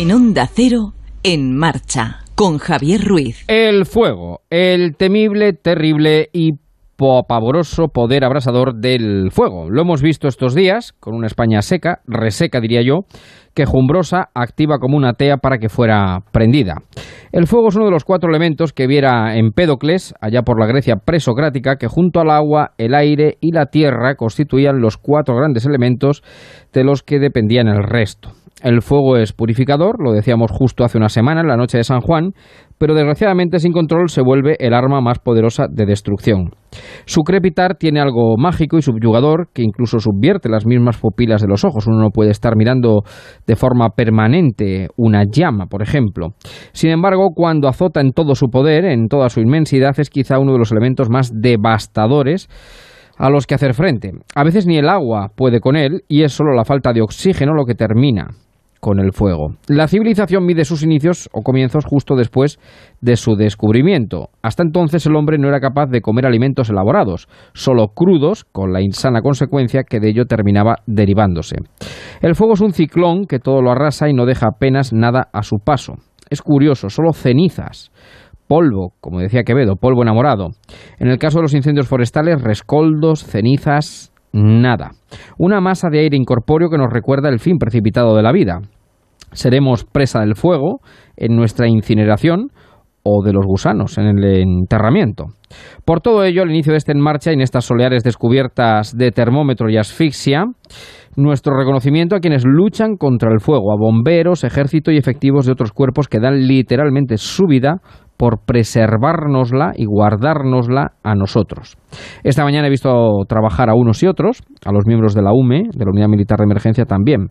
En Onda Cero, en marcha, con Javier Ruiz. El fuego, el temible, terrible y pavoroso poder abrasador del fuego. Lo hemos visto estos días, con una España seca, reseca diría yo, quejumbrosa, activa como una tea para que fuera prendida. El fuego es uno de los cuatro elementos que viera Empédocles, allá por la Grecia presocrática, que junto al agua, el aire y la tierra constituían los cuatro grandes elementos de los que dependían el resto. El fuego es purificador, lo decíamos justo hace una semana, en la noche de San Juan, pero desgraciadamente sin control se vuelve el arma más poderosa de destrucción. Su crepitar tiene algo mágico y subyugador que incluso subvierte las mismas pupilas de los ojos. Uno no puede estar mirando de forma permanente una llama, por ejemplo. Sin embargo, cuando azota en todo su poder, en toda su inmensidad, es quizá uno de los elementos más devastadores a los que hacer frente. A veces ni el agua puede con él y es solo la falta de oxígeno lo que termina con el fuego. La civilización mide sus inicios o comienzos justo después de su descubrimiento. Hasta entonces el hombre no era capaz de comer alimentos elaborados, solo crudos, con la insana consecuencia que de ello terminaba derivándose. El fuego es un ciclón que todo lo arrasa y no deja apenas nada a su paso. Es curioso, solo cenizas polvo, como decía Quevedo, polvo enamorado. En el caso de los incendios forestales, rescoldos, cenizas, nada. Una masa de aire incorpóreo que nos recuerda el fin precipitado de la vida. Seremos presa del fuego en nuestra incineración o de los gusanos en el enterramiento. Por todo ello, al inicio de este En Marcha y en estas soleares descubiertas de termómetro y asfixia, nuestro reconocimiento a quienes luchan contra el fuego, a bomberos, ejército y efectivos de otros cuerpos que dan literalmente su vida por preservárnosla y guardárnosla a nosotros. Esta mañana he visto trabajar a unos y otros, a los miembros de la UME, de la Unidad Militar de Emergencia también.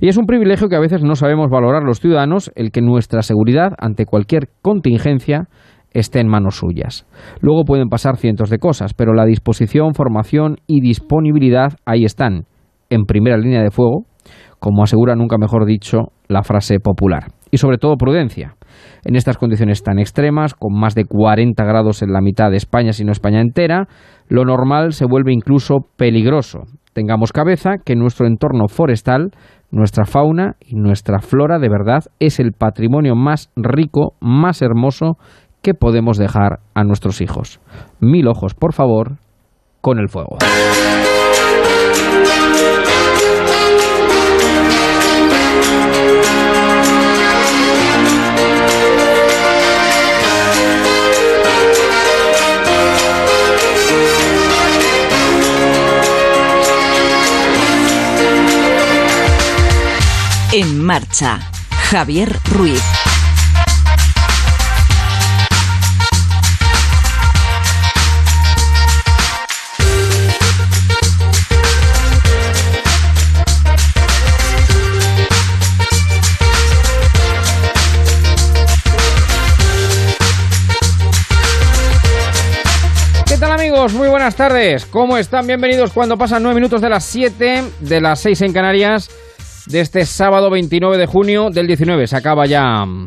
Y es un privilegio que a veces no sabemos valorar los ciudadanos el que nuestra seguridad ante cualquier contingencia esté en manos suyas. Luego pueden pasar cientos de cosas, pero la disposición, formación y disponibilidad ahí están, en primera línea de fuego, como asegura nunca mejor dicho la frase popular. Y sobre todo prudencia en estas condiciones tan extremas, con más de 40 grados en la mitad de España, sino España entera, lo normal se vuelve incluso peligroso. Tengamos cabeza que nuestro entorno forestal, nuestra fauna y nuestra flora de verdad es el patrimonio más rico, más hermoso que podemos dejar a nuestros hijos. Mil ojos, por favor, con el fuego. En marcha, Javier Ruiz. ¿Qué tal amigos? Muy buenas tardes. ¿Cómo están? Bienvenidos cuando pasan nueve minutos de las 7 de las 6 en Canarias de este sábado 29 de junio del 19. Se acaba ya mm,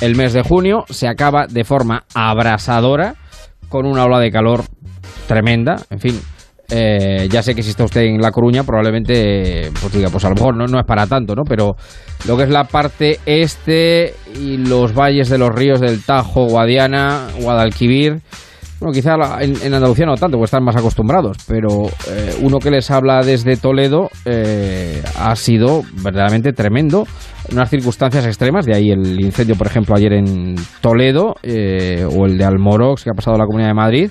el mes de junio, se acaba de forma abrasadora, con una ola de calor tremenda, en fin. Eh, ya sé que si está usted en La Coruña, probablemente, pues diga, pues a lo mejor no, no es para tanto, ¿no? Pero lo que es la parte este y los valles de los ríos del Tajo, Guadiana, Guadalquivir, bueno, quizá en, Andalucía no tanto, porque están más acostumbrados, pero eh, uno que les habla desde Toledo eh, ha sido verdaderamente tremendo, unas circunstancias extremas, de ahí el incendio, por ejemplo, ayer en Toledo, eh, o el de Almorox, que ha pasado en la Comunidad de Madrid.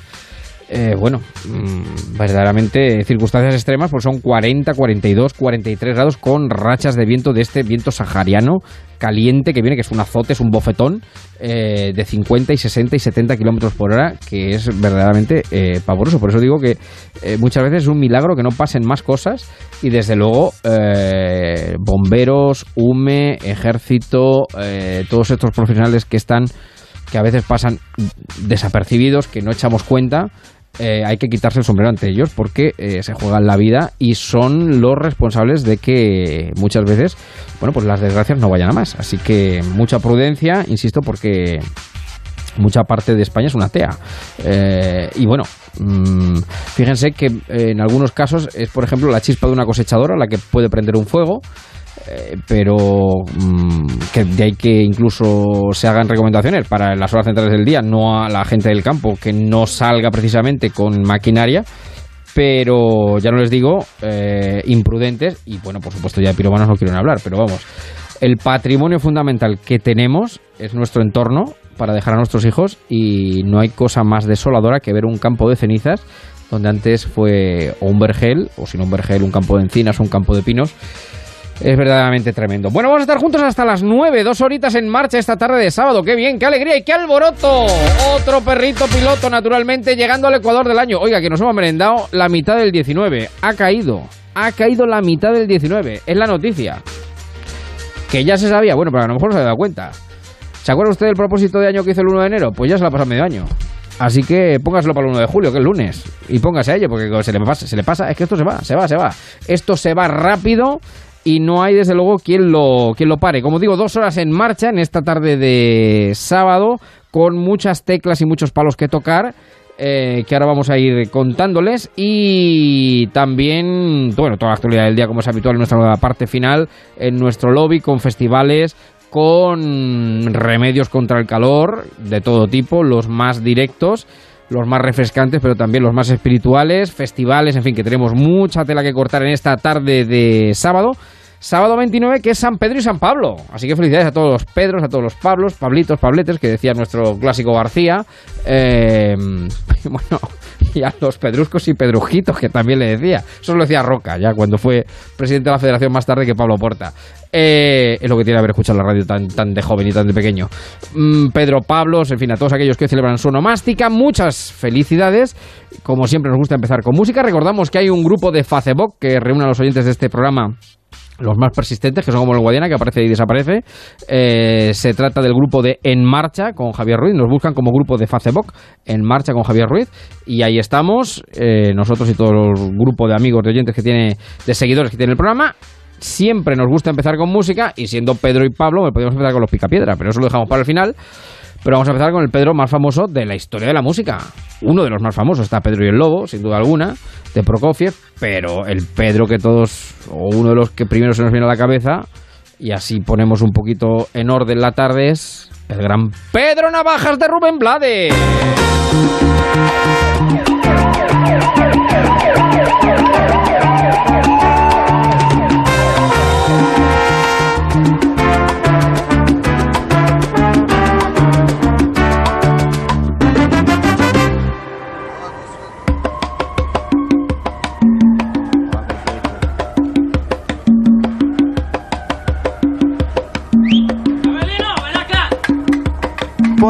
bueno, mm, verdaderamente circunstancias extremas, pues son 40, 42, 43 grados con rachas de viento de este viento sahariano caliente que viene, que es un azote, es un bofetón eh, de 50 y 60 y 70 kilómetros por hora, que es verdaderamente eh, pavoroso. Por eso digo que eh, muchas veces es un milagro que no pasen más cosas y desde luego bomberos, UME, ejército, todos estos profesionales que están que a veces pasan desapercibidos, que no echamos cuenta, eh, hay que quitarse el sombrero ante ellos porque eh, se juegan la vida y son los responsables de que muchas veces, bueno, pues las desgracias no vayan a más. Así que mucha prudencia, insisto, porque mucha parte de España es una tea. Eh, y bueno, mm, fíjense que en algunos casos es, por ejemplo, la chispa de una cosechadora la que puede prender un fuego. Eh, pero mm, que de ahí que incluso se hagan recomendaciones para las horas centrales del día, no a la gente del campo que no salga precisamente con maquinaria, pero ya no les digo eh, imprudentes y bueno, por supuesto ya de piromanos no quieren hablar, pero vamos, el patrimonio fundamental que tenemos es nuestro entorno para dejar a nuestros hijos y no hay cosa más desoladora que ver un campo de cenizas donde antes fue o un vergel, o si no un vergel, un campo de encinas un campo de pinos es verdaderamente tremendo. Bueno, vamos a estar juntos hasta las 9, dos horitas en marcha esta tarde de sábado. ¡Qué bien, qué alegría y qué alboroto! Otro perrito piloto, naturalmente, llegando al Ecuador del año. Oiga, que nos hemos merendado la mitad del 19. Ha caído, ha caído la mitad del 19. Es la noticia. Que ya se sabía, bueno, pero a lo mejor no se ha dado cuenta. ¿Se acuerda usted del propósito de año que hizo el 1 de enero? Pues ya se la ha pasado medio año. Así que póngaselo para el 1 de julio, que es lunes. Y póngase a ello, porque se le, pasa, se le pasa, es que esto se va, se va, se va. Esto se va rápido y no hay desde luego quien lo, quien lo pare. Como digo, dos horas en marcha en esta tarde de sábado con muchas teclas y muchos palos que tocar. Eh, que ahora vamos a ir contándoles y también, bueno, toda la actualidad del día como es habitual en nuestra nueva parte final, en nuestro lobby con festivales, con remedios contra el calor de todo tipo, los más directos los más refrescantes, pero también los más espirituales, festivales, en fin, que tenemos mucha tela que cortar en esta tarde de sábado. Sábado 29, que es San Pedro y San Pablo. Así que felicidades a todos los Pedros, a todos los Pablos, Pablitos, Pabletes, que decía nuestro clásico García. Eh, bueno, y a los pedruscos y pedrujitos, que también le decía. Eso lo decía Roca, ya cuando fue presidente de la federación más tarde que Pablo Porta. Eh, es lo que tiene haber escuchado la radio tan, tan de joven y tan de pequeño. Mm, Pedro Pablos, en fin, a todos aquellos que celebran su onomástica, muchas felicidades. Como siempre nos gusta empezar con música. Recordamos que hay un grupo de Facebook que reúne a los oyentes de este programa los más persistentes, que son como el Guadiana, que aparece y desaparece. Eh, se trata del grupo de En Marcha con Javier Ruiz. Nos buscan como grupo de Facebook, En Marcha con Javier Ruiz. Y ahí estamos, eh, nosotros y todo el grupo de amigos, de oyentes que tiene, de seguidores que tiene el programa. Siempre nos gusta empezar con música y siendo Pedro y Pablo, me podemos empezar con los Picapiedra, pero eso lo dejamos para el final. Pero vamos a empezar con el Pedro más famoso de la historia de la música. Uno de los más famosos está Pedro y el Lobo, sin duda alguna, de Prokofiev, pero el Pedro que todos, o uno de los que primero se nos viene a la cabeza, y así ponemos un poquito en orden la tarde, es el gran Pedro Navajas de Rubén Blades.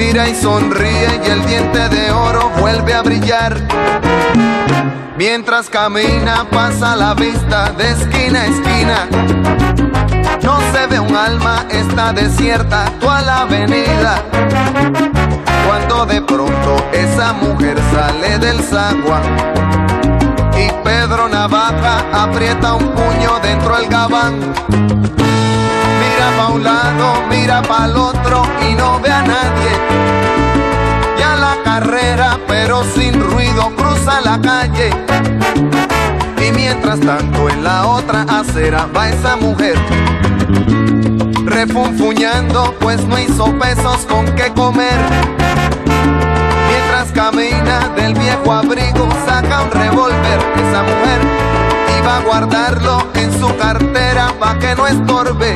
mira y sonríe y el diente de oro vuelve a brillar. Mientras camina pasa la vista de esquina a esquina. No se ve un alma, está desierta toda la avenida. Cuando de pronto esa mujer sale del zaguán y Pedro Navaja aprieta un puño dentro del gabán pa' un lado, mira pa' el otro y no ve a nadie. Ya la carrera, pero sin ruido cruza la calle. Y mientras tanto en la otra acera va esa mujer refunfuñando, pues no hizo pesos con qué comer. Mientras camina del viejo abrigo, saca un revólver. Esa mujer iba a guardarlo en su cartera pa' que no estorbe.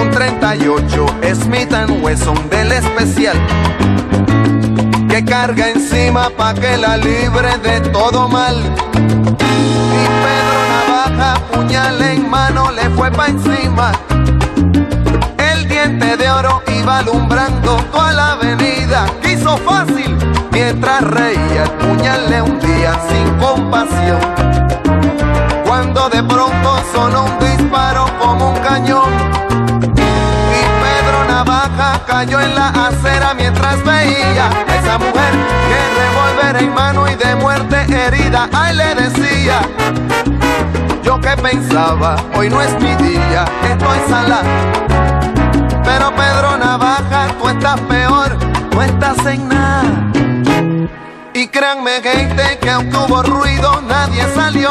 Un 38 Smith Wesson del especial que carga encima pa' que la libre de todo mal. Y Pedro Navaja, puñal en mano, le fue pa' encima de oro iba alumbrando toda la avenida. Quiso fácil mientras reía el puñal le hundía sin compasión. Cuando de pronto sonó un disparo como un cañón. Y Pedro Navaja cayó en la acera mientras veía a esa mujer que revolver en mano y de muerte herida. Ay, le decía. Yo que pensaba, hoy no es mi día, estoy salada pero Pedro Navaja, tú estás peor, no estás en nada. Y créanme, gente, que aunque hubo ruido, nadie salió.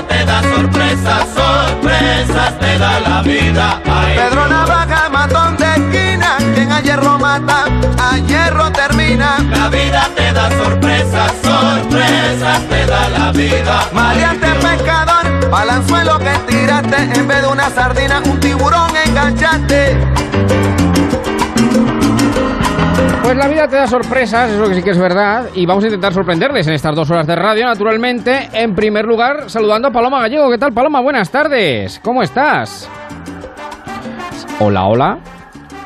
Vida te da sorpresas, sorpresas te da la vida. Ay Pedro Navaja, matón de esquina, quien a hierro mata, a hierro termina. La vida te da sorpresas, sorpresas te da la vida. Mariante pescador, balanzuelo que tiraste, en vez de una sardina, un tiburón enganchaste. Pues la vida te da sorpresas, eso que sí que es verdad, y vamos a intentar sorprenderles en estas dos horas de radio, naturalmente. En primer lugar, saludando a Paloma Gallego. ¿Qué tal, Paloma? Buenas tardes. ¿Cómo estás? Hola, hola.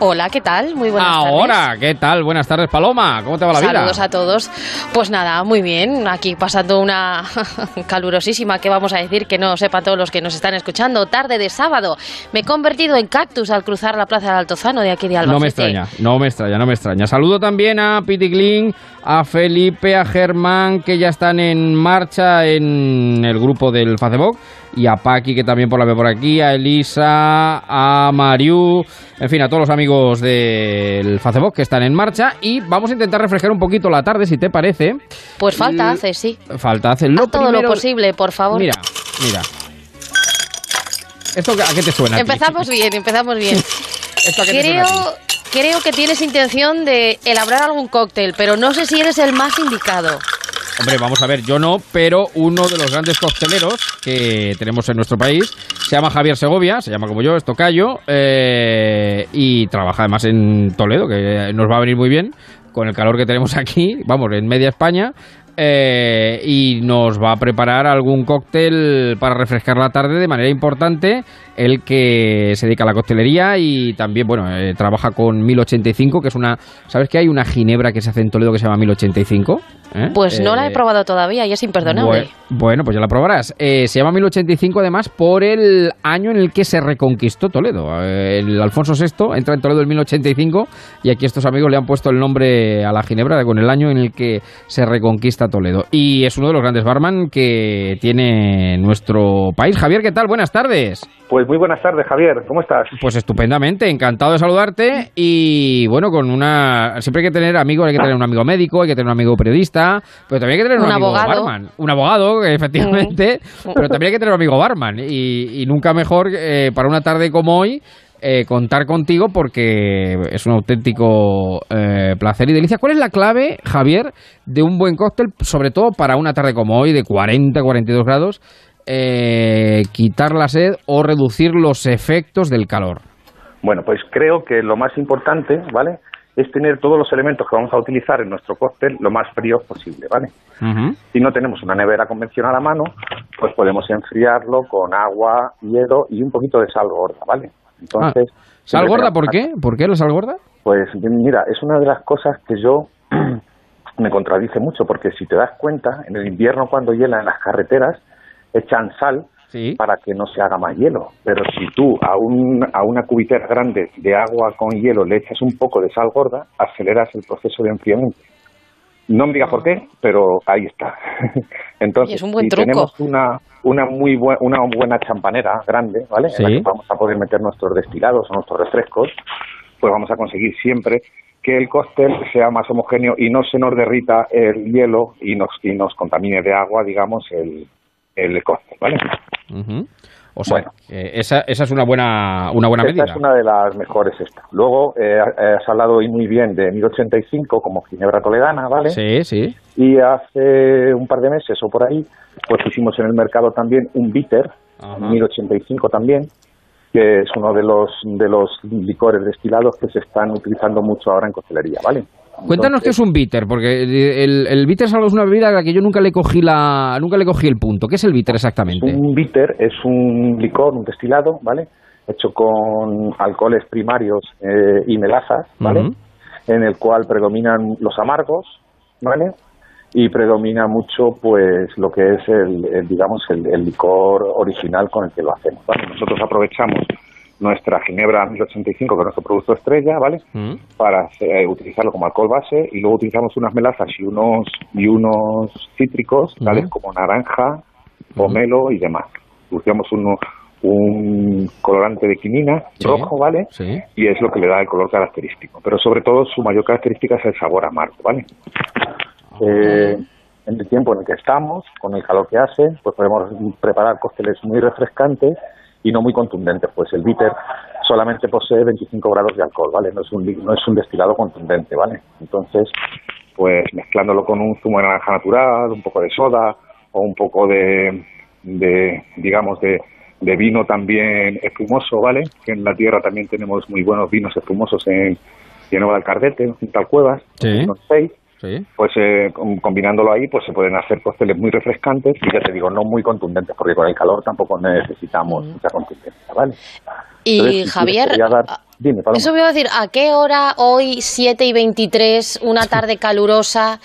Hola, ¿qué tal? Muy buenas tardes. Ahora, ¿qué tal? Buenas tardes, Paloma. ¿Cómo te va la vida? Saludos a todos. Pues nada, muy bien. Aquí pasando una calurosísima, que vamos a decir que no sepa todos los que nos están escuchando. Tarde de sábado. Me he convertido en cactus al cruzar la plaza del Altozano de aquí de Albacete. No me extraña, no me extraña, no me extraña. Saludo también a Piti Kling, a Felipe, a Germán, que ya están en marcha en el grupo del Facebook y a Paqui, que también por la ve por aquí, a Elisa, a Mariu, en fin, a todos los amigos del Facebook que están en marcha y vamos a intentar refrescar un poquito la tarde, si te parece. Pues falta hace, sí. Falta hace. Lo todo lo posible, por favor. Mira, mira. ¿Esto a qué te suena? Empezamos bien, empezamos bien. creo, creo que tienes intención de elaborar algún cóctel, pero no sé si eres el más indicado. Hombre, vamos a ver, yo no, pero uno de los grandes cocteleros que tenemos en nuestro país se llama Javier Segovia, se llama como yo, es tocayo, eh, y trabaja además en Toledo, que nos va a venir muy bien con el calor que tenemos aquí, vamos, en media España, eh, y nos va a preparar algún cóctel para refrescar la tarde de manera importante. El que se dedica a la coctelería y también, bueno, eh, trabaja con 1085, que es una. ¿Sabes que hay una ginebra que se hace en Toledo que se llama 1085? ¿Eh? Pues no la he probado todavía y es imperdonable. Bueno, pues ya la probarás. se llama 1085 además por el año en el que se reconquistó Toledo. el Alfonso VI entra en Toledo en 1085 y aquí estos amigos le han puesto el nombre a la ginebra con el año en el que se reconquista Toledo. Y es uno de los grandes barman que tiene nuestro país. Javier, ¿qué tal? Buenas tardes. Pues muy buenas tardes, Javier. ¿Cómo estás? Pues estupendamente, encantado de saludarte. Y bueno, con una. Siempre hay que tener amigos, hay que tener un amigo médico, hay que tener un amigo periodista, pero también hay que tener un, amigo abogado. barman. Un abogado, efectivamente, mm. pero también hay que tener un amigo barman. Y, nunca mejor eh, para una tarde como hoy eh, contar contigo porque es un auténtico eh, placer y delicia. ¿Cuál es la clave, Javier, de un buen cóctel, sobre todo para una tarde como hoy de 40, 42 grados, eh, quitar la sed o reducir los efectos del calor? Bueno, pues creo que lo más importante, ¿vale? es tener todos los elementos que vamos a utilizar en nuestro cóctel lo más fríos posible, ¿vale? Ujú. Si no tenemos una nevera convencional a mano, pues podemos enfriarlo con agua, hielo y un poquito de sal gorda, ¿vale? Entonces, Ah, ¿Sal gorda por qué? ¿Por qué la sal gorda? Pues mira, es una de las cosas que yo me contradice mucho, porque si te das cuenta, en el invierno cuando hiela en las carreteras, echan sal Sí. para que no se haga más hielo. Pero si tú a, un, a una cubitera grande de agua con hielo le echas un poco de sal gorda, aceleras el proceso de enfriamiento. No me digas por qué, pero ahí está. Entonces, Oye, es un buen si truco. tenemos una, una muy buen- una buena champanera grande, ¿vale? En la que vamos a poder meter nuestros destilados o nuestros refrescos, pues vamos a conseguir siempre que el cóctel sea más homogéneo y no se nos derrita el hielo y nos, y nos contamine de agua, digamos, el, el cóctel, ¿vale? Ujú. O sea, Bueno. que esa, esa es una buena, una buena Esta medida. es una de las mejores esta. Luego eh, has hablado hoy muy bien de 1085 como ginebra toledana, ¿vale? Sí, sí. Y hace un par de meses o por ahí, pues pusimos en el mercado también un bitter, Ajá. 1085 también, que es uno de los de los licores destilados que se están utilizando mucho ahora en coctelería, ¿vale? Cuéntanos qué es un bitter, porque el, el bitter es algo- es una bebida a la que yo nunca le cogí la, nunca le cogí el punto. ¿Qué es el bitter exactamente? Un bitter es un licor, un destilado, ¿vale? Hecho con alcoholes primarios eh, y melazas, ¿vale? En el cual predominan los amargos, ¿vale? Y predomina mucho, pues, lo que es el, el, digamos, el, el licor original con el que lo hacemos, ¿vale? Nosotros aprovechamos nuestra ginebra 1085, que es nuestro producto estrella, ¿vale? Mm. para eh, utilizarlo como alcohol base y luego utilizamos unas melazas y unos y unos cítricos tales Ujú. como naranja, pomelo y demás. Utilizamos uno, un colorante de quinina Sí. rojo, ¿vale? Sí. Y es lo que le da el color característico. Pero sobre todo su mayor característica es el sabor amargo, ¿vale? Eh, en el tiempo en el que estamos, con el calor que hace, pues podemos preparar cócteles muy refrescantes y no muy contundentes, pues el bitter solamente posee 25 grados de alcohol, ¿vale? No es un, no es un destilado contundente, ¿vale? Entonces, pues mezclándolo con un zumo de naranja natural, un poco de soda o un poco de, de digamos, de, de vino también espumoso, ¿vale? Que en la tierra también tenemos muy buenos vinos espumosos en Villanueva del Cardete, en Cintal Cuevas, Sí. unos seis, Sí. pues eh, com- combinándolo ahí pues se pueden hacer cócteles muy refrescantes y ya te digo no muy contundentes porque con el calor tampoco necesitamos mucha contundencia vale Y Entonces, Javier, dar- dime Paloma. eso me iba a decir, ¿a qué hora hoy, 7 y 23, una tarde calurosa,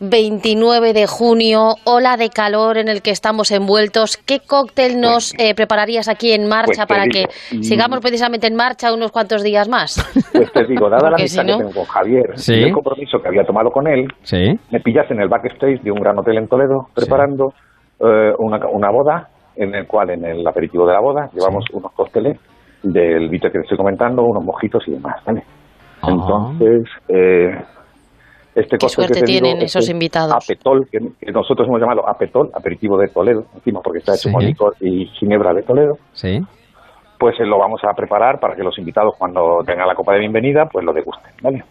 29 de junio, ola de calor en el que estamos envueltos? ¿Qué cóctel nos eh, prepararías aquí en marcha Pues para digo, que mm. sigamos precisamente en marcha unos cuantos días más? pues te digo dada la amistad si no- que tengo con Javier Sí. y el compromiso que había tomado con él Sí. me pillas en el backstage de un gran hotel en Toledo preparando eh, una, una boda en el cual en el aperitivo de la boda llevamos unos cócteles del bitter que te estoy comentando unos mojitos y demás ¿vale? Ah. Entonces, eh, este Qué suerte que te tienen digo, esos este invitados. Apetol, que, que nosotros hemos llamado apetol, aperitivo de Toledo, encima porque está hecho Sí. con licor y ginebra de Toledo, Sí. pues eh, lo vamos a preparar para que los invitados cuando tengan la copa de bienvenida, pues lo degusten, ¿vale?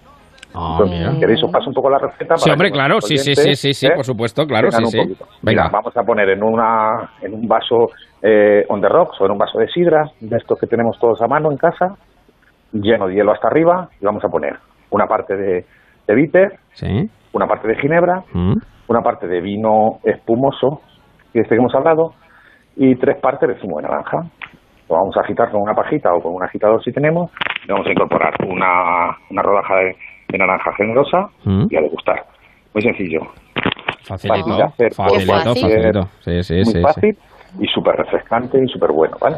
Ah, Entonces, mira. queréis os paso un poco la receta. Sí, para hombre, claro, sí, sí, sí, sí, sí, ¿eh? por supuesto, claro, sí, sí. Venga. Mira, vamos a poner en una en un vaso eh, on the rocks o en un vaso de sidra, de estos que tenemos todos a mano en casa, lleno de hielo hasta arriba, y vamos a poner una parte de, de bitter, Sí. una parte de ginebra, Mm. una parte de vino espumoso, que este que hemos hablado, y tres partes de zumo de naranja. Lo vamos a agitar con una pajita o con un agitador si tenemos. Le vamos a incorporar una, una rodaja de, de naranja generosa Mm. y a degustar. Muy sencillo, Facilito, Fácil facilito, facilito. Sí, sí, muy sí. fácil y súper refrescante y súper bueno, ¿vale?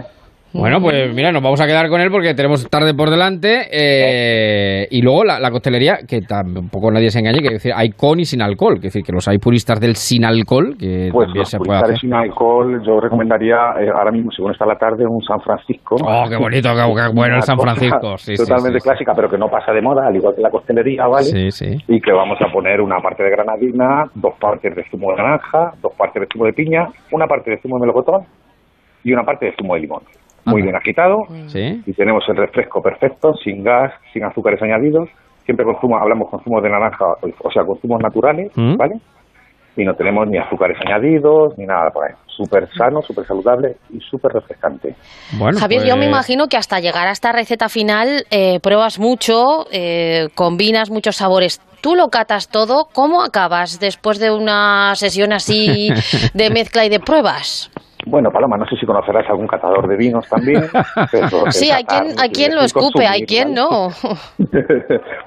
Bueno, pues mira, nos vamos a quedar con él porque tenemos tarde por delante. eh, y luego la, la coctelería, que tampoco nadie se engañe, que decir, hay con y sin alcohol. Que decir, que los hay puristas del sin alcohol, que Pues también los se puede hacer. sin alcohol, yo recomendaría eh, ahora mismo, según está la tarde, un San Francisco. Oh, qué bonito, qué, bueno el San Francisco. Sí, totalmente sí, sí. clásica, pero que no pasa de moda, al igual que la costelería, ¿vale? Sí, sí. y que vamos a poner una parte de granadina, dos partes de zumo de naranja, dos partes de zumo de piña, una parte de zumo de melocotón y una parte de zumo de limón. Muy Ajá. bien agitado Sí. y tenemos el refresco perfecto, sin gas, sin azúcares añadidos, siempre con zumo, hablamos con zumo de naranja, o sea, con zumos naturales, Mm. ¿vale? y no tenemos ni azúcares añadidos ni nada por ahí. Súper sano, súper saludable y súper refrescante. Bueno, Javier, yo me pues- imagino que hasta llegar a esta receta final eh, pruebas mucho, eh, combinas muchos sabores. Tú lo catas todo. ¿Cómo acabas después de una sesión así de mezcla y de pruebas? Bueno, Paloma, no sé si conocerás algún catador de vinos también. pero Sí, hay quien, hay quien lo escupe, hay quien no.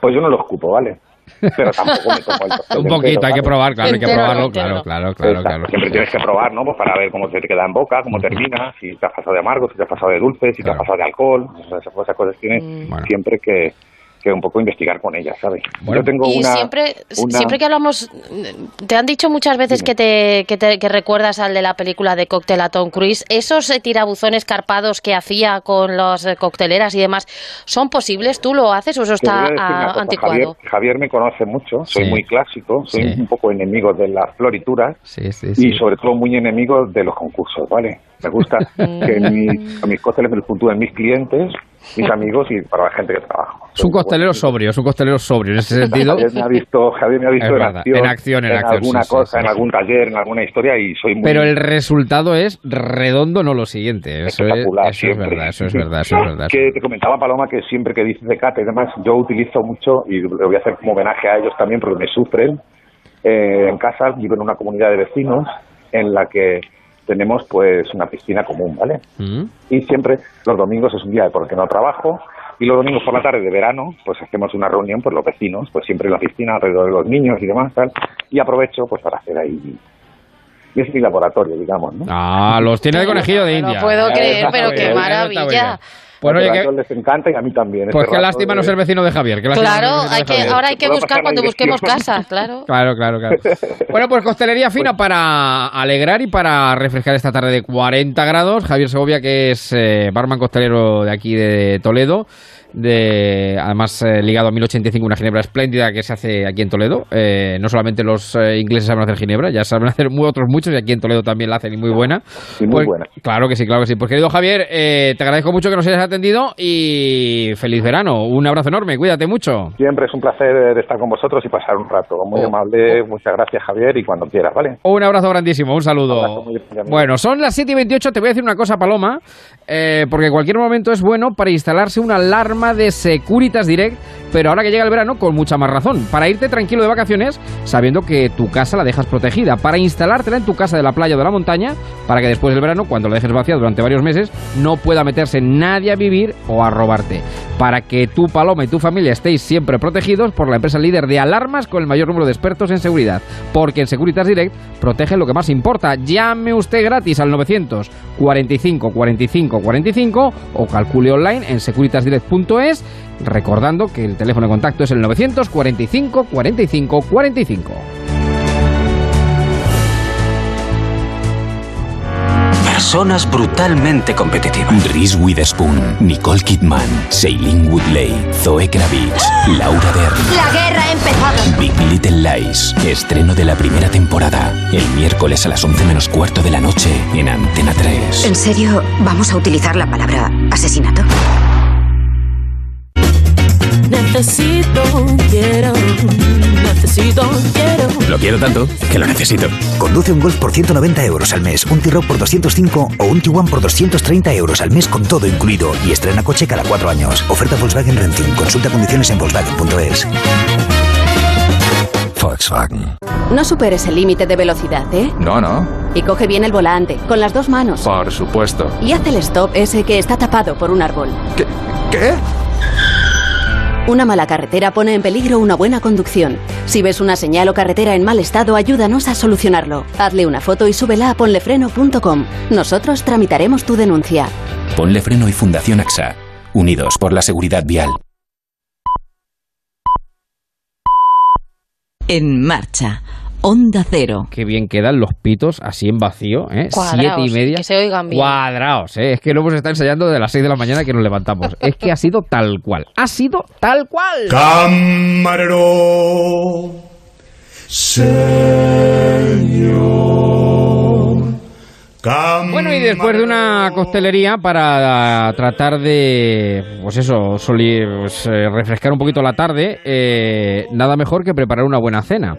pues yo no lo escupo, ¿vale? Pero tampoco me tomo el Un entero, poquito, hay que probar, claro, hay que probarlo, entero. claro, claro, claro, claro. Siempre tienes que probar, ¿no? Pues para ver cómo se te queda en boca, cómo termina, si te has pasado de amargo, si te has pasado de dulce, si te Claro. has pasado de alcohol. Esas, esas cosas tienes Bueno. siempre que, que un poco investigar con ellas, ¿sabes? Bueno. Yo tengo Y una, siempre, una- siempre que hablamos, te han dicho muchas veces que te, que te que recuerdas al de la película de cóctel a Tom Cruise. Esos eh, tirabuzones carpados que hacía con las eh, cocteleras y demás, ¿son posibles? ¿Tú lo haces o eso está a ah, cosa, anticuado? Javier, Javier me conoce mucho, soy Sí. muy clásico, soy Sí. un poco enemigo de las florituras Sí, sí, sí. y sobre todo muy enemigo de los concursos, ¿vale? Me gusta que mi- a mis cócteles me los puntúen mis clientes, mis amigos y para la gente que trabajo. Es un costelero sobrio, es un costelero sobrio en ese sentido. Javier me ha visto, Javier me ha visto en, verdad, acción, en acción, en acción, alguna sí, cosa, sí, en sí. algún taller, en alguna historia y soy muy... Pero el resultado es redondo, no lo siguiente. Eso es, eso es verdad, eso es verdad, eso es verdad. Que te comentaba Paloma que siempre que dices de cata y demás, yo utilizo mucho y le voy a hacer como homenaje a ellos también porque me sufren. Eh, en casa vivo en una comunidad de vecinos en la que tenemos pues una piscina común, ¿vale? Mm. Y siempre los domingos es un día porque no trabajo y los domingos por la tarde de verano pues hacemos una reunión pues los vecinos, pues siempre en la piscina alrededor de los niños y demás tal y aprovecho pues para hacer ahí y es mi laboratorio, digamos, ¿no? Ah, los tiene de conejillo de No India. puedo Eh, creer, pero qué maravilla. Pues Porque oye, a que- ellos les encanta y a mí también. pues Este qué lástima no de- ser vecino de Javier. qué no Claro, hay que, Javier. ahora hay que buscar cuando busquemos casa, claro. Claro, claro, claro. Bueno, pues costelería fina para alegrar y para refrescar esta tarde de 40 grados. Javier Segovia, que es eh, barman costelero de aquí de Toledo, de además eh, ligado a 1085, una ginebra espléndida que se hace aquí en Toledo. Eh, no solamente los eh, ingleses saben hacer ginebra, ya saben hacer muy, otros muchos y aquí en Toledo también la hacen y muy buena. Y muy Pues, buena. Claro que sí, claro que sí. Pues querido Javier, eh, te agradezco mucho que nos hayas atendido y feliz verano. Un abrazo enorme, cuídate mucho. Siempre es un placer de estar con vosotros y pasar un rato. Muy Oh. amable, muchas gracias Javier y cuando quieras, ¿vale? Un abrazo grandísimo, un saludo. Un abrazo amigo. Bueno, son las 7 y 28. Te voy a decir una cosa, Paloma, eh, porque cualquier momento es bueno para instalarse una alarma de Securitas Direct, pero ahora que llega el verano, con mucha más razón. Para irte tranquilo de vacaciones, sabiendo que tu casa la dejas protegida. Para instalártela en tu casa de la playa o de la montaña, para que después del verano, cuando la dejes vacía durante varios meses, no pueda meterse nadie a vivir o a robarte. Para que tu Paloma y tu familia estéis siempre protegidos por la empresa líder de alarmas con el mayor número de expertos en seguridad. Porque en Securitas Direct protegen lo que más importa. Llame usted gratis al 900 45 45 45 o calcule online en securitasdirect.es recordando que el teléfono de contacto es el 945 45 45. Personas brutalmente competitivas. Reese Witherspoon, Nicole Kidman, Shailene Woodley, Zoe Kravitz, Laura Dern. La guerra ha empezado. Big Little Lies, estreno de la primera temporada, el miércoles a las 11 menos cuarto de la noche en Antena 3. ¿En serio vamos a utilizar la palabra asesinato? Necesito, quiero, necesito, quiero. Lo quiero tanto que lo necesito. Conduce un Golf por 190 euros al mes, un T-Roc por 205 o un Tiguan por 230 euros al mes con todo incluido y estrena coche cada cuatro años. Oferta Volkswagen Renting. Consulta condiciones en Volkswagen.es. Volkswagen. No superes el límite de velocidad, ¿eh? No, no. Y coge bien el volante, con las dos manos. Por supuesto. Y haz el stop ese que está tapado por un árbol. ¿Qué? ¿Qué? Una mala carretera pone en peligro una buena conducción. Si ves una señal o carretera en mal estado, ayúdanos a solucionarlo. Hazle una foto y súbela a ponlefreno.com. Nosotros tramitaremos tu denuncia. Ponle freno y Fundación AXA. Unidos por la seguridad vial. En marcha. Onda Cero. Qué bien quedan los pitos así en vacío, ¿eh? Cuadraos, Siete y media. que se oigan bien. Cuadraos, ¿eh? Es que lo hemos estado ensayando de las 6 de la mañana que nos levantamos. es que ha sido tal cual. Ha sido tal cual. Camarero, señor, Bueno, y después de una costelería para tratar de, pues eso, pues, eh, refrescar un poquito la tarde, eh, nada mejor que preparar una buena cena.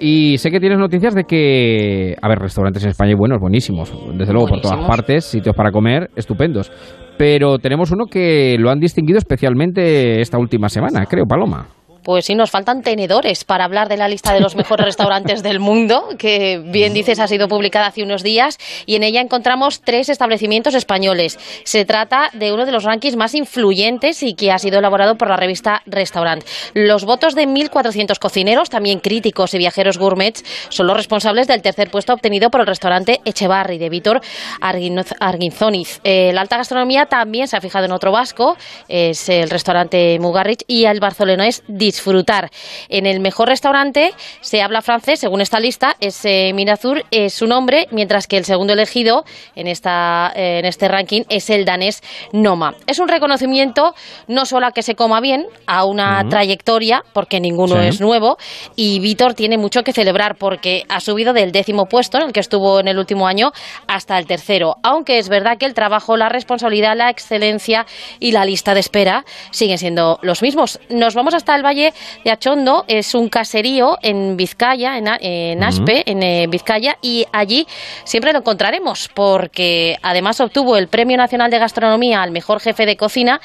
Y sé que tienes noticias de que, a ver, restaurantes en España hay buenos, buenísimos, desde luego por todas partes, sitios para comer estupendos. Pero tenemos uno que lo han distinguido especialmente esta última semana, creo, Paloma. Pues sí, nos faltan tenedores para hablar de la lista de los mejores restaurantes del mundo, que bien dices ha sido publicada hace unos días, y en ella encontramos tres establecimientos españoles. Se trata de uno de los rankings más influyentes y que ha sido elaborado por la revista Restaurant. Los votos de 1.400 cocineros, también críticos y viajeros gourmets, son los responsables del tercer puesto obtenido por el restaurante Echevarri de Víctor Arguinzoniz. Eh, la alta gastronomía también se ha fijado en otro vasco, es el restaurante Mugarrich, y el barcelonés Dis disfrutar. En el mejor restaurante se habla francés, según esta lista, es eh, Mirazur, es su nombre, mientras que el segundo elegido en, esta, en este ranking es el danés Noma. Es un reconocimiento no solo a que se coma bien, a una trayectoria, porque ninguno es nuevo, y Víctor tiene mucho que celebrar porque ha subido del décimo puesto en el que estuvo en el último año hasta el tercero, aunque es verdad que el trabajo, la responsabilidad, la excelencia y la lista de espera siguen siendo los mismos. Nos vamos hasta el Valle de Achondo es un caserío en Vizcaya, en, Aspe, en eh, Vizcaya, y allí siempre lo encontraremos, porque además obtuvo el Premio Nacional de Gastronomía al mejor jefe de cocina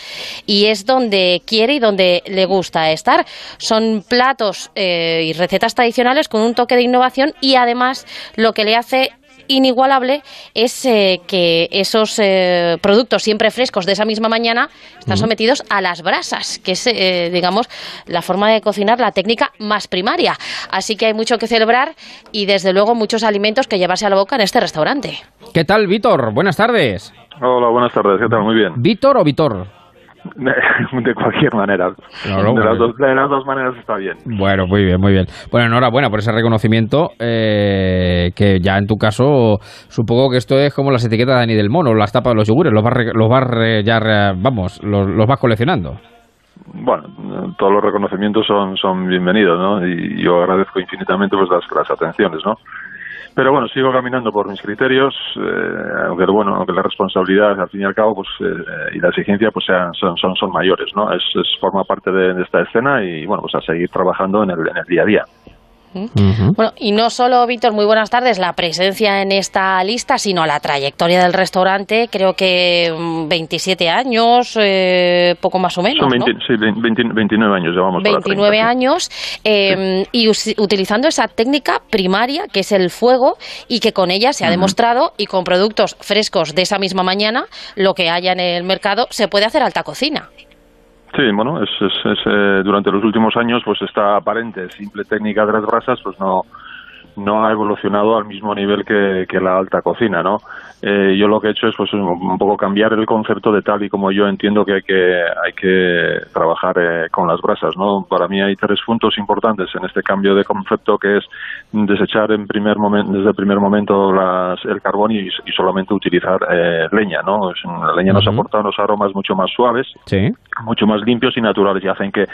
y es donde quiere y donde le gusta estar. Son platos eh, y recetas tradicionales con un toque de innovación y además lo que le hace inigualable es eh, que esos eh, productos siempre frescos de esa misma mañana están sometidos a las brasas, que es, eh, digamos, la forma de cocinar, la técnica más primaria. Así que hay mucho que celebrar y, desde luego, muchos alimentos que llevarse a la boca en este restaurante. ¿Qué tal, Víctor? Buenas tardes. Hola, buenas tardes. ¿Qué tal? Muy bien. ¿Víctor o Víctor? de cualquier manera. de, las dos, maneras está bien. Bueno, muy bien, muy bien. Bueno, enhorabuena por ese reconocimiento, eh, que ya en tu caso, supongo que esto es como las etiquetas de Dani del Mono, las tapas de los yogures, los vas, los vas ya, vamos, los, los vas coleccionando. Bueno, todos los reconocimientos son, son bienvenidos, ¿no? Y yo agradezco infinitamente pues las, las atenciones, ¿no? Pero bueno, sigo caminando por mis criterios, eh, aunque bueno, aunque la responsabilidad al fin y al cabo pues eh, y la exigencia pues sean, son, son, son mayores, ¿no? Es, es forma parte de, esta escena y bueno, pues a seguir trabajando en el, en el día a día. Bueno, y no solo, Víctor, muy buenas tardes, la presencia en esta lista, sino la trayectoria del restaurante, creo que 27 mm, años, eh, poco más o menos. Son Sí, 29 años llevamos. 29 años, eh, y utilizando esa técnica primaria, que es el fuego, y que con ella se ha demostrado, y con productos frescos de esa misma mañana, lo que haya en el mercado, se puede hacer alta cocina. Sí, bueno, es, es, eh, durante los últimos años, pues esta aparente simple técnica de las brasas, pues no, no ha evolucionado al mismo nivel que, que la alta cocina, ¿no? Eh, yo lo que he hecho es pues un, poco cambiar el concepto de tal y como yo entiendo que hay que hay que trabajar eh, con las brasas, ¿no? Para mí hay tres puntos importantes en este cambio de concepto que es desechar en primer momento desde el primer momento las, el carbón y, solamente utilizar eh, leña, ¿no? la leña nos aporta unos aromas mucho más suaves, mucho más limpios y naturales y hacen que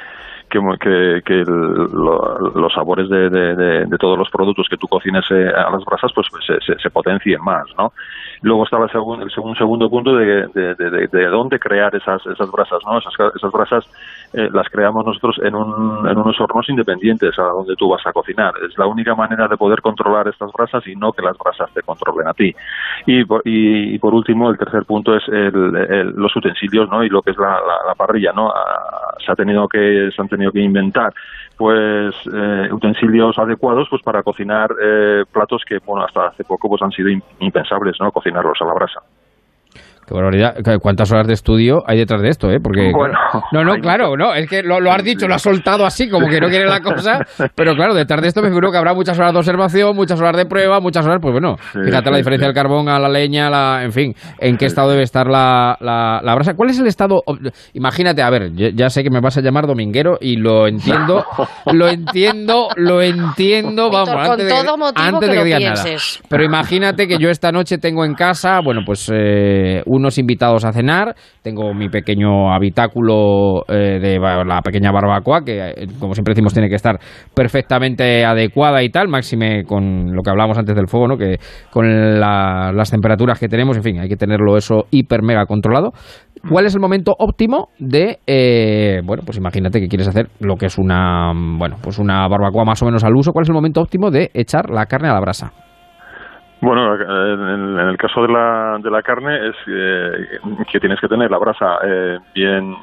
que, que, los sabores de, de, todos los productos que tú cocines eh, a las brasas pues, pues se, se, potencien más, ¿no? Luego estaba el, segundo, el segundo punto de, de, dónde crear esas, esas brasas, ¿no? Esas, esas brasas eh, las creamos nosotros en, un, en unos hornos independientes a donde tú vas a cocinar. Es la única manera de poder controlar estas brasas y no que las brasas te controlen a ti. Y por, y, por último, el tercer punto es el, los utensilios, ¿no? Y lo que es la, la, parrilla, ¿no? Ah, se ha tenido que se han tenido que inventar pues eh, utensilios adecuados pues para cocinar eh, platos que bueno hasta hace poco pues han sido impensables no cocinarlos a la brasa ¿Cuántas horas de estudio hay detrás de esto? Eh? Porque, no, no, claro, no, es que lo, has dicho, lo has soltado así, como que no quiere la cosa, pero claro, detrás de esto me figuro que habrá muchas horas de observación, muchas horas de prueba, muchas horas, pues bueno, fíjate la diferencia del carbón a la leña, la, en fin, en qué estado debe estar la, la, brasa. ¿Cuál es el estado? Imagínate, a ver, ya sé que me vas a llamar dominguero y lo entiendo, lo entiendo, lo entiendo, vamos, antes, de, antes de que, digas nada. Pero imagínate que yo esta noche tengo en casa, bueno, pues eh, un unos invitados a cenar, tengo mi pequeño habitáculo eh, de la pequeña barbacoa, que eh, como siempre decimos tiene que estar perfectamente adecuada y tal, máxime con lo que hablábamos antes del fuego, ¿no? que con la- las temperaturas que tenemos, en fin, hay que tenerlo eso hiper mega controlado. ¿Cuál es el momento óptimo de, eh, bueno, pues imagínate que quieres hacer lo que es una, bueno, pues una barbacoa más o menos al uso, ¿cuál es el momento óptimo de echar la carne a la brasa? Bueno, eh, en, el caso de la, de la carne es eh, que tienes que tener la brasa eh, bien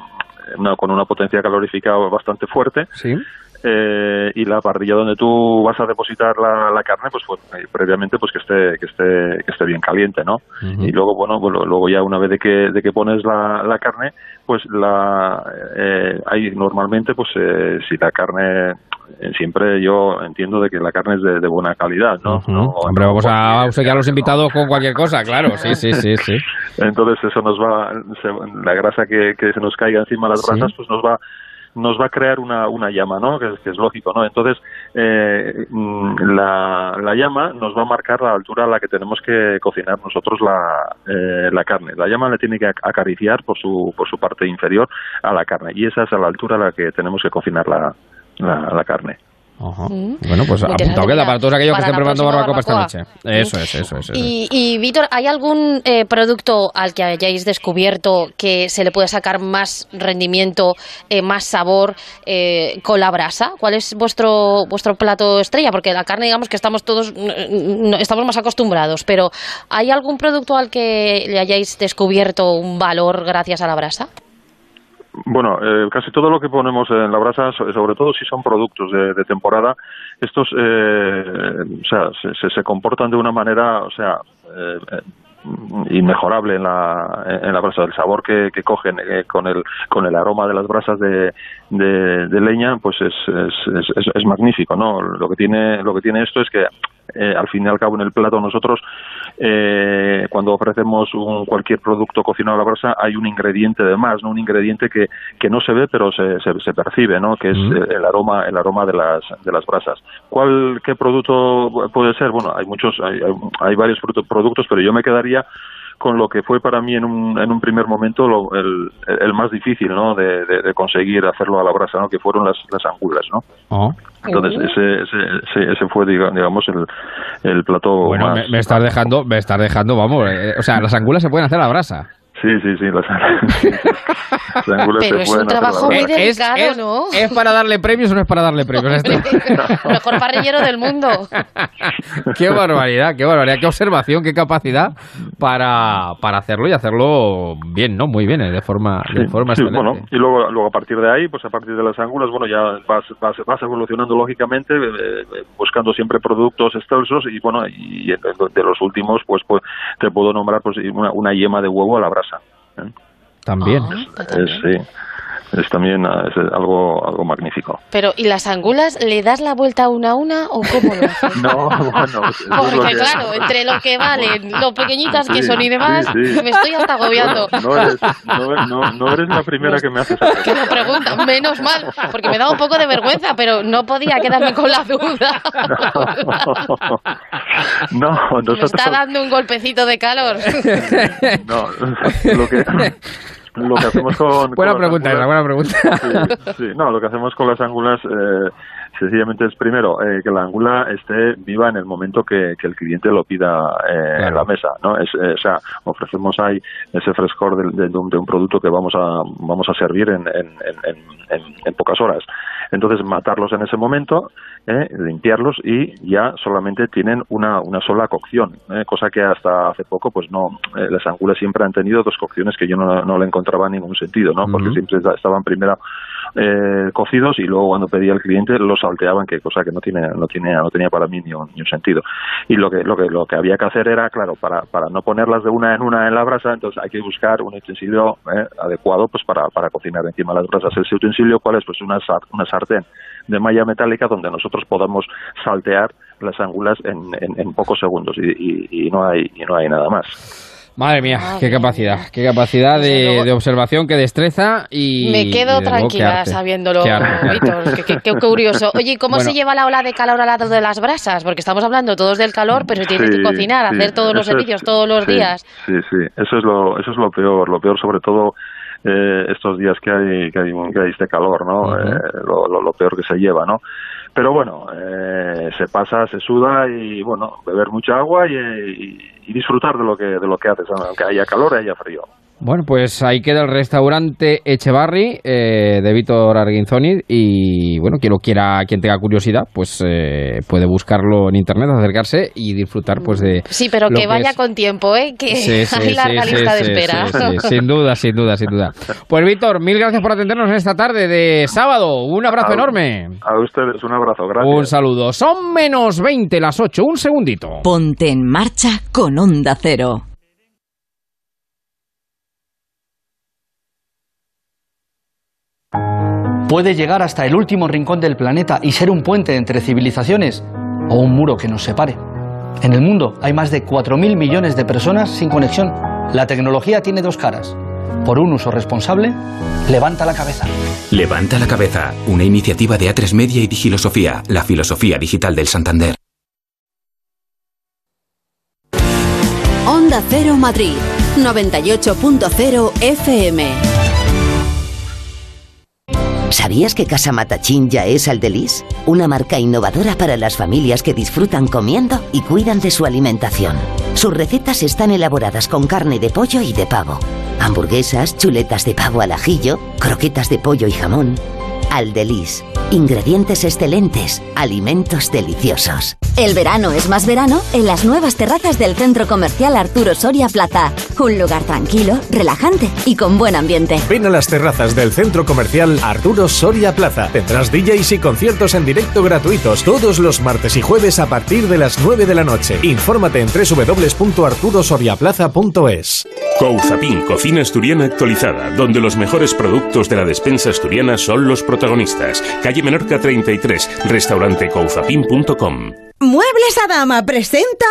una- con una potencia calorífica bastante fuerte. Sí. eh, y la parrilla donde tú vas a depositar la, la carne, pues, pues, eh, previamente pues que esté que esté que esté bien caliente, ¿no? Y luego bueno, pues, lo- luego ya una vez de que de que pones la, la carne, pues la eh, hay normalmente pues eh, si la carne eh, siempre yo entiendo de que la carne es de, de buena calidad, ¿no? No- Hombre, vamos a obsequiar a los invitados con cualquier cosa, claro, sí, sí, sí, sí. Entonces eso nos va, se- la grasa que, que se nos caiga encima de las Sí. brasas, pues nos va nos va a crear una, una llama, ¿no? Que es lógico, ¿no? Entonces eh, mm, la, la llama nos va a marcar la altura a la que tenemos que cocinar nosotros la, eh, la carne. La llama le tiene que ac- acariciar por su por su parte inferior a la carne y esa es a la altura a la que tenemos que cocinar la, la carne. Bueno, pues Muy apuntado queda para todos aquellos que estén preparando barbacoa esta noche. Eso es, eso es. eso. Y, y, Víctor, ¿hay algún eh, producto al que hayáis descubierto que se le puede sacar más rendimiento, eh, más sabor eh, con la brasa? ¿Cuál es vuestro vuestro plato estrella? Porque la carne, digamos que estamos todos no- estamos más acostumbrados, pero ¿hay algún producto al que le hayáis descubierto un valor gracias a la brasa? Bueno, eh, casi todo lo que ponemos en la brasa, so- sobre todo si son productos de, temporada, estos, eh, o sea, se, se- comportan de una manera, o sea, eh, inmejorable en la, en la brasa. El sabor que, que cogen eh, con el con el aroma de las brasas de, de, leña, pues es, es, es, es- es magnífico, ¿no? Lo que tiene lo que tiene esto es que eh, al fin y al cabo en el plato nosotros eh, cuando ofrecemos un, cualquier producto cocinado a la brasa hay un ingrediente de más, ¿no? Un ingrediente que, que no se ve pero se, se, se percibe, ¿no? Que es eh, el aroma el aroma de las de las brasas. ¿Cuál qué producto puede ser? Bueno, hay muchos hay, hay, varios produ- productos, pero yo me quedaría con lo que fue para mí en un, en un primer momento lo- el, el más difícil ¿no? de, de- de conseguir hacerlo a la brasa, ¿no? que fueron las, las angulas. ¿no? Oh. Entonces ese, ese, ese, ese fue diga- digamos el, el plato Bueno, más... me, me estás dejando, me estás dejando, vamos, eh, o sea, las angulas se pueden hacer a la brasa. Sí, sí, sí, las, las angulas Pero se es un la trabajo muy delicado, es, ¿no? ¿Es para darle premios o no es para darle premios? Esto? Mejor parrillero del mundo. qué barbaridad, qué barbaridad, qué observación, qué capacidad para, para hacerlo y hacerlo bien, ¿no? Muy bien, eh, de forma, de forma Sí, excelente. bueno, y luego, luego a partir de ahí, pues a partir de las angulas, bueno, ya vas, vas, vas evolucionando lógicamente, eh, eh, buscando siempre productos excelsos y bueno, y de de los últimos, pues, pues te puedo nombrar pues una, una yema de huevo a la brasa. ¿Eh? También. Es, sí, es también ah, es algo, algo magnífico. Pero, ¿y las angulas le das la vuelta una a una o cómo lo haces? No, bueno, es Porque que- claro, entre lo que valen, lo pequeñitas que Sí, son y demás, sí, sí. me estoy hasta agobiando. No eres, no, no- no eres la primera que me haces esa Que lo pregunta, menos mal, porque me da un poco de vergüenza, pero no podía quedarme con la duda. No, Me nosotros... está dando un golpecito de calor. No, lo que, lo que hacemos con... Buena con pregunta, angulas- buena pregunta. Sí, sí, no, lo que hacemos con las ángulas eh, sencillamente es primero eh, que la angula esté viva en el momento que, que el cliente lo pida eh, en la mesa, ¿no? Es, eh, o sea, ofrecemos ahí ese frescor de, de- de un, de un producto que vamos a vamos a servir en, en, en- en pocas horas. Entonces matarlos en ese momento, eh, limpiarlos y ya solamente tienen una, una sola cocción, eh, cosa que hasta hace poco pues no, eh, las angulas siempre han tenido dos cocciones que yo no, no le encontraba ningún sentido, ¿no? Porque siempre estaban primero eh, cocidos y luego cuando pedía el cliente los salteaban, que cosa que no tiene, no tiene, no tenía para mí ni un, ni sentido. Y lo que, lo que, lo que había que hacer era, claro, para, para no ponerlas de una en una en la brasa, entonces hay que buscar un utensilio eh, adecuado pues para, para cocinar encima de las brasas. Ese utensilio, ¿cuál es? Pues una, una sartén de malla metálica donde nosotros podamos saltear las angulas en, en, en pocos segundos y, y, y no hay y no hay nada más. Madre mía, qué capacidad, qué capacidad de, de observación, qué destreza y... Me quedo y desde luego, qué tranquila sabiéndolo, Qué. Víctor. Qué, qué- qué curioso. Oye, ¿y ¿cómo Bueno. se lleva la ola de calor al lado de las brasas? Porque estamos hablando todos del calor, pero tienes Sí, que cocinar, sí, hacer todos los es- servicios todos los sí, días. Sí, sí, eso es lo, eso es lo peor, lo peor sobre todo eh, estos días que hay, que hay, que hay este calor, ¿no? Eh, lo, lo, lo peor que se lleva, ¿no? Pero bueno, eh, se pasa, se suda y bueno, beber mucha agua y, y- y disfrutar de lo que de lo que haces, aunque haya calor haya frío. Bueno, pues ahí queda el restaurante Echevarri eh, de Víctor Arguinzoni y bueno, quien lo quiera, quien tenga curiosidad, pues eh, puede buscarlo en internet, acercarse y disfrutar pues de... Sí, pero que vaya es- con tiempo, ¿eh? Que Sí, sí, hay larga sí, lista sí, de sí, espera. sí, sí, sin duda, sin duda, sin duda. Pues Víctor, mil gracias por atendernos en esta tarde de sábado. Un abrazo A- enorme. A ustedes un abrazo, gracias. Un saludo. Son menos 20 las 8. Un segundito. Ponte en marcha con Onda Cero. Puede llegar hasta el último rincón del planeta y ser un puente entre civilizaciones o un muro que nos separe. En el mundo hay más de 4.000 millones de personas sin conexión. La tecnología tiene dos caras. Por un uso responsable, levanta la cabeza. Levanta la cabeza, una iniciativa de A3 Media y Digilosofía, la filosofía digital del Santander. Onda Cero Madrid, 98.0 FM. ¿Sabías que Casa Matachín ya es Aldelis? Una marca innovadora para las familias que disfrutan comiendo y cuidan de su alimentación. Sus recetas están elaboradas con carne de pollo y de pavo. Hamburguesas, chuletas de pavo al ajillo, croquetas de pollo y jamón. Aldelis. Ingredientes excelentes, alimentos deliciosos. El verano es más verano en las nuevas terrazas del Centro Comercial Arturo Soria Plaza. Un lugar tranquilo, relajante y con buen ambiente. Ven a las terrazas del centro comercial Arturo Soria Plaza. Tendrás DJs y conciertos en directo gratuitos todos los martes y jueves a partir de las 9 de la noche. Infórmate en www.arturosoriaplaza.es. Couzapin, cocina asturiana actualizada, donde los mejores productos de la despensa asturiana son los protagonistas. Calle Menorca 33, restaurante Muebles Adama presenta.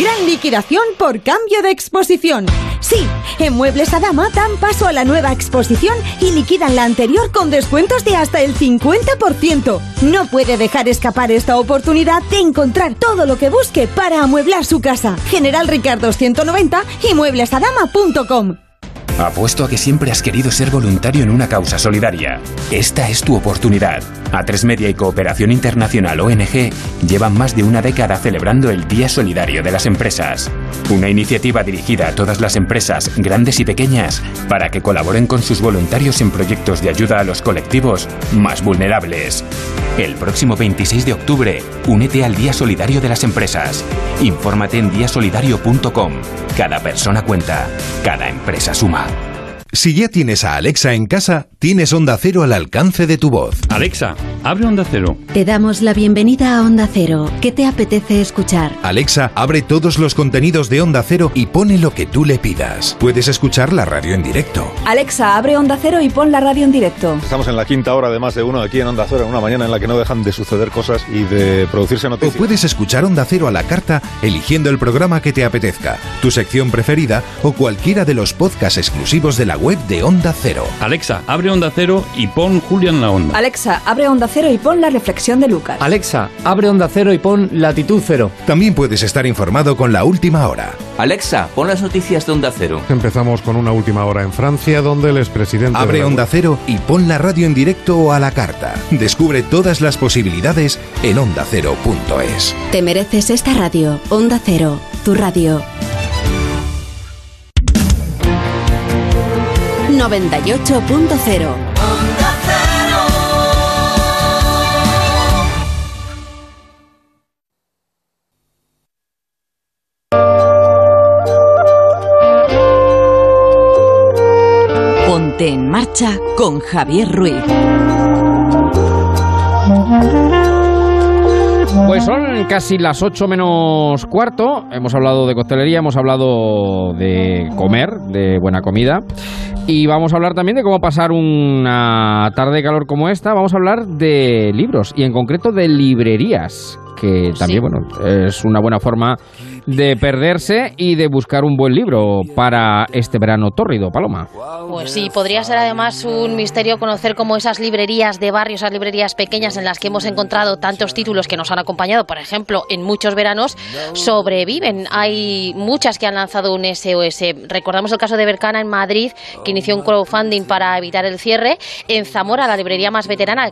Gran liquidación por cambio de exposición. Sí, en Muebles Adama dan paso a la nueva exposición y liquidan la anterior con descuentos de hasta el 50%. No puede dejar escapar esta oportunidad de encontrar todo lo que busque para amueblar su casa. General Ricardo 190 y mueblesadama.com. Apuesto a que siempre has querido ser voluntario en una causa solidaria. Esta es tu oportunidad. A3 Media y Cooperación Internacional ONG llevan más de una década celebrando el Día Solidario de las Empresas. Una iniciativa dirigida a todas las empresas, grandes y pequeñas, para que colaboren con sus voluntarios en proyectos de ayuda a los colectivos más vulnerables. El próximo 26 de octubre, únete al Día Solidario de las Empresas. Infórmate en diasolidario.com. Cada persona cuenta, cada empresa suma. Si ya tienes a Alexa en casa, tienes Onda Cero al alcance de tu voz. Alexa, abre Onda Cero. Te damos la bienvenida a Onda Cero. ¿Qué te apetece escuchar? Alexa, abre todos los contenidos de Onda Cero y pone lo que tú le pidas. Puedes escuchar la radio en directo. Alexa, abre Onda Cero y pon la radio en directo. Estamos en la quinta hora de más de uno aquí en Onda Cero, en una mañana en la que no dejan de suceder cosas y de producirse O noticias. puedes escuchar Onda Cero a la carta eligiendo el programa que te apetezca, tu sección preferida o cualquiera de los podcasts exclusivos de la web de Onda Cero. Alexa, abre Onda Cero y pon Julián la Onda. Alexa, abre Onda Cero y pon la reflexión de Lucas. Alexa, abre Onda Cero y pon Latitud Cero. También puedes estar informado con la última hora. Alexa, pon las noticias de Onda Cero. Empezamos con una última hora en Francia, donde el expresidente... de Abre la- Onda Cero y pon la radio en directo o a la carta. Descubre todas las posibilidades en ondacero.es. Te mereces esta radio. Onda Cero, tu radio. 98.0 Ponte en marcha con Javier Ruiz. Pues son casi las 8 menos cuarto. Hemos hablado de coctelería, hemos hablado de comer, de buena comida. Y vamos a hablar también de cómo pasar una tarde de calor como esta. Vamos a hablar de libros y en concreto de librerías, que también, bueno, es una buena forma de perderse y de buscar un buen libro para este verano tórrido, Paloma. Pues sí, podría ser además un misterio conocer cómo esas librerías de barrio, esas librerías pequeñas en las que hemos encontrado tantos títulos que nos han acompañado, por ejemplo, en muchos veranos, sobreviven. Hay muchas que han lanzado un SOS. Recordamos el caso de Bercana en Madrid, que inició un crowdfunding para evitar el cierre. En Zamora, la librería más veterana,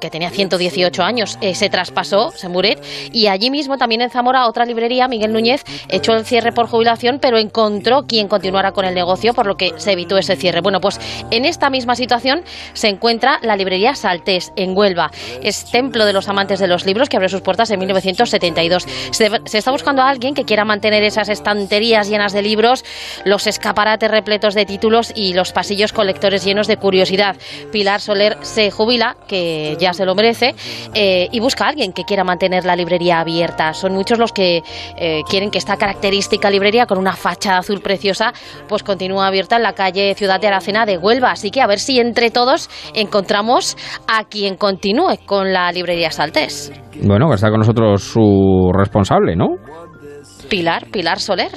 que tenía 118 años, eh, se traspasó, se muret. Y allí mismo, también en Zamora, otra librería, Miguel Núñez, echó el cierre por jubilación, pero encontró quien continuara con el negocio, por lo que se evitó ese cierre. Bueno, pues en esta misma situación se encuentra la librería Saltés, en Huelva. Es templo de los amantes de los libros que abrió sus puertas en 1972. Se, se está buscando a alguien que quiera mantener esas estanterías llenas de libros, los escaparates repletos de títulos y los pasillos colectores llenos de curiosidad. Pilar Soler se jubila, que ya se lo merece, eh, y busca a alguien que quiera mantener la librería abierta. Son muchos los que eh, quieren que esta característica librería con una fachada azul preciosa pues continúe abierta en la calle Ciudad de Aracena de Huelva. Así que a ver si entre todos encontramos a quien continúe con la librería Saltés. Bueno, que está con nosotros su responsable, ¿no? Pilar, Pilar Soler.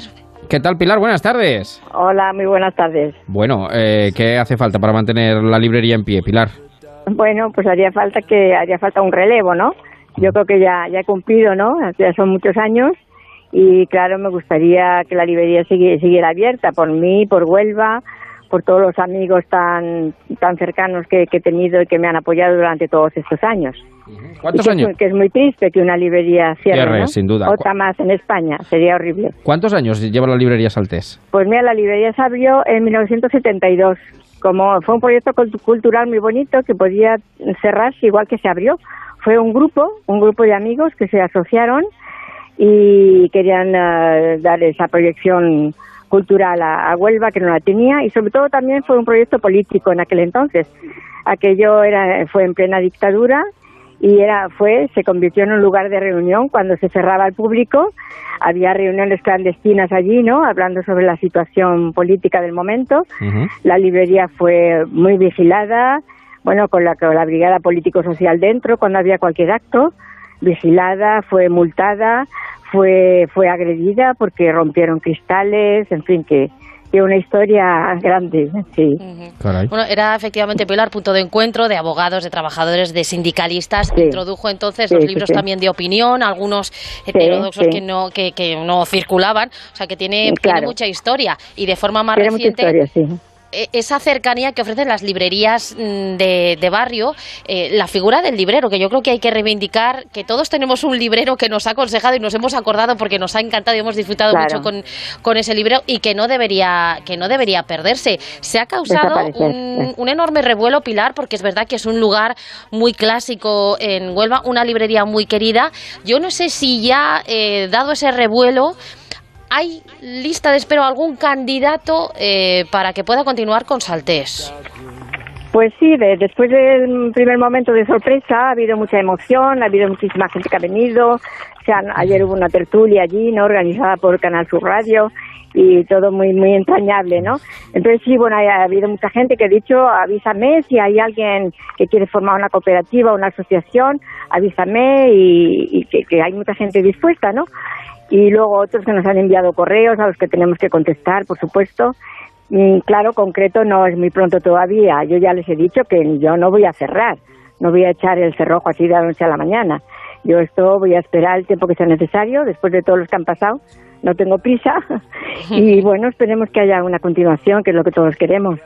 ¿Qué tal, Pilar? Buenas tardes. Hola, muy buenas tardes. Bueno, eh, ¿qué hace falta para mantener la librería en pie, Pilar? Bueno, pues haría falta que haría falta un relevo, ¿no? Yo creo que ya ya he cumplido, ¿no? Ya son muchos años y claro, me gustaría que la librería sigui- siguiera abierta por mí, por Huelva, por todos los amigos tan tan cercanos que, que he tenido y que me han apoyado durante todos estos años. ¿Cuántos que, años? Es, que es muy triste que una librería cierre, Cierre, ¿no? sin duda. Otra más en España, sería horrible. ¿Cuántos años lleva la librería Saltés? Pues mira, la librería se abrió en 1972. Como fue un proyecto cult- cultural muy bonito que podía cerrarse igual que se abrió. Fue un grupo, un grupo de amigos que se asociaron y querían eh, dar esa proyección cultural a, a Huelva que no la tenía y sobre todo también fue un proyecto político en aquel entonces. Aquello era fue en plena dictadura y era fue se convirtió en un lugar de reunión cuando se cerraba al público. Había reuniones clandestinas allí no hablando sobre la situación política del momento. La librería fue muy vigilada bueno con la con la brigada político social dentro cuando había cualquier acto vigilada fue multada fue fue agredida porque rompieron cristales en fin que que una historia grande sí Bueno, era efectivamente Pilar punto de encuentro de abogados, de trabajadores, de sindicalistas. Introdujo entonces Sí, los sí, libros sí. tambien de opinión, algunos heterodoxos sí. que no que, que no circulaban, o sea que tiene, Claro. tiene mucha historia y de forma más tiene mucha reciente historia sí esa cercanía que ofrecen las librerías mm, de, de barrio, eh, la figura del librero, que yo creo que hay que reivindicar, que todos tenemos un librero que nos ha aconsejado y nos hemos acordado porque nos ha encantado y hemos disfrutado Claro. mucho con, con ese librero y que no debería que no debería perderse. Se ha causado un enorme revuelo, Pilar, porque es verdad que es un lugar muy clásico en Huelva, una librería muy querida. Yo no sé si ya, eh, dado ese revuelo, ¿Hay lista de espero algún candidato eh, para que pueda continuar con Saltés? Pues sí, de- después del primer momento de sorpresa ha habido mucha emoción, ha habido muchísima gente que ha venido. Se han- ayer hubo una tertulia allí, ¿no? Organizada por Canal Sur Radio y todo muy muy entrañable, ¿no? Entonces sí, bueno, ha, ha habido mucha gente que ha dicho, avísame si hay alguien que quiere formar una cooperativa, una asociación, avísame y, que hay mucha gente dispuesta, ¿no? Y luego otros que nos han enviado correos a los que tenemos que contestar, por supuesto. Mm, Claro, concreto no es muy pronto todavía. Yo ya les he dicho que yo no voy a cerrar, no voy a echar el cerrojo así de la noche a la mañana. Yo esto voy a esperar el tiempo que sea necesario, después de todos los que han pasado. No tengo prisa. y bueno, esperemos que haya una continuación, que es lo que todos queremos.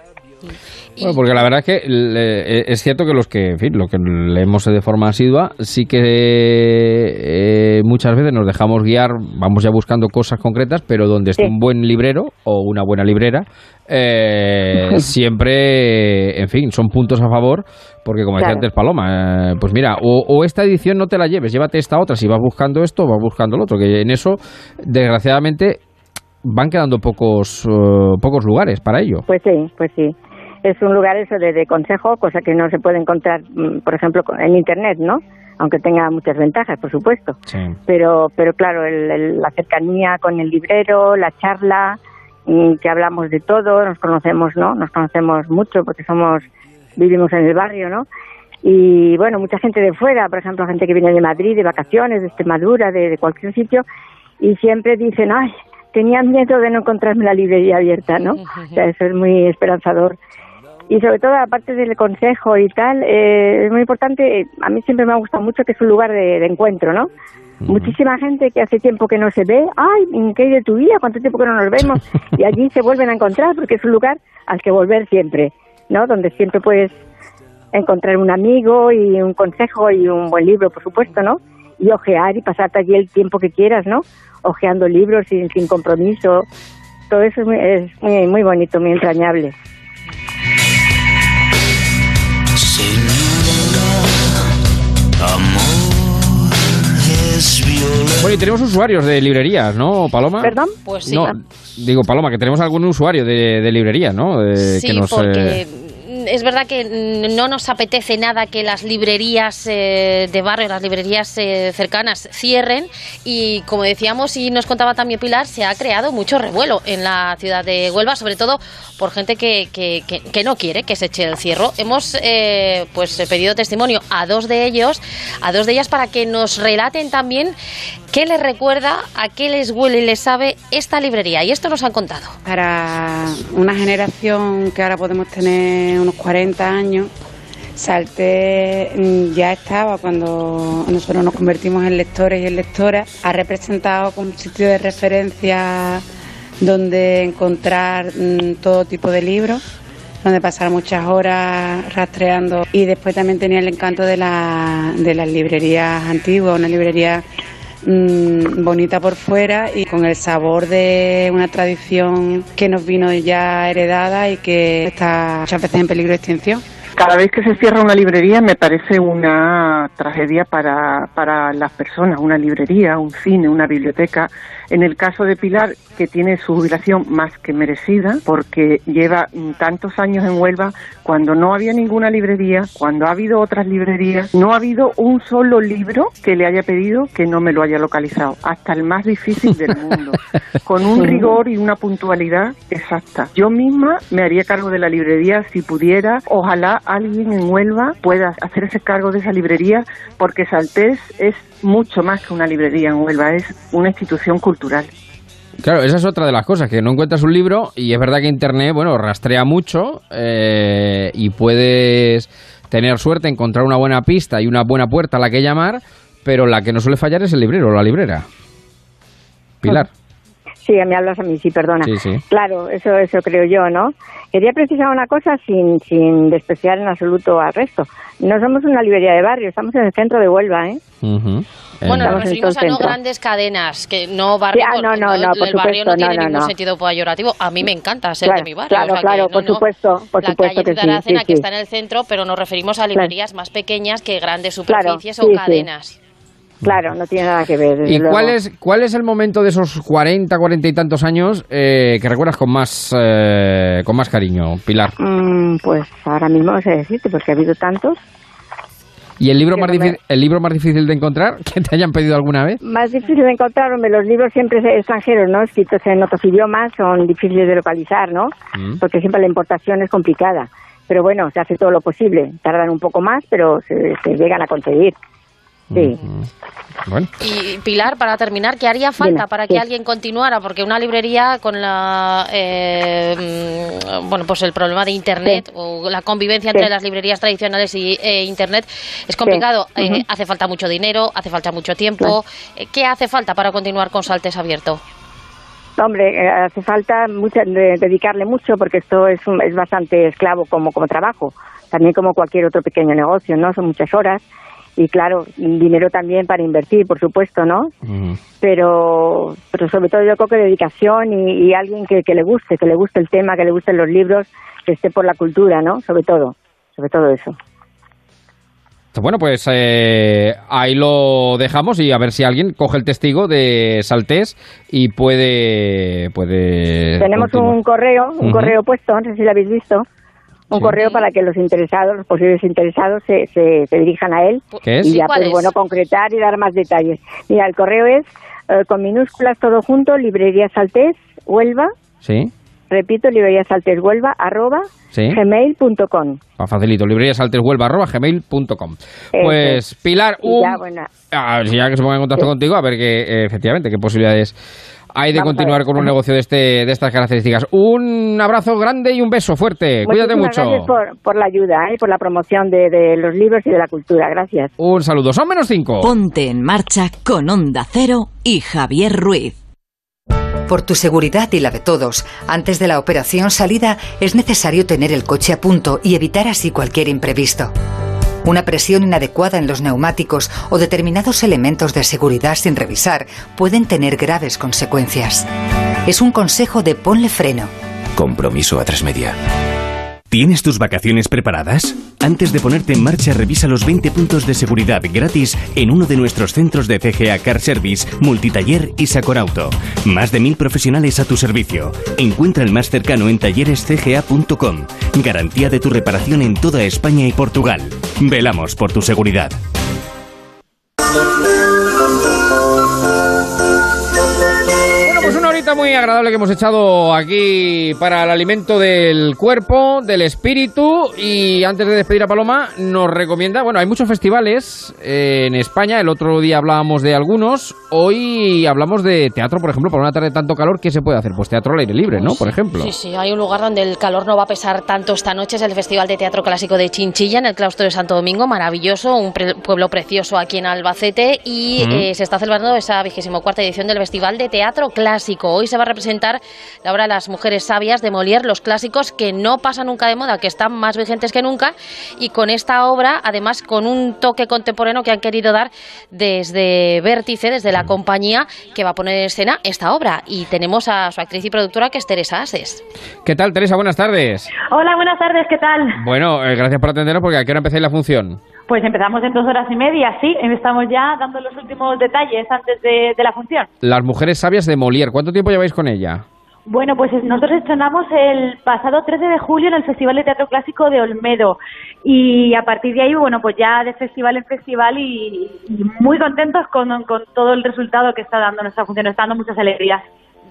Bueno, porque la verdad es que le- es cierto que los que, en fin, lo que leemos de forma asidua, sí que eh, muchas veces nos dejamos guiar, vamos ya buscando cosas concretas, pero donde está un buen librero o una buena librera, eh, siempre, en fin, son puntos a favor, porque como decía antes Paloma, eh, pues mira, o, o esta edición no te la lleves, llévate esta otra, si vas buscando esto, vas buscando lo otro, que en eso, desgraciadamente, van quedando pocos, eh, pocos lugares para ello. Pues sí, pues sí. Es un lugar eso de, de consejo, cosa que no se puede encontrar, mm, por ejemplo, con- en Internet, ¿no? Aunque tenga muchas ventajas, por supuesto. Pero, pero claro, el- el- la cercanía con el librero, la charla, mm, que hablamos de todo, nos conocemos, ¿no? Nos conocemos mucho porque somos, vivimos en el barrio, ¿no? Y bueno, mucha gente de fuera, por ejemplo, gente que viene de Madrid, de vacaciones, de Extremadura, de, de cualquier sitio, y siempre dicen, ay, tenía miedo de no encontrarme la librería abierta, ¿no? O sea, eso es muy esperanzador. Y sobre todo, aparte del consejo y tal, eh, es muy importante, a mí siempre me ha gustado mucho que es un lugar de, de encuentro, ¿no? Muchísima gente que hace tiempo que no se ve, ay, ¿qué hay de tu vida? ¿Cuánto tiempo que no nos vemos? Y allí se vuelven a encontrar porque es un lugar al que volver siempre, ¿no? Donde siempre puedes encontrar un amigo y un consejo y un buen libro, por supuesto, ¿no? Y ojear y pasarte allí el tiempo que quieras, ¿no? Ojeando libros sin, sin compromiso. Todo eso es muy, es muy, muy bonito, muy entrañable. Bueno, y tenemos usuarios de librerías, ¿no, Paloma? ¿Perdón? Pues sí. No, digo, Paloma, que tenemos algún usuario de, de librerías, ¿no? Sí, que nos, porque eh, es verdad que no nos apetece nada que las librerías eh, de barrio, las librerías eh, cercanas cierren y como decíamos y nos contaba también Pilar, se ha creado mucho revuelo en la ciudad de Huelva, sobre todo por gente que, que, que- no quiere que se eche el cierro. Hemos eh, pues pedido testimonio a dos de ellos, a dos de ellas para que nos relaten también qué les recuerda, a qué les huele y les sabe esta librería y esto nos han contado. Para una generación que ahora podemos tener unos 40 años, Salte mm, ya estaba cuando nosotros nos convertimos en lectores y en lectoras, ha representado como un sitio de referencia donde encontrar mm, todo tipo de libros, donde pasar muchas horas rastreando. Y después también tenía el encanto de, la, de las librerías antiguas, una librería mm, bonita por fuera y con el sabor de una tradición que nos vino ya heredada y que está muchas veces en peligro de extinción. Cada vez que se cierra una librería me parece una tragedia para, para las personas, una librería, un cine, una biblioteca. En el caso de Pilar, que tiene su jubilación más que merecida, porque lleva tantos años en Huelva, cuando no había ninguna librería, cuando ha habido otras librerías, no ha habido un solo libro que le haya pedido que no me lo haya localizado, hasta el más difícil del mundo, con un rigor y una puntualidad exacta. Yo misma me haría cargo de la librería si pudiera, ojalá alguien en Huelva pueda hacerse cargo de esa librería, porque Saltés es mucho más que una librería en Huelva, es una institución cultural. Claro, esa es otra de las cosas, que no encuentras un libro y es verdad que Internet, bueno, rastrea mucho eh, y puedes tener suerte, encontrar una buena pista y una buena puerta a la que llamar, pero la que no suele fallar es el librero o la librera. Pilar. Sí, me hablas a mí, sí, perdona. Sí, sí. Claro, eso, eso creo yo, ¿no? Quería precisar una cosa sin, sin despreciar en absoluto al resto. No somos una librería de barrio, estamos en el centro de Huelva, ¿eh? Ujú. Bueno, Estamos nos referimos a no grandes cadenas, que no barrio. Sí, ah, no, no, no, por el barrio supuesto, no tiene ningún no. sentido peyorativo. A mí me encanta ser Claro, de mi barrio. claro, o sea que claro, no, por supuesto, por la supuesto calle que de sí, que sí. está en el centro, pero nos referimos a librerías más pequeñas que grandes superficies o sí. cadenas. Claro, no tiene nada que ver. desde ¿Y luego. cuál es, cuál es el momento de esos 40, 40 y tantos años eh, que recuerdas con más, eh, con más cariño, Pilar? Mm, pues ahora mismo no sé decirte, porque ha habido tantos. ¿Y el libro, más me- difícil, el libro más difícil de encontrar que te hayan pedido alguna vez? Más difícil de encontrar, hombre, los libros siempre extranjeros, ¿no? Escritos en otros idiomas son difíciles de localizar, ¿no? Mm. Porque siempre la importación es complicada. Pero bueno, se hace todo lo posible. Tardan un poco más, pero se, se llegan a conseguir. Sí. Bueno. Y Pilar, para terminar, ¿qué haría falta para sí. que alguien continuara? Porque una librería con la, eh, mm, bueno, pues el problema de Internet o la convivencia Sí. entre las librerías tradicionales y eh, Internet es complicado. Sí. Eh, hace falta mucho dinero, hace falta mucho tiempo. Eh, ¿Qué hace falta para continuar con Saltes abierto? Hombre, eh, hace falta mucha- de- dedicarle mucho porque esto es, un- es bastante esclavo como, como trabajo. También como cualquier otro pequeño negocio, ¿no? Son muchas horas. Y claro, dinero también para invertir, por supuesto, ¿no? pero, pero sobre todo yo creo que dedicación y, y alguien que, que le guste, que le guste el tema, que le gusten los libros, que esté por la cultura, ¿no? Sobre todo, sobre todo eso. Bueno, pues eh, ahí lo dejamos y a ver si alguien coge el testigo de Saltés y puede... puede Tenemos continuar. un correo, un correo puesto, no sé si lo habéis visto, un Sí. correo para que los interesados, los posibles interesados, se, se, se dirijan a él ¿Qué es? y ya ¿Cuál pues es? bueno concretar y dar más detalles. Mira, el correo es eh, con minúsculas todo junto, librería Saltés, Huelva, Sí. repito, libreriasalteshuelva arroba Sí. gmail.com. Ah, facilito, libreríasalteshuelva.gmail.com Pues, Pilar, un... ya, bueno, Ah, si ya que se ponga en contacto contigo, a ver que, eh, efectivamente, qué posibilidades hay de Vamos continuar con un negocio de, este, de estas características. Un abrazo grande y un beso fuerte. Cuídate muchísimas mucho. Gracias por, por la ayuda ¿eh? y por la promoción de, de los libros y de la cultura. Gracias. Un saludo. Son menos cinco. Ponte en marcha con Onda Cero y Javier Ruiz. Por tu seguridad y la de todos, antes de la operación salida es necesario tener el coche a punto y evitar así cualquier imprevisto. Una presión inadecuada en los neumáticos o determinados elementos de seguridad sin revisar pueden tener graves consecuencias. Es un consejo de ponle freno. Compromiso a tres media. ¿Tienes tus vacaciones preparadas? Antes de ponerte en marcha, revisa los 20 puntos de seguridad gratis en uno de nuestros centros de CGA Car Service, Multitaller y Sacorauto. Más de mil profesionales a tu servicio. Encuentra el más cercano en tallerescga.com. Garantía de tu reparación en toda España y Portugal. Velamos por tu seguridad. Muy agradable que hemos echado aquí para el alimento del cuerpo, del espíritu. Y antes de despedir a Paloma, nos recomienda. Bueno, hay muchos festivales eh, en España. El otro día hablábamos de algunos. Hoy hablamos de teatro, por ejemplo, para una tarde de tanto calor. ¿Qué se puede hacer? Pues teatro al aire libre, ¿no? Por ejemplo. Sí, sí, hay un lugar donde el calor no va a pesar tanto esta noche, es el Festival de Teatro Clásico de Chinchilla, en el claustro de Santo Domingo, maravilloso, un pre- pueblo precioso aquí en Albacete, y Mm. eh, se está celebrando esa vigésimo cuarta edición del Festival de Teatro Clásico. Hoy se va a representar la obra Las Mujeres Sabias de Molière, los clásicos que no pasan nunca de moda, que están más vigentes que nunca, y con esta obra, además, con un toque contemporáneo que han querido dar desde Vértice, desde la compañía que va a poner en escena esta obra. Y tenemos a su actriz y productora, que es Teresa Ases. ¿Qué tal, Teresa? Buenas tardes. Hola, buenas tardes, ¿qué tal? Bueno, eh, gracias por atendernos porque a qué hora empezáis la función. Pues empezamos en dos horas y media, sí, estamos ya dando los últimos detalles antes de, de la función. Las mujeres sabias de Molière. ¿Cuánto tiempo lleváis con ella? Bueno, pues nosotros estrenamos el pasado 13 de julio en el Festival de Teatro Clásico de Olmedo y a partir de ahí, bueno, pues ya de festival en festival y, y muy contentos con, con todo el resultado que está dando nuestra función, está dando muchas alegrías.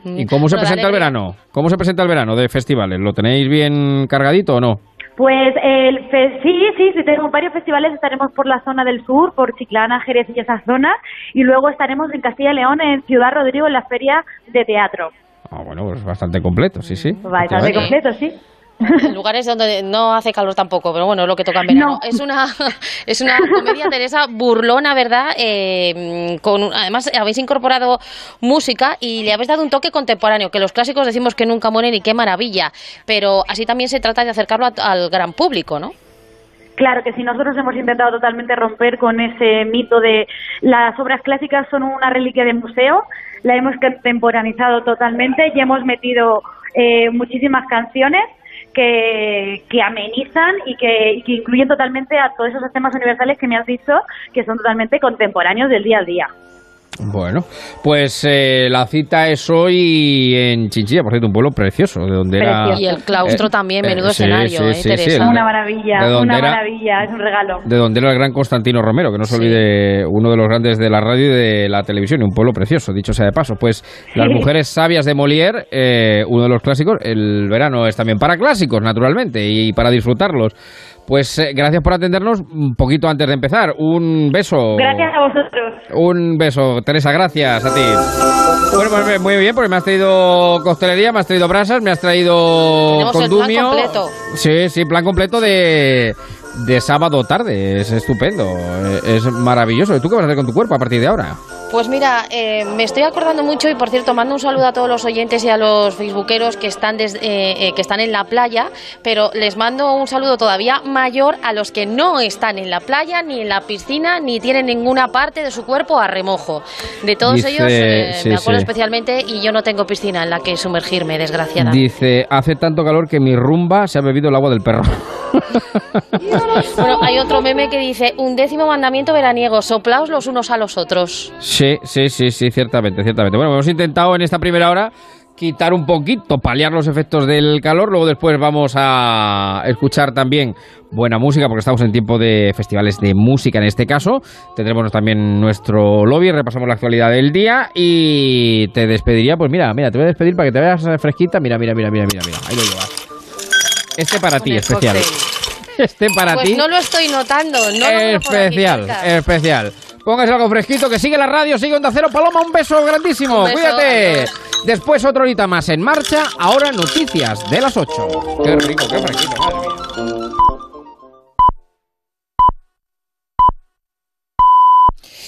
¿Y cómo se presenta el verano? ¿Cómo se presenta el verano de festivales? ¿Lo tenéis bien cargadito o no? Pues el fe- sí, sí, sí, tenemos varios festivales, estaremos por la zona del sur, por Chiclana, Jerez y esas zonas, y luego estaremos en Castilla y León, en Ciudad Rodrigo, en la Feria de Teatro. Ah, bueno, pues bastante completo, sí, sí. De completo, sí. En lugares donde no hace calor tampoco, pero bueno, es lo que toca en verano. Es una es una comedia, Teresa, burlona, ¿verdad? Eh, con Además, habéis incorporado música y le habéis dado un toque contemporáneo, que los clásicos decimos que nunca mueren y qué maravilla, pero así también se trata de acercarlo a- al gran público, ¿no? Claro que sí, nosotros hemos intentado totalmente romper con ese mito de las obras clásicas son una reliquia de museo, la hemos contemporanizado totalmente y hemos metido eh, muchísimas canciones que, que amenizan y que, que incluyen totalmente a todos esos temas universales que me has dicho que son totalmente contemporáneos del día al día. Bueno, pues eh, la cita es hoy en Chinchilla, por cierto, un pueblo precioso, de donde era... Y el claustro también, menudo sí, escenario, sí, ¿eh, sí, sí, Teresa? el- Una maravilla, una era- maravilla, es un regalo. de donde era el gran Constantino Romero, que no se olvide uno de los grandes de la radio y de la televisión, y un pueblo precioso, dicho sea de paso. Pues Las Sí. mujeres sabias de Molière, eh, uno de los clásicos, el verano es también para clásicos, naturalmente, y para disfrutarlos. Pues eh, gracias por atendernos un poquito antes de empezar. Un beso. Gracias a vosotros. Un beso, Teresa, gracias a ti. Bueno, pues muy bien, porque me has traído costelería, me has traído brasas, me has traído Tenemos el plan condumio. completo. Sí, sí, plan completo de, de sábado tarde. Es estupendo, eh, es maravilloso. ¿Y tú qué vas a hacer con tu cuerpo a partir de ahora? Pues mira, eh, me estoy acordando mucho y por cierto mando un saludo a todos los oyentes y a los facebookeros que están des- eh, eh, que están en la playa, pero les mando un saludo todavía mayor a los que no están en la playa ni en la piscina ni tienen ninguna parte de su cuerpo a remojo. De todos Dice- ellos eh, sí, me acuerdo sí. especialmente y yo no tengo piscina en la que sumergirme, desgraciadamente. Dice, hace tanto calor que mi rumba se ha bebido el agua del perro. Bueno, hay otro meme que dice un décimo mandamiento veraniego, soplaos los unos a los otros. Sí, sí, sí, sí, ciertamente, ciertamente. Bueno, hemos intentado en esta primera hora quitar un poquito, paliar los efectos del calor. Luego después vamos a escuchar también buena música, porque estamos en tiempo de festivales de música en este caso. Tendremos también nuestro lobby, repasamos la actualidad del día y te despediría, pues mira, mira, te voy a despedir para que te veas fresquita. Mira, mira, mira, mira, mira, mira. Ahí lo llevas. Este para ti, especial. Este para pues ti. no lo estoy notando. No especial, especial. Póngase algo fresquito, que sigue la radio, sigue Onda Cero. Paloma, un beso grandísimo. Un beso, Cuídate. Después otra horita más en marcha. Ahora noticias de las 8. Qué rico, qué fresquito, madre mía.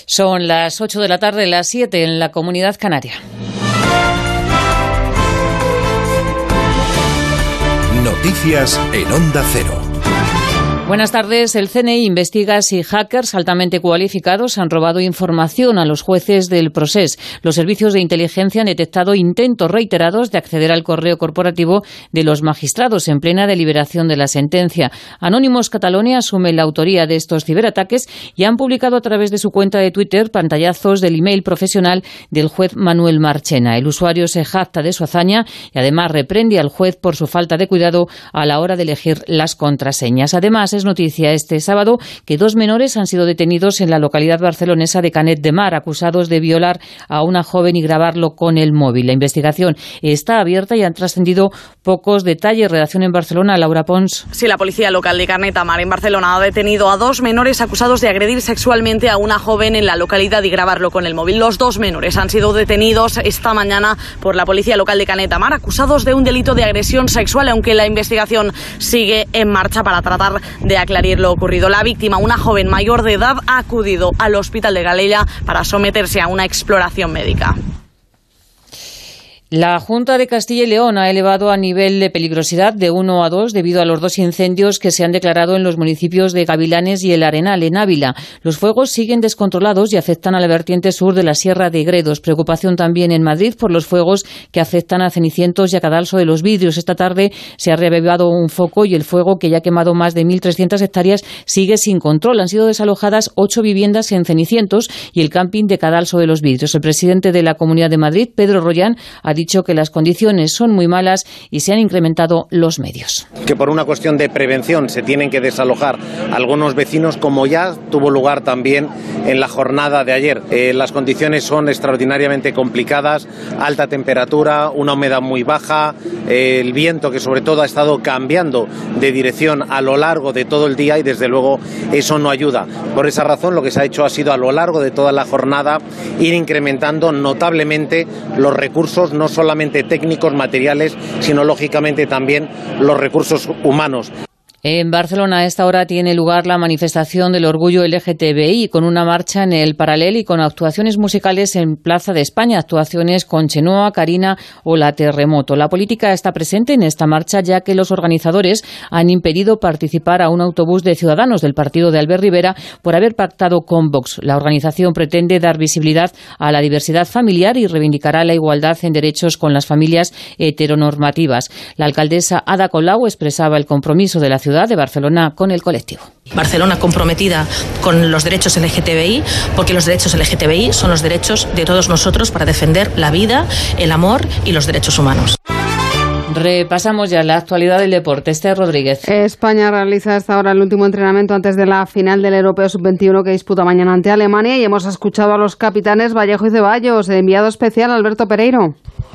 Son las 8 de la tarde, las 7 en la comunidad canaria. Noticias en Onda Cero. Buenas tardes. El CNI investiga si hackers altamente cualificados han robado información a los jueces del proceso. Los servicios de inteligencia han detectado intentos reiterados de acceder al correo corporativo de los magistrados en plena deliberación de la sentencia. Anónimos Catalonia asume la autoría de estos ciberataques y han publicado a través de su cuenta de Twitter pantallazos del email profesional del juez Manuel Marchena. El usuario se jacta de su hazaña y además reprende al juez por su falta de cuidado a la hora de elegir las contraseñas. Además, es noticia este sábado que dos menores han sido detenidos en la localidad barcelonesa de Canet de Mar, acusados de violar a una joven y grabarlo con el móvil. La investigación está abierta y han trascendido pocos detalles. Redacción en Barcelona, Laura Pons. Sí, la policía local de Canet de Mar en Barcelona ha detenido a dos menores acusados de agredir sexualmente a una joven en la localidad y grabarlo con el móvil. Los dos menores han sido detenidos esta mañana por la policía local de Canet de Mar, acusados de un delito de agresión sexual, aunque la investigación sigue en marcha para tratar de aclarar lo ocurrido. La víctima, una joven mayor de edad, ha acudido al hospital de Galella para someterse a una exploración médica. La Junta de Castilla y León ha elevado a nivel de peligrosidad de 1 a 2 debido a los dos incendios que se han declarado en los municipios de Gavilanes y El Arenal, en Ávila. Los fuegos siguen descontrolados y afectan a la vertiente sur de la Sierra de Gredos. Preocupación también en Madrid por los fuegos que afectan a Cenicientos y a Cadalso de los Vidrios. Esta tarde se ha reavivado un foco y el fuego, que ya ha quemado más de 1.300 hectáreas, sigue sin control. Han sido desalojadas ocho viviendas en Cenicientos y el camping de Cadalso de los Vidrios. El presidente de la Comunidad de Madrid, Pedro Rollán, ha dicho que las condiciones son muy malas y se han incrementado los medios. que por una cuestión de prevención se tienen que desalojar algunos vecinos, como ya tuvo lugar también en la jornada de ayer. Eh, las condiciones son extraordinariamente complicadas, alta temperatura, una humedad muy baja, eh, el viento que sobre todo ha estado cambiando de dirección a lo largo de todo el día y desde luego eso no ayuda. Por esa razón lo que se ha hecho ha sido a lo largo de toda la jornada ir incrementando notablemente los recursos, no solamente técnicos, materiales, sino lógicamente también los recursos humanos. En Barcelona a esta hora tiene lugar la manifestación del orgullo LGTBI con una marcha en el paralel y con actuaciones musicales en Plaza de España, actuaciones con Chenoa, Karina o La Terremoto. La política está presente en esta marcha ya que los organizadores han impedido participar a un autobús de ciudadanos del partido de Albert Rivera por haber pactado con Vox. La organización pretende dar visibilidad a la diversidad familiar y reivindicará la igualdad en derechos con las familias heteronormativas. La alcaldesa Ada Colau expresaba el compromiso de la ciudad de Barcelona con el colectivo. Barcelona comprometida con los derechos LGTBI, porque los derechos LGTBI son los derechos de todos nosotros para defender la vida, el amor y los derechos humanos. Repasamos ya la actualidad del deporte. Esther Rodríguez. España realiza hasta ahora el último entrenamiento antes de la final del Europeo Sub-21 que disputa mañana ante Alemania y hemos escuchado a los capitanes Vallejo y Ceballos, enviado especial Alberto Pereiro.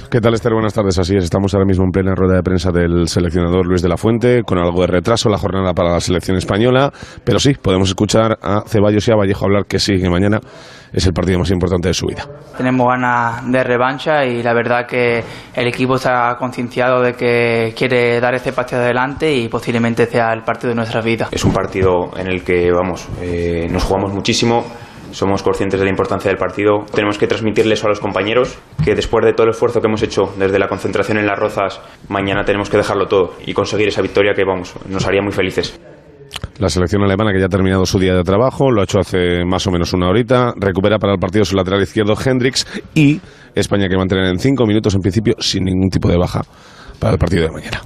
¿Qué tal, Esther? Buenas tardes. Así es, estamos ahora mismo en plena rueda de prensa del seleccionador Luis de la Fuente, con algo de retraso la jornada para la selección española, pero sí, podemos escuchar a Ceballos y a Vallejo hablar que sí, que mañana es el partido más importante de su vida. Tenemos ganas de revancha y la verdad que el equipo está concienciado de que quiere dar este partido adelante y posiblemente sea el partido de nuestra vida. Es un partido en el que, vamos, eh, nos jugamos muchísimo. Somos conscientes de la importancia del partido. Tenemos que transmitirle eso a los compañeros, que después de todo el esfuerzo que hemos hecho desde la concentración en las Rozas, mañana tenemos que dejarlo todo y conseguir esa victoria que, vamos, nos haría muy felices. La selección alemana que ya ha terminado su día de trabajo, lo ha hecho hace más o menos una horita, recupera para el partido su lateral izquierdo Hendrix y España que va a entrenar en cinco minutos en principio sin ningún tipo de baja para el partido de mañana.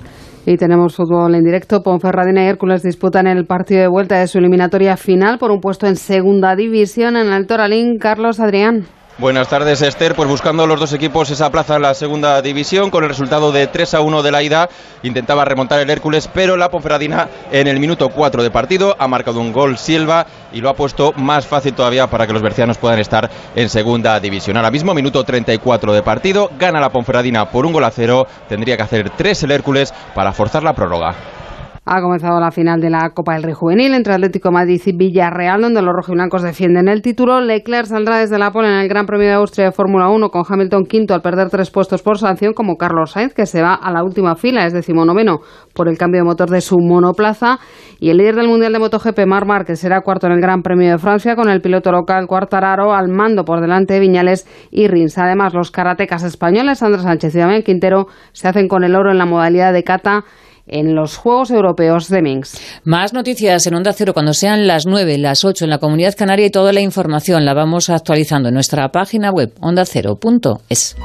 Y tenemos fútbol en directo. Ponferradina y Hércules disputan el partido de vuelta de su eliminatoria final por un puesto en segunda división en el Toralín. Carlos Adrián. Buenas tardes, Esther. Pues buscando los dos equipos esa plaza en la segunda división, con el resultado de 3 a 1 de la ida, intentaba remontar el Hércules, pero la Ponferradina en el minuto 4 de partido ha marcado un gol Silva y lo ha puesto más fácil todavía para que los bercianos puedan estar en segunda división. Ahora mismo, minuto 34 de partido, gana la Ponferradina por un gol a cero, tendría que hacer 3 el Hércules para forzar la prórroga. Ha comenzado la final de la Copa del Rey Juvenil entre Atlético de Madrid y Villarreal, donde los rojiblancos defienden el título. Leclerc saldrá desde la pole en el Gran Premio de Austria de Fórmula 1 con Hamilton quinto al perder tres puestos por sanción, como Carlos Sainz, que se va a la última fila, es decimonoveno, por el cambio de motor de su monoplaza. Y el líder del Mundial de MotoGP, Mar Márquez, será cuarto en el Gran Premio de Francia, con el piloto local Cuartararo al mando por delante de Viñales y Rins. Además, los karatecas españoles, Sandra Sánchez y Damián Quintero, se hacen con el oro en la modalidad de kata en los Juegos Europeos de Minsk. Más noticias en Onda Cero cuando sean las 9, las 8 en la Comunidad Canaria y toda la información la vamos actualizando en nuestra página web ondacero.es.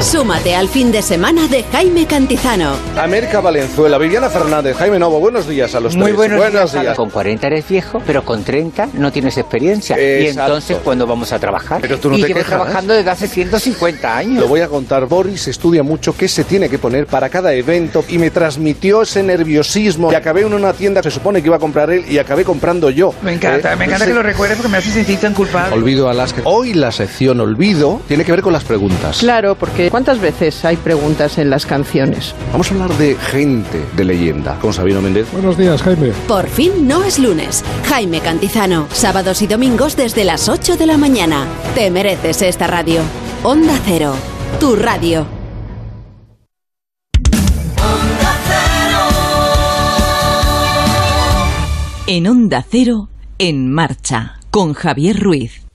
Súmate al fin de semana de Jaime Cantizano. América Valenzuela, Viviana Fernández, Jaime Novo, buenos días a los Muy tres. buenos, días. Con 40 eres viejo, pero con 30 no tienes experiencia. Y entonces, ¿cuándo vamos a trabajar? Pero tú no y te llevo quejas. trabajando desde hace 150 años. Lo voy a contar. Boris estudia mucho qué se tiene que poner para cada evento y me transmitió ese nerviosismo. Y acabé en una tienda que se supone que iba a comprar él y acabé comprando yo. Me encanta, ¿Eh? me encanta que lo recuerdes porque me hace sentir tan culpable. Olvido Alaska. Hoy la sección Olvido tiene que ver con las preguntas. Claro, porque ¿cuántas veces hay preguntas en las canciones? Vamos a hablar de gente de leyenda con Sabino Méndez. Buenos días, Jaime. Por fin no es lunes. Jaime Cantizano, sábados y domingos desde las 8 de la mañana. Te mereces esta radio. Onda Cero, tu radio. En Onda Cero, en marcha, con Javier Ruiz.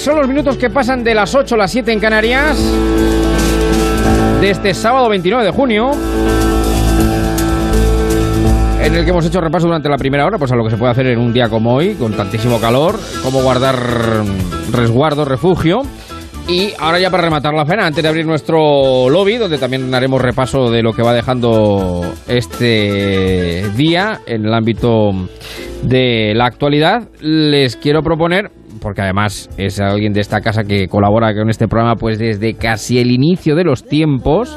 Son los minutos que pasan de las 8 a las 7 en Canarias. De este sábado 29 de junio. En el que hemos hecho repaso durante la primera hora, pues a lo que se puede hacer en un día como hoy, con tantísimo calor, cómo guardar resguardo, refugio. Y ahora ya para rematar la cena, antes de abrir nuestro lobby, donde también haremos repaso de lo que va dejando este día en el ámbito de la actualidad, les quiero proponer, porque además es alguien de esta casa que colabora con este programa pues desde casi el inicio de los tiempos,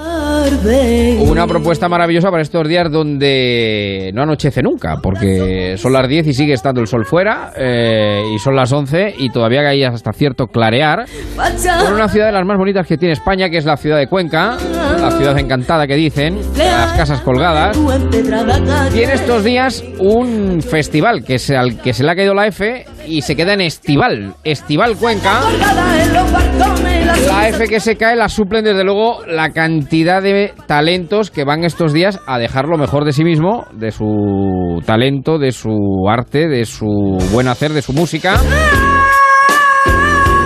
una propuesta maravillosa para estos días donde no anochece nunca, porque son las 10 y sigue estando el sol fuera, eh, y son las 11 y todavía hay hasta cierto clarear, por una ciudad de las más bonitas que tiene España, que es la ciudad de Cuenca, la ciudad encantada que dicen, las casas colgadas. Tiene estos días un festival que se, al que se le ha caído la F y se queda en Estival, Estival Cuenca. La F que se cae la suplen desde luego la cantidad de talentos que van estos días a dejar lo mejor de sí mismo, de su talento, de su arte, de su buen hacer, de su música.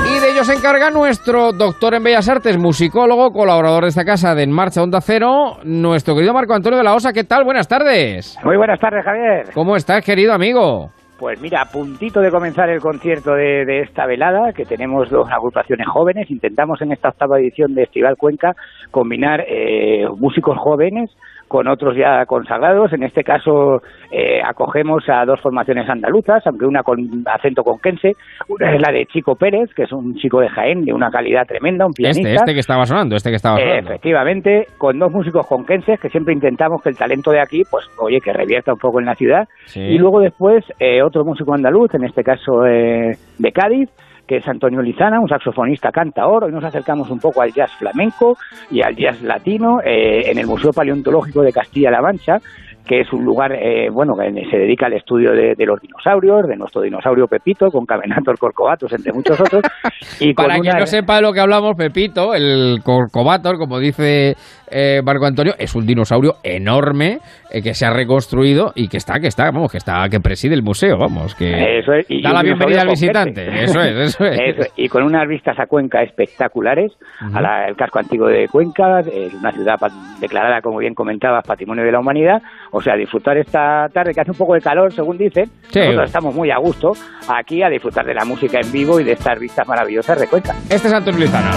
Y de ello se encarga nuestro doctor en Bellas Artes, musicólogo, colaborador de esta casa de En Marcha Onda Cero, nuestro querido Marco Antonio de la Osa. ¿Qué tal? Buenas tardes. Muy buenas tardes, Javier. ¿Cómo estás, querido amigo? Pues mira, a puntito de comenzar el concierto de, de esta velada, que tenemos dos agrupaciones jóvenes, intentamos en esta octava edición de Estival Cuenca combinar eh, músicos jóvenes con otros ya consagrados. En este caso eh, acogemos a dos formaciones andaluzas, aunque una con acento conquense. Una es la de Chico Pérez, que es un chico de Jaén de una calidad tremenda, un pianista. Este, este que estaba sonando, este que estaba sonando. Efectivamente, con dos músicos conquenses que siempre intentamos que el talento de aquí, pues, oye, que revierta un poco en la ciudad. Sí. Y luego después eh, otro músico andaluz, en este caso eh, de Cádiz, que es Antonio Lizana, un saxofonista cantaor. Hoy nos acercamos un poco al jazz flamenco y al jazz latino eh, en el Museo Paleontológico de Castilla-La Mancha que es un lugar, eh, bueno, que se dedica al estudio de, de, los dinosaurios, de nuestro dinosaurio Pepito, con Cavenator Corcovatus, entre muchos otros. Y Para quien no sepa de lo que hablamos, Pepito, el Corcovator, como dice eh, Marco Antonio, es un dinosaurio enorme eh, que se ha reconstruido y que está, que está, vamos, que está, que preside el museo, vamos, que Eso es, y- da y la bienvenida al visitante. Eso es, eso es. Eso es, Y con unas vistas a Cuenca espectaculares, a la- el casco antiguo de Cuenca, eh, una ciudad declarada, como bien comentabas, Patrimonio de la Humanidad. O sea, disfrutar esta tarde, que hace un poco de calor, según dicen. Sí. Nosotros estamos muy a gusto aquí a disfrutar de la música en vivo y de estas vistas maravillosas de Cuenca. Este es Antonio Lizana.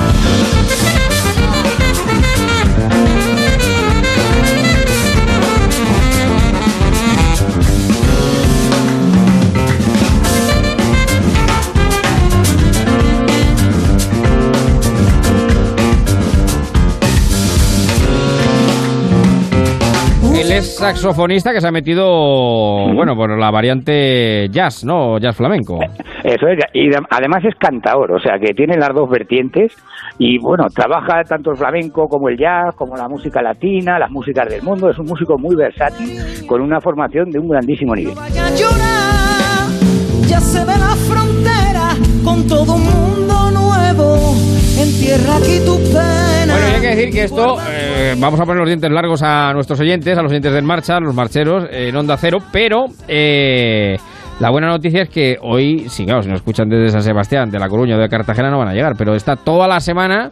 Él es saxofonista que se ha metido, bueno, por la variante jazz, ¿no? Jazz flamenco. Eso es, y de- además es cantador, o sea que tiene las dos vertientes y bueno, trabaja tanto el flamenco como el jazz, como la música latina, las músicas del mundo, es un músico muy versátil con una formación de un grandísimo nivel. Ya se ve la frontera con todo un mundo. Entierra aquí tu pena. Bueno, y hay que decir que esto, eh, vamos a poner los dientes largos a nuestros oyentes, a los oyentes del Marcha, a los marcheros, eh, en Onda Cero, pero eh, la buena noticia es que hoy, sí, claro, si nos escuchan desde San Sebastián, de La Coruña o de Cartagena no van a llegar, pero está toda la semana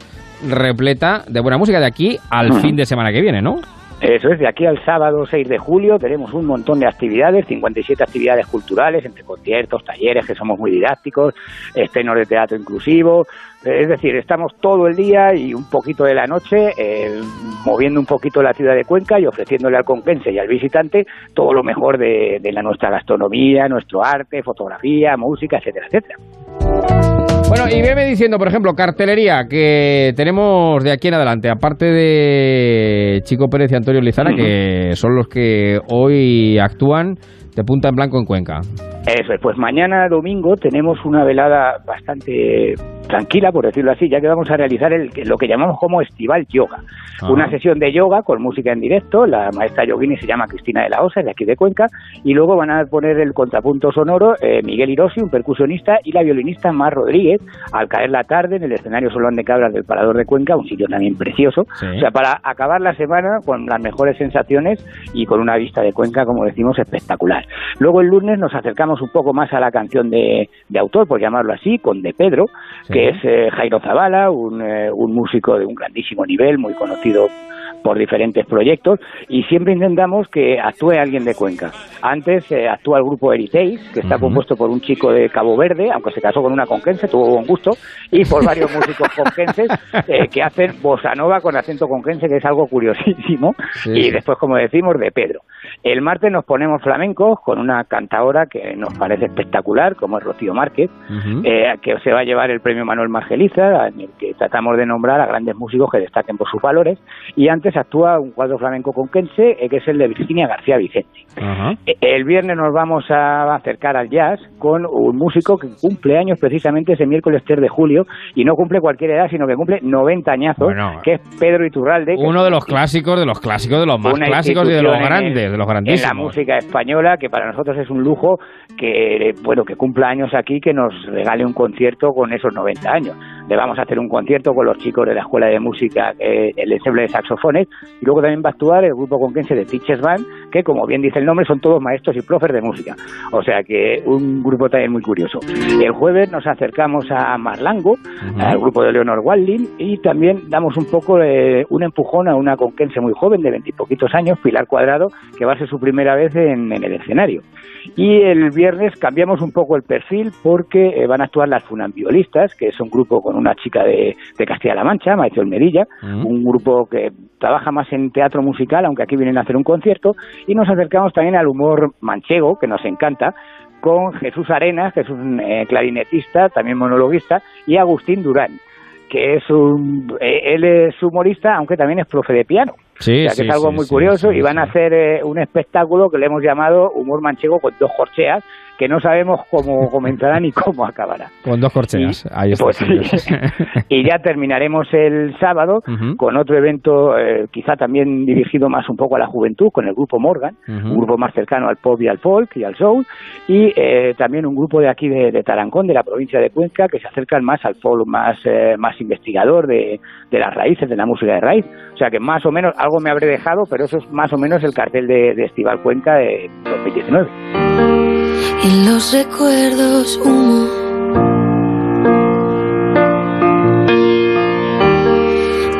repleta de buena música de aquí al Ujú. fin de semana que viene, ¿no? Eso es, de aquí al sábado 6 de julio tenemos un montón de actividades, 57 actividades culturales, entre conciertos, talleres, que somos muy didácticos, estrenos de teatro inclusivo, eh, es decir, estamos todo el día y un poquito de la noche eh, moviendo un poquito la ciudad de Cuenca y ofreciéndole al conquense y al visitante todo lo mejor de, de la, nuestra gastronomía, nuestro arte, fotografía, música, etcétera, etcétera. Bueno, y veme diciendo, por ejemplo, cartelería que tenemos de aquí en adelante, aparte de Chico Pérez y Antonio Lizana, que son los que hoy actúan de punta en blanco en Cuenca. Eso es, pues mañana domingo tenemos una velada bastante tranquila, por decirlo así, ya que vamos a realizar el, lo que llamamos como Estival Yoga. Ah. Una sesión de yoga con música en directo, la maestra yogini se llama Cristina de la Osa, de aquí de Cuenca, y luego van a poner el contrapunto sonoro eh, Miguel Irosi, un percusionista, y la violinista Mar Rodríguez, al caer la tarde en el escenario Solón de Cabras del Parador de Cuenca, un sitio también precioso. Sí. O sea, para acabar la semana con las mejores sensaciones y con una vista de Cuenca, como decimos, espectacular. Luego el lunes nos acercamos un poco más a la canción de, de autor, por llamarlo así, con De Pedro, que es eh, Jairo Zavala, un, eh, un músico de un grandísimo nivel, muy conocido por diferentes proyectos y siempre intentamos que actúe alguien de Cuenca. Antes eh, actúa el grupo Ericeis, que está compuesto por un chico de Cabo Verde, aunque se casó con una conquense, tuvo buen gusto, y por varios músicos conquenses eh, que hacen bossa nova con acento conquense, que es algo curiosísimo, Sí, y después, como decimos, de Pedro. El martes nos ponemos flamencos con una cantadora que nos parece espectacular, como es Rocío Márquez, eh, que se va a llevar el premio Manuel Margeliza, en el que tratamos de nombrar a grandes músicos que destaquen por sus valores. Y antes actúa un cuadro flamenco conquense, eh, que es el de Virginia García Vicente. Eh, El viernes nos vamos a acercar al jazz con un músico que cumple años precisamente ese miércoles 3 de julio, y no cumple cualquier edad, sino que cumple 90 añazos, Bueno. que es Pedro Iturralde. Uno de los clásicos, de los clásicos, de los más clásicos y de los grandes, de los En la música española, que para nosotros es un lujo que, bueno, que cumpla años aquí, que nos regale un concierto con esos 90 años. Le vamos a hacer un concierto con los chicos de la Escuela de Música, eh, el ensemble de saxofones, y luego también va a actuar el grupo conquense de Teachers Band, que como bien dice el nombre, son todos maestros y profes de música. O sea que un grupo también muy curioso. El jueves nos acercamos a Marlango, al grupo de Leonor Walding, y también damos un poco un empujón a una conquense muy joven, de veintipoquitos años, Pilar Cuadrado, que va a ser su primera vez en, en el escenario. Y el viernes cambiamos un poco el perfil porque eh, van a actuar las Funambiolistas, que es un grupo con una chica de, de Castilla-La Mancha, Maestro Medilla, un grupo que trabaja más en teatro musical, aunque aquí vienen a hacer un concierto, y nos acercamos también al humor manchego, que nos encanta, con Jesús Arenas, que es un eh, clarinetista, también monologuista, y Agustín Durán, que es un... eh, él es humorista, aunque también es profe de piano. Sí, o sea, que sí, es algo sí, muy curioso y van a hacer eh, un espectáculo que le hemos llamado Humor Manchego con dos corcheas, que no sabemos cómo comenzará ni cómo acabará. Con dos corcheas. Ahí está. Pues sí. y ya terminaremos el sábado con otro evento eh, quizá también dirigido más un poco a la juventud, con el grupo Morgan, Ujú. un grupo más cercano al pop y al folk y al soul, y eh, también un grupo de aquí de, de Tarancón, de la provincia de Cuenca, que se acercan más al folk más, eh, más investigador de, de las raíces, de la música de raíz. O sea que más o menos, algo me habré dejado, pero eso es más o menos el cartel de, de Estival Cuenca de 2019. En los recuerdos humo.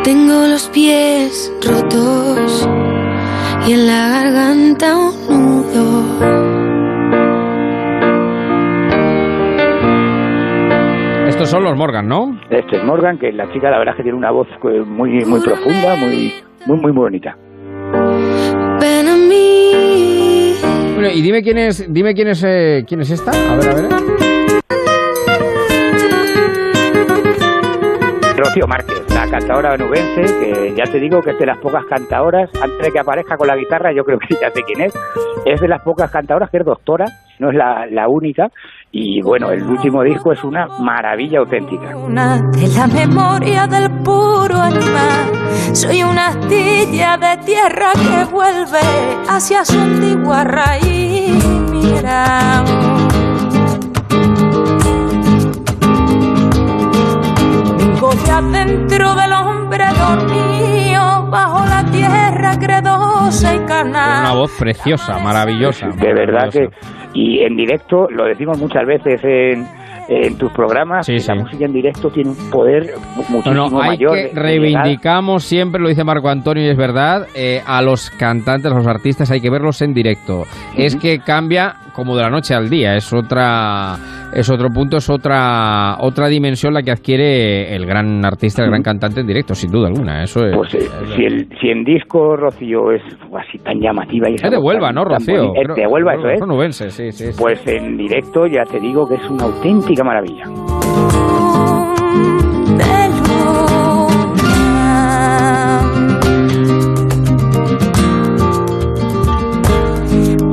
Tengo los pies rotos y en la garganta un nudo. Estos son los Morgan, ¿no? Este es Morgan, que la chica la verdad es que tiene una voz eh, muy, muy profunda, muy, muy, muy bonita. Ven a mí. Bueno, y dime quién es, dime quién es, eh, quién es esta. A ver, a ver. Rocío Márquez, la cantadora onubense, que ya te digo que es de las pocas cantadoras, antes de que aparezca con la guitarra, yo creo que ya sé quién es, es de las pocas cantadoras que es doctora, no es la, la única, y bueno, el último disco es una maravilla auténtica. Una de la memoria del puro animal. Soy una astilla de tierra que vuelve hacia su antigua raíz. Mira. Vengo de adentro del hombre dormido, bajo la tierra credosa y carnal. Una voz preciosa, maravillosa. De verdad que, y en directo, lo decimos muchas veces en, en tus programas, Sí, sí. la música en directo tiene un poder mu- No, muchísimo no, hay mayor. que reivindicamos siempre, lo dice Marco Antonio y es verdad, eh, a los cantantes, a los artistas hay que verlos en directo. Es que cambia como de la noche al día, es otra es otro punto, es otra otra dimensión la que adquiere el gran artista, el gran cantante en directo, sin duda alguna. Eso es. Pues eh, si, el, si en disco Rocío es así tan llamativa y es de Huelva, ¿no, Rocío? es de Huelva, eso es. Sí, sí. sí. Pues en directo ya te digo que es una auténtica maravilla.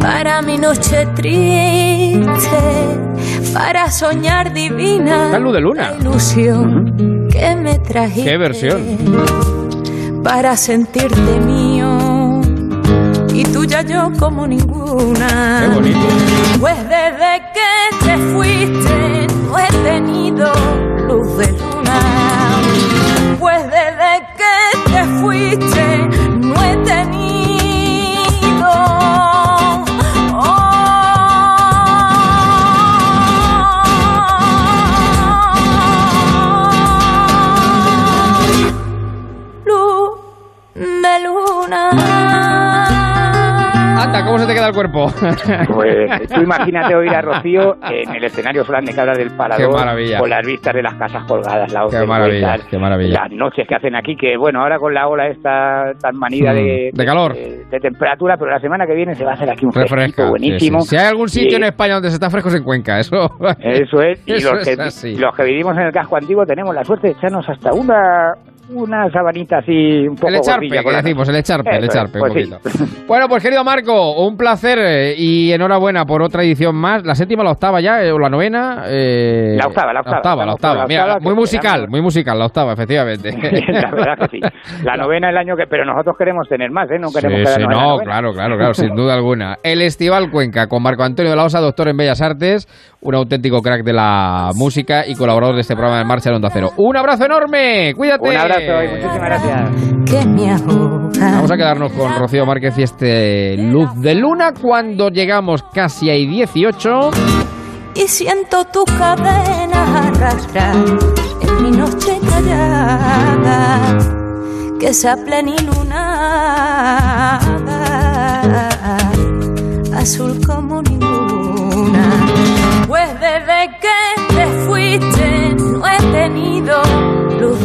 Para mi noche triste, para soñar divina. En luz de luna. la ilusión que me trajiste. Qué versión. Para sentirte mío y tuya yo como ninguna. Qué bonito. Pues desde que te fuiste no he tenido luz de luna. Pues desde que te fuiste ¿cómo se te queda el cuerpo? Pues tú imagínate oír a Rocío en el escenario Fran de Cabras del Parador con las vistas de las casas colgadas, la Qué maravilla, qué maravilla. las noches que hacen aquí, que bueno, ahora con la ola esta tan manida Mm, de, de calor. de, de temperatura, pero la semana que viene se va a hacer aquí un fresquito buenísimo. sí, sí. Si hay algún sitio en España donde se está fresco es en Cuenca, eso. Eso es, y Eso los, es que, los que vivimos en el casco antiguo tenemos la suerte de echarnos hasta una una sabanita así un poco El echarpe, que la decimos, el echarpe, el es, echarpe, un pues sí. poquito. Bueno, pues querido Marco, un placer eh, y enhorabuena por otra edición más. ¿La séptima, la octava ya, eh, o la novena? eh, La octava, la octava. La octava, la octava. Mira, muy musical, muy musical, la octava, efectivamente. la verdad que sí. La novena el año que... Pero nosotros queremos tener más, ¿eh? No queremos Sí, sí, la no, novena. claro, claro, claro, sin duda alguna. El Estival Cuenca con Marco Antonio de la Osa, doctor en Bellas Artes, un auténtico crack de la música y colaborador de este programa de Marcha en Onda Cero. ¡Un abrazo enorme! ¡Cuídate! Un abrazo y muchísimas gracias. Vamos a quedarnos con Rocío Márquez y este Luz de Luna cuando llegamos casi a 18. y siento tu cadena arrastrar en mi noche callada que sea plenilunada azul como ninguna pues desde que te fuiste no he tenido luz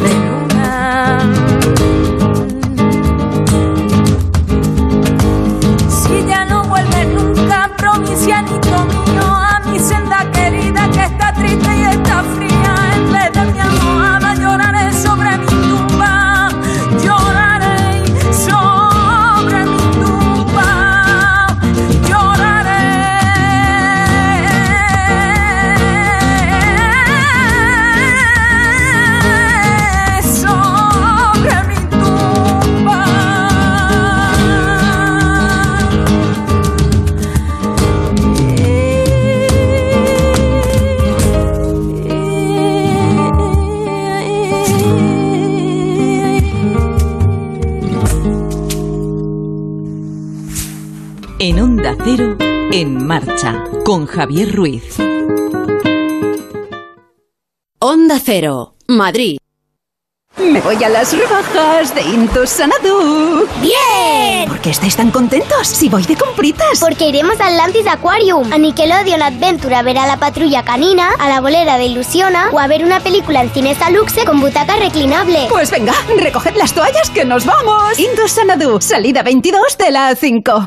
Onda Cero en marcha con Javier Ruiz. Onda Cero, Madrid. Me voy a las rebajas de Intus Sanadu. ¡Bien! ¿Por qué estáis tan contentos si voy de compritas? Porque iremos al Atlantis Aquarium, a Nickelodeon Adventure a ver a la patrulla canina, a la bolera de Ilusiona o a ver una película en Cinesa Luxe con butaca reclinable. Pues venga, recoged las toallas que nos vamos. Intus Sanadu, salida 22 de la A5.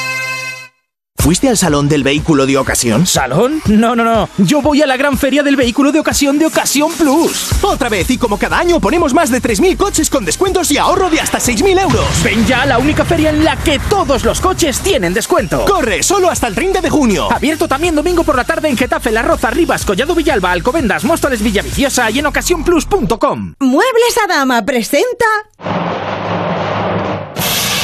¿Fuiste al salón del vehículo de ocasión? ¿Salón? No, no, no. Yo voy a la gran feria del vehículo de ocasión de Ocasión Plus. Otra vez, y como cada año ponemos más de 3.000 coches con descuentos y ahorro de hasta 6.000 euros. Ven ya a la única feria en la que todos los coches tienen descuento. Corre, solo hasta el 30 de junio. Abierto también domingo por la tarde en Getafe, La Roza, Rivas, Collado Villalba, Alcobendas, Móstoles, Villaviciosa y en ocasiónplus.com. Muebles Adama presenta...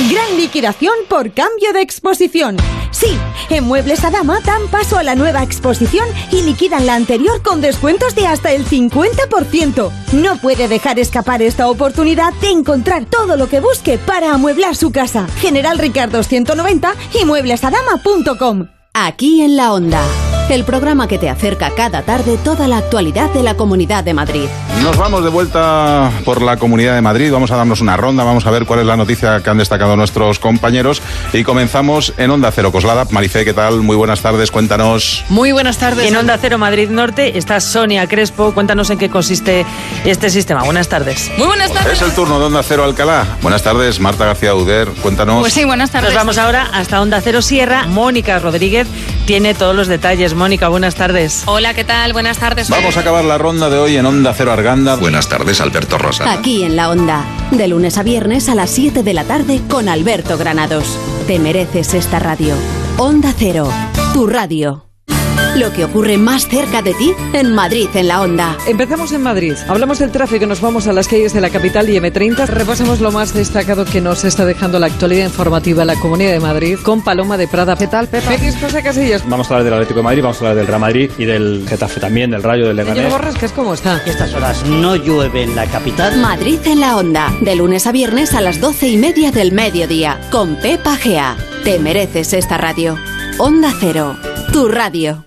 Gran liquidación por cambio de exposición. Sí, en Muebles Adama dan paso a la nueva exposición y liquidan la anterior con descuentos de hasta el 50%. No puede dejar escapar esta oportunidad de encontrar todo lo que busque para amueblar su casa. General Ricardo 190 y mueblesadama.com. Aquí en la Onda, el programa que te acerca cada tarde toda la actualidad de la Comunidad de Madrid. Nos vamos de vuelta por la Comunidad de Madrid, vamos a darnos una ronda, vamos a ver cuál es la noticia que han destacado nuestros compañeros y comenzamos en Onda Cero Coslada. Marifé, ¿qué tal? Muy buenas tardes, cuéntanos. Muy buenas tardes. En Onda Cero Madrid Norte está Sonia Crespo, cuéntanos en qué consiste este sistema. Buenas tardes. Muy buenas tardes. Es el turno de Onda Cero Alcalá. Buenas tardes, Marta García Uder, cuéntanos. Pues sí, buenas tardes. Nos vamos ahora hasta Onda Cero Sierra. Mónica Rodríguez tiene todos los detalles. Mónica, buenas tardes. Hola, ¿qué tal? Buenas tardes. Vamos a acabar la ronda de hoy en Onda Cero Arganda. Buenas tardes, Alberto Rosa. Aquí en la Onda, de lunes a viernes a las 7 de la tarde con Alberto Granados. Te mereces esta radio. Onda Cero, tu radio. Lo que ocurre más cerca de ti en Madrid en la Onda. Empezamos en Madrid. Hablamos del tráfico nos vamos a las calles de la capital y M30. Repasamos lo más destacado que nos está dejando la actualidad informativa en la Comunidad de Madrid con Paloma de Prada. ¿Qué tal, Pepa? Feliz José Casillas. Vamos a hablar del Atlético de Madrid, vamos a hablar del Real Madrid y del Getafe también, del Rayo, del Leganés. Borras, cómo está? Estas horas no llueve en la capital. Madrid en la Onda. De lunes a viernes a las 12 y media del mediodía. Con Pepa Gea. Te mereces esta radio. Onda Cero. Tu radio.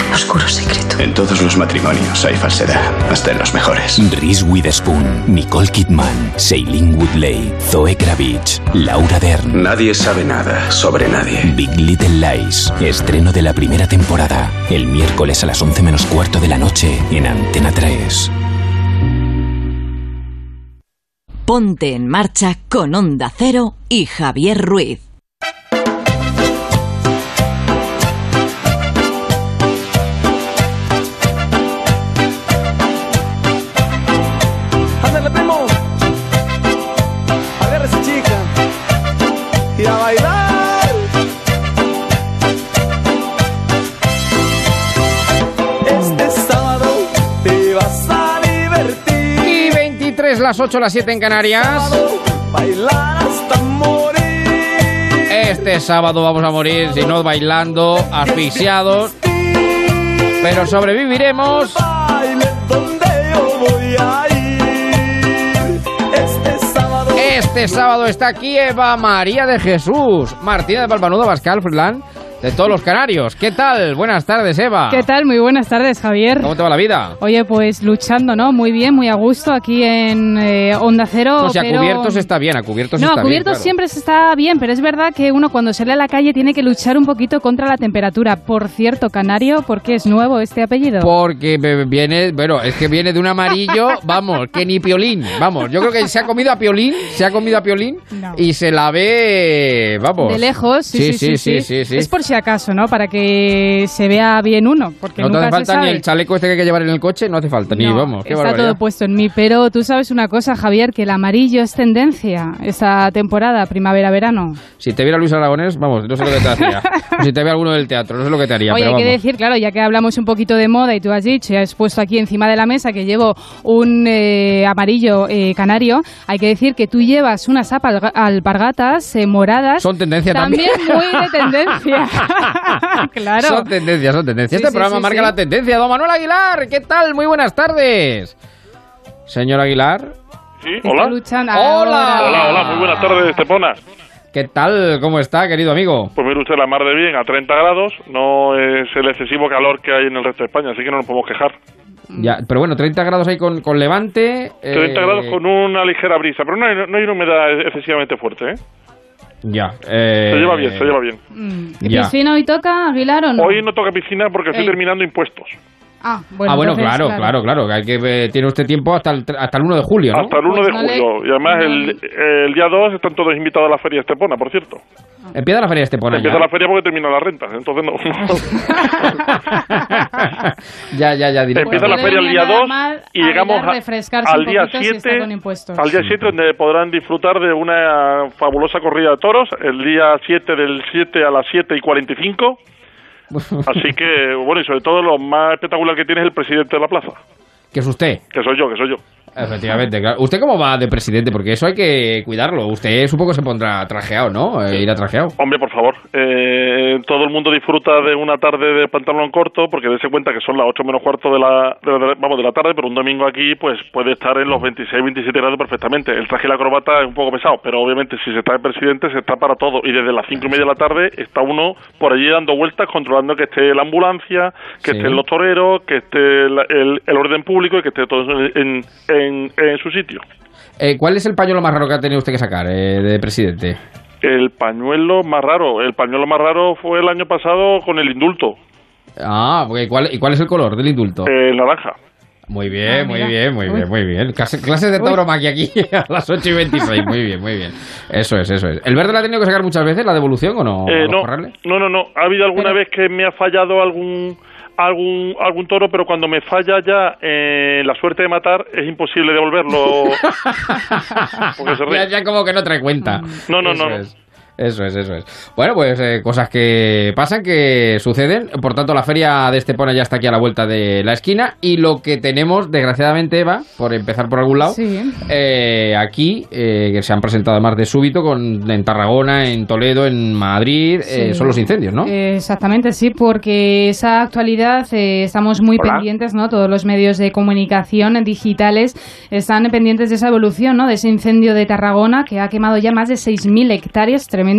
oscuro secreto. En todos los matrimonios hay falsedad, hasta en los mejores. Reese Witherspoon, Nicole Kidman, Shailene Woodley, Zoe Kravitz, Laura Dern. Nadie sabe nada sobre nadie. Big Little Lies, estreno de la primera temporada, el miércoles a las 11 menos cuarto de la noche en Antena 3. Ponte en marcha con Onda Cero y Javier Ruiz. Las 8, las 7 en Canarias. Este sábado vamos a morir, si no bailando, asfixiados. Pero sobreviviremos. Este sábado. Este sábado está aquí Eva María de Jesús, Martina de Balbanudo, Bascal, Furlan, de todos los canarios. ¿Qué tal? Buenas tardes, Eva. ¿Qué tal? Muy buenas tardes, Javier. ¿Cómo te va la vida? Oye, pues luchando, ¿no? Muy bien, muy a gusto aquí en eh, Onda Cero. O sea, pero... a cubiertos está bien, a cubiertos no, está a cubiertos bien. claro. siempre se está bien, pero es verdad que uno cuando sale a la calle tiene que luchar un poquito contra la temperatura. Por cierto, Canario, ¿por qué es nuevo este apellido? Porque viene, bueno, es que viene de un amarillo, vamos, que ni Piolín, vamos, yo creo que se ha comido a Piolín, se ha comido a Piolín y se la ve, vamos. De lejos, sí, sí, sí. sí, sí. Es por si acaso, ¿no? Para que se vea bien uno, porque no te hace se falta sabe. ni el chaleco este que hay que llevar en el coche, no hace falta, ni vamos. Qué está barbaridad. todo puesto en mí, pero tú sabes una cosa, Javier, que el amarillo es tendencia esta temporada, primavera-verano. Si te viera Luis Aragonés, vamos, no sé lo que te hacía. O si te ve alguno del teatro, no sé lo que te haría. Oye, pero hay que decir, claro, ya que hablamos un poquito de moda y tú has dicho y has puesto aquí encima de la mesa que llevo un eh, amarillo eh, canario, hay que decir que tú llevas unas alpargatas eh, moradas. Son tendencia también. también. muy de tendencia. claro. Son tendencias, son tendencias. Sí, este sí, programa sí, marca sí. la tendencia. Don Manuel Aguilar, ¿qué tal? Muy buenas tardes. Señor Aguilar. Sí, hola. luchando Hola. Hola, hola, muy buenas tardes, Estepona. ¿Qué tal? ¿Cómo está, querido amigo? Pues mire usted la mar de bien, a 30 grados, no es el excesivo calor que hay en el resto de España, así que no nos podemos quejar. Ya, pero bueno, 30 grados ahí con, con levante. 30 eh, grados con una ligera brisa, pero no hay, no hay una humedad excesivamente fuerte, ¿eh? Ya. eh, Se lleva bien, se lleva bien. ¿Qué Ya. piscina hoy toca, Aguilar, o no? Hoy no toca piscina porque estoy Ey. terminando impuestos. Ah, bueno, ah, bueno, entonces, claro, claro, claro, que hay que eh, tiene usted tiempo hasta el, hasta el 1 de julio, ¿no? Hasta el 1 Pues de no le- julio. Y además el, el día 2 están todos invitados a la feria Estepona, por cierto. Empieza la feria de Estepona Empieza ya. la feria porque termina la renta, entonces no. ya, ya, ya. diré. Empieza la no feria el le día viene nada 2 mal y a llegamos a- al día poquito si está 7 con impuestos. al día 7 donde podrán disfrutar de una fabulosa corrida de toros el día 7 del 7 a las 7 y 45 así que bueno y sobre todo lo más espectacular que tiene es el presidente de la plaza Que es usted. que soy yo que soy yo Efectivamente, claro. ¿Usted cómo va de presidente? Porque eso hay que cuidarlo. Usted supongo se pondrá trajeado, ¿no? Eh, irá trajeado. Hombre, por favor, eh, todo el mundo disfruta de una tarde de pantalón corto porque dése cuenta que son las 8 menos cuarto de la, de la- vamos, de la tarde, pero un domingo aquí pues puede estar en los 26, 27 grados perfectamente. El traje y la corbata es un poco pesado, pero obviamente si se está de presidente se está para todo y desde las 5 y media de la tarde está uno por allí dando vueltas controlando que esté la ambulancia, que Sí. estén los toreros, que esté la- el, el orden público y que esté todo eso en, en, en su sitio. Eh, ¿Cuál es el pañuelo más raro que ha tenido usted que sacar eh, de presidente? El pañuelo más raro, el pañuelo más raro fue el año pasado con el indulto, Ah, porque ¿cuál, ¿y cuál es el color del indulto? el naranja. Muy bien, Ah, muy bien, muy bien, Uy. muy bien. Clase- clases de tauromaquia aquí a las 8 y 26. Muy bien, muy bien. Eso es, eso es. ¿El verde la ha tenido que sacar muchas veces, la devolución o no? Eh, no, no, no. Ha habido alguna vez que me ha fallado algún algún algún toro, pero cuando me falla ya eh, la suerte de matar es imposible devolverlo. ya, ya como que no trae cuenta. No, no, Eso no, no. es. Eso es, eso es. Bueno, pues eh, cosas que pasan, que suceden. Por tanto, la feria de Estepona ya está aquí a la vuelta de la esquina. Y lo que tenemos, desgraciadamente, Eva, por empezar por algún lado, Sí. eh, aquí, eh, que se han presentado además de súbito, con, en Tarragona, en Toledo, en Madrid, eh, Sí. son los incendios, ¿no? Exactamente, sí, porque esa actualidad eh, estamos muy Hola. pendientes, ¿no? Todos los medios de comunicación digitales están pendientes de esa evolución, ¿no? De ese incendio de Tarragona que ha quemado ya más de 6.000 hectáreas, tremendo.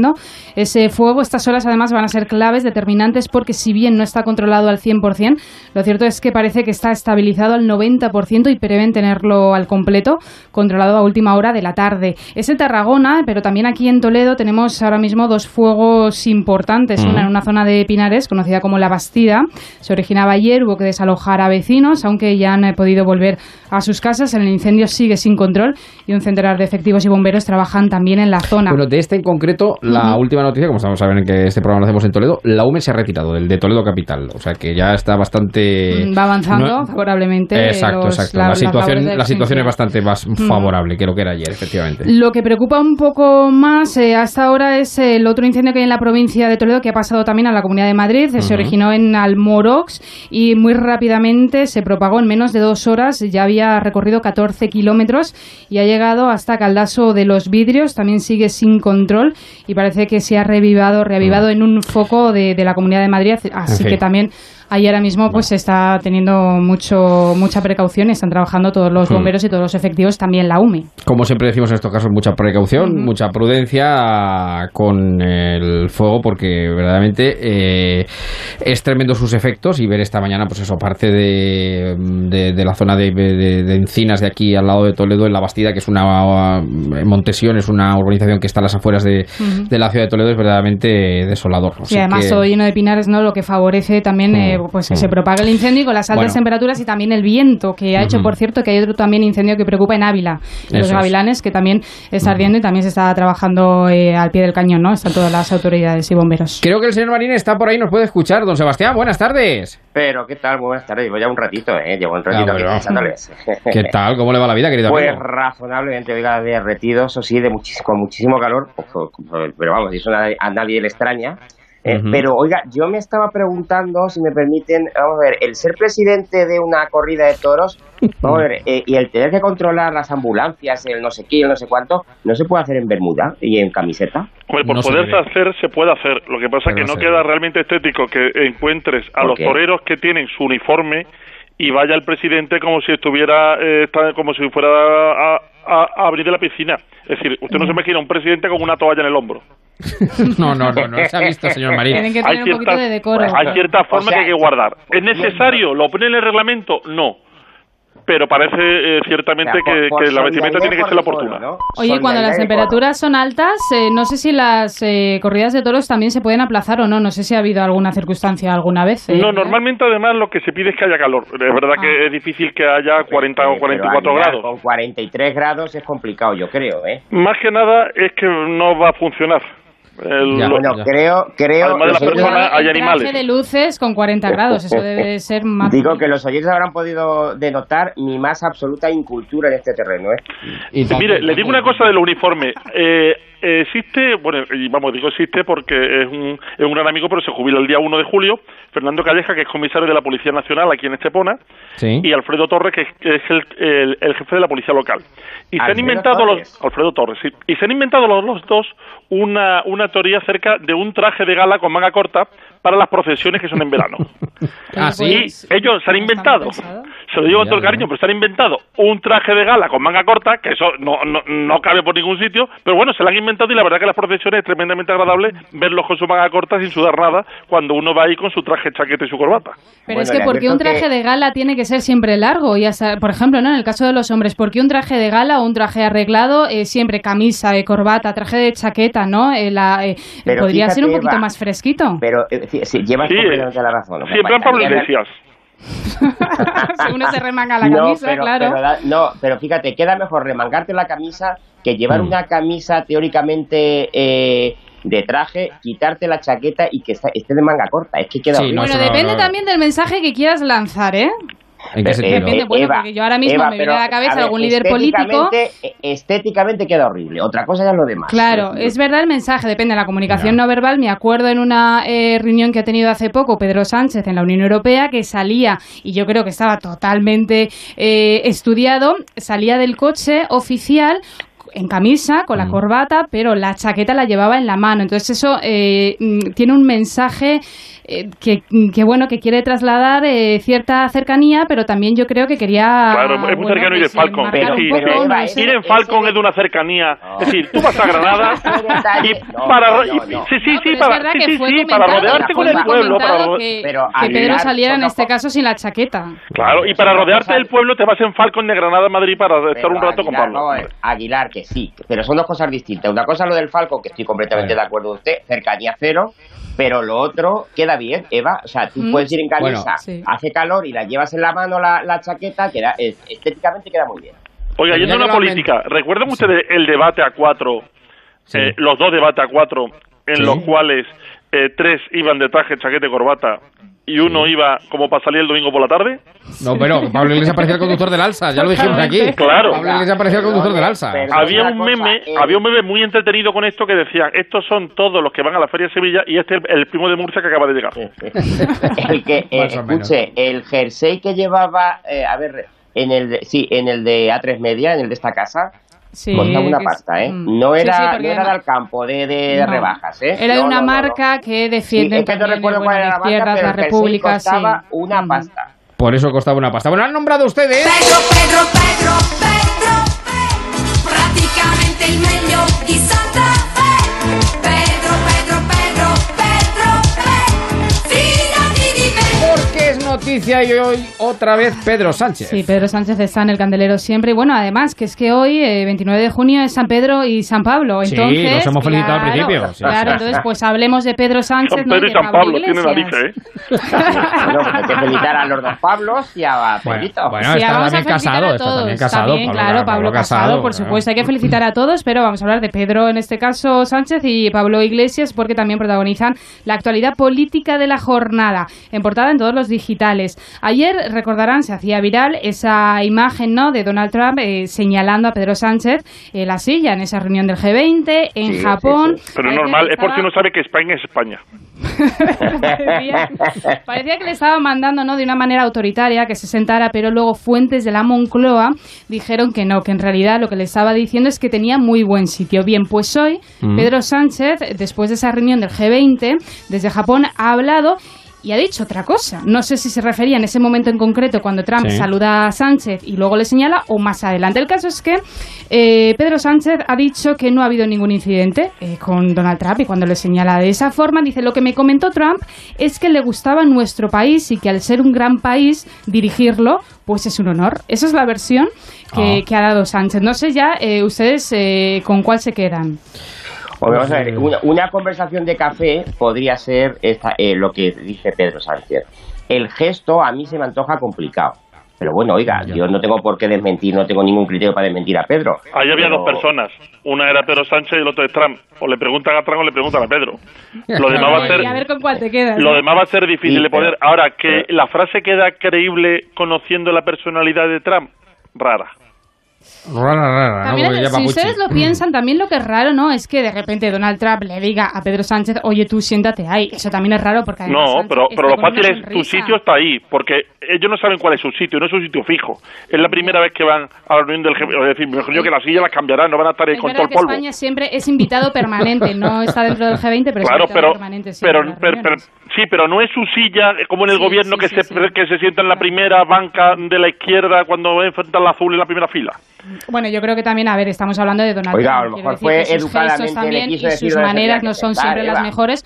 Ese fuego, estas horas además van a ser claves, determinantes, porque si bien no está controlado al 100%, lo cierto es que parece que está estabilizado al 90% y prevén tenerlo al completo, controlado a última hora de la tarde. Es en Tarragona, pero también aquí en Toledo tenemos ahora mismo dos fuegos importantes. Una en una zona de Pinares, conocida como La Bastida. Se originaba ayer, hubo que desalojar a vecinos, aunque ya han podido volver a sus casas. El incendio sigue sin control y un centenar de efectivos y bomberos trabajan también en la zona. Bueno, de este en concreto, la última noticia, como estamos saben que este programa lo hacemos en Toledo, la UME se ha retirado del de Toledo Capital. O sea que ya está bastante. Mm, Va avanzando no- favorablemente. Exacto, los- exacto. la- situación, la situación es bastante más Mm. favorable que lo que era ayer, efectivamente. Lo que preocupa un poco más eh, hasta ahora es el otro incendio que hay en la provincia de Toledo que ha pasado también a la Comunidad de Madrid. Se originó en Almorox y muy rápidamente se propagó en menos de dos horas. Ya había recorrido 14 kilómetros y ha llegado hasta Caldaso de los Vidrios. También sigue sin control y parece que se ha revivado, reavivado en un foco de, de la Comunidad de Madrid. Así En fin. que también ahí ahora mismo pues se está teniendo mucho mucha precaución y están trabajando todos los Hmm. bomberos y todos los efectivos, también la UME. Como siempre decimos en estos casos, mucha precaución, mucha prudencia con el fuego, porque verdaderamente eh, es tremendo sus efectos. Y ver esta mañana, pues eso, parte de, de- de la zona de, de- encinas de aquí al lado de Toledo, en La Bastida, que es una. en Montesión, es una urbanización que está a las afueras de, la ciudad de Toledo, es verdaderamente desolador. Y además que- todo lleno de pinares, ¿no? Lo que favorece también, eh, pues que se propague el incendio y con las altas Bueno. temperaturas y también el viento, que ha hecho, por cierto, que hay otro también incendio que preocupa en Ávila, Eso los es. gavilanes, que también está ardiendo y también se está trabajando eh, al pie del cañón, ¿no? Están todas las autoridades y bomberos. Creo que el señor Marín está por ahí, nos puede escuchar. Don Sebastián, buenas tardes. Pero, ¿qué tal? Buenas tardes. Llevo ya un ratito, ¿eh? Llevo un ratito Ah, aquí bueno. escuchándoles. ¿Qué tal? ¿Cómo le va la vida, querido Pues amigo? razonablemente, oiga, derretido, eso sí, de muchísimo, con muchísimo calor, pero vamos, eso a nadie le extraña. Eh, Ujú. Pero, oiga, yo me estaba preguntando, si me permiten, vamos a ver, el ser presidente de una corrida de toros, vamos a ver, eh, y el tener que controlar las ambulancias, el no sé qué, el no sé cuánto, ¿no se puede hacer en bermuda y en camiseta? Hombre, por No se poderse hacer, se puede hacer. Lo que pasa es que no se queda ve. realmente estético que encuentres a ¿Por los qué? toreros que tienen su uniforme y vaya el presidente como si estuviera, eh, como si fuera a, a- a abrir de la piscina. Es decir, usted no se imagina un presidente con una toalla en el hombro. No, no, no, no se ha visto, señor Marín. Tienen que tener un poquito de decoro. Hay O sea, que hay que guardar. ¿Es necesario? ¿Lo pone en el reglamento? No. Pero parece eh, ciertamente O sea, por- que, por que la vestimenta tiene que ser la oportuna. ¿no? Oye, cuando las temperaturas son altas, eh, no sé si las eh, corridas de toros también se pueden aplazar o no. No sé si ha habido alguna circunstancia alguna vez. eh, No, normalmente además lo que se pide es que haya calor. Es verdad Ah. que es difícil que haya 40 o 44 Pero, Aguilar, grados. Con 43 grados es complicado, yo creo, ¿eh? Más que nada es que no va a funcionar. El- Ya, bueno, creo, creo. Además de las personas, hay animales. de luces con 40 grados, eso debe de ser más... Digo que los oyentes habrán podido denotar mi más absoluta incultura en este terreno, ¿eh? Mire, le digo una cosa del uniforme. Eh, existe, bueno, y vamos, digo existe porque es un, es un gran amigo, pero se jubila el día 1 de julio, Fernando Calleja, que es comisario de la Policía Nacional aquí en Estepona, Sí. y Alfredo Torres, que es, que es el, el- el jefe de la Policía Local. Y se han inventado Torres. los... Alfredo Torres, sí. Y se han inventado los, los dos una, una teoría acerca de un traje de gala con manga corta para las procesiones que son en verano. Ah, Y sí. ellos se han inventado, se lo digo con todo el cariño, pero se han inventado un traje de gala con manga corta, que eso no, no, no cabe por ningún sitio, pero bueno, se lo han inventado y la verdad que las procesiones es tremendamente agradable verlos con su manga corta sin sudar nada cuando uno va ahí con su traje, chaqueta y su corbata. Pero es que ¿por qué un traje de gala tiene que ser siempre largo? Y hasta, por ejemplo, ¿no? en el caso de los hombres, ¿por qué un traje de gala o un traje arreglado eh, siempre camisa, eh, corbata, traje de chaqueta, ¿no? Eh, la, eh, podría ser un poquito Eva, más fresquito. Pero eh, sí, llevas Sí, completamente la razón. plan Pablo Iglesias. si uno se remanga la No, camisa, pero- claro. pero da- no, pero fíjate, queda mejor remangarte la camisa que llevar Mm. una camisa teóricamente eh, de traje, quitarte la chaqueta y que esté de manga corta. Es que queda Sí, no, bueno, depende no. también del mensaje que quieras lanzar, ¿eh? ¿En qué Eh, sentido? Depende, bueno, Eva, porque yo ahora mismo Eva, me viene a la cabeza a ver, algún líder político. estéticamente- eh, Estéticamente queda horrible. Otra cosa ya es lo demás. Claro, es verdad el mensaje, depende de la comunicación no verbal. Me acuerdo en una eh, reunión que ha tenido hace poco Pedro Sánchez en la Unión Europea que salía, y yo creo que estaba totalmente eh, estudiado, salía del coche oficial en camisa, con la corbata, pero la chaqueta la llevaba en la mano. Entonces eso eh, mm, tiene un mensaje eh, que, que, bueno, que quiere trasladar eh, cierta cercanía, pero también yo creo que quería... Claro, es muy bueno, cercano de pues, Falcon. pero, no ir en Falcon es de una cercanía. Es decir, tú vas a Granada y No, para... no, y- no. sí, sí, sí, para, para rodearte con el pueblo. Para que, Pero, que Pedro saliera en este caso sin la chaqueta. Claro, y para rodearte del pueblo te vas en Falcon de Granada a Madrid para estar Pero, un rato con Pablo. Aguilar, que sí, pero son dos cosas distintas. Una cosa es lo del Falco, que estoy completamente de acuerdo con usted, cercanía cero, pero lo otro queda bien, Eva. O sea, tú Mm. puedes ir en camisa, Bueno, sí. hace calor y la llevas en la mano la, la chaqueta, queda, es- estéticamente queda muy bien. Oiga, yendo a lo política, ¿recuerdan ustedes el debate a cuatro, Sí. eh, los dos debates a cuatro, en Sí. los cuales eh, tres iban de traje, chaqueta y corbata, y uno iba como para salir el domingo por la tarde? No, pero Pablo Iglesias parecía el conductor del Alsa, ya lo dijimos aquí. Claro. Pablo Iglesias parecía el conductor del Alsa. Pero- Había un cosa, meme, eh, había un meme muy entretenido con esto que decían, estos son todos los que van a la Feria de Sevilla y este es el, el primo de Murcia que acaba de llegar. el que, eh, escuche, el jersey que llevaba, eh, a ver, en el, de- sí, en el de A3 Media, en el de esta casa, Sí, costaba una pasta, ¿eh? mm. No Sí, era, sí, no porque era de además- Alcampo, de, de No. rebajas, ¿eh? Era de No, una no, no, no. marca que Sí, defiende es que no recuerdo cuál era la marca, pero la República, sí. costaba una pasta. Por eso costaba una pasta. Bueno, han nombrado ustedes. Pedro, Pedro, Pedro, Pedro, noticia y hoy otra vez Pedro Sánchez. Sí, Pedro Sánchez está en el candelero siempre. Y bueno, además, que es que hoy, eh, 29 de junio, es San Pedro y San Pablo. Sí, Entonces, nos hemos felicitado al claro, principio, sí. Claro, entonces, pues hablemos de Pedro Sánchez. San. Pedro y San Pablo tienen narices, ¿eh? Bueno, pues hay que felicitar a los dos Pablos y a Pedrito. bueno, Sí, está vamos a también felicitar casado, a está todos. también casado, También, Pablo- claro, Pablo, Pablo casado, casado, por claro. supuesto. Hay que felicitar a todos, pero vamos a hablar de Pedro, en este caso Sánchez, y Pablo Iglesias, porque también protagonizan la actualidad política de la jornada, en portada en todos los digitales. Ayer, recordarán, se hacía viral esa imagen ¿no? de Donald Trump eh, señalando a Pedro Sánchez en la silla en esa reunión del G20 en Sí, Japón. sí. Pero normal, que es porque estaba- uno sabe que España es España. parecía, parecía que le estaba mandando ¿no? de una manera autoritaria que se sentara, pero luego fuentes de la Moncloa dijeron que no, que en realidad lo que le estaba diciendo es que tenía muy buen sitio. Bien, pues hoy Mm. Pedro Sánchez, después de esa reunión del G20, desde Japón ha hablado y ha dicho otra cosa. No sé si se refería en ese momento en concreto cuando Trump Sí. saluda a Sánchez y luego le señala o más adelante. El caso es que eh, Pedro Sánchez ha dicho que no ha habido ningún incidente eh, con Donald Trump y cuando le señala de esa forma dice lo que me comentó Trump es que le gustaba nuestro país y que al ser un gran país dirigirlo pues es un honor. Esa es la versión que, Ah. que ha dado Sánchez. No sé ya eh, ustedes eh, con cuál se quedan. Pues vamos a ver, una, una conversación de café podría ser esta, eh, lo que dice Pedro Sánchez. El gesto a mí se me antoja complicado. Pero bueno, oiga, yo no tengo por qué desmentir, no tengo ningún criterio para desmentir a Pedro. Ahí había Pero- dos personas. Una era Pedro Sánchez y el otro es Trump. O le preguntan a Trump o le preguntan a Pedro. Lo demás va a ser, a ver con cuál te quedas. lo ¿no? demás va a ser difícil Sí, de poner. Ahora, que la frase queda creíble conociendo la personalidad de Trump, rara. Rara, rara, ¿no? También, ya si ustedes lo piensan, también lo que es raro, ¿no? Es que de repente Donald Trump le diga a Pedro Sánchez, oye, tú siéntate ahí. Eso también es raro porque No, Sánchez pero, pero lo fácil es, tu sitio está ahí, porque ellos no saben cuál es su sitio, no es su sitio fijo. Es la primera vez que van a la reunión del jefe, es decir, mejor yo que la silla la cambiarán, no van a estar ahí Es con todo el que polvo. España siempre es invitado permanente, no está dentro del G20, pero claro, es invitado pero, permanente. pero, las sí, pero no es su silla como en el Sí, gobierno sí, que sí, se sí. que se sienta en la primera banca de la izquierda cuando enfrenta al azul en la primera fila. Bueno, yo creo que también, a ver, estamos hablando de Donald Oiga, a Trump. lo quiero mejor fue educadamente, le también quiso y decir sus maneras no son siempre las mejores.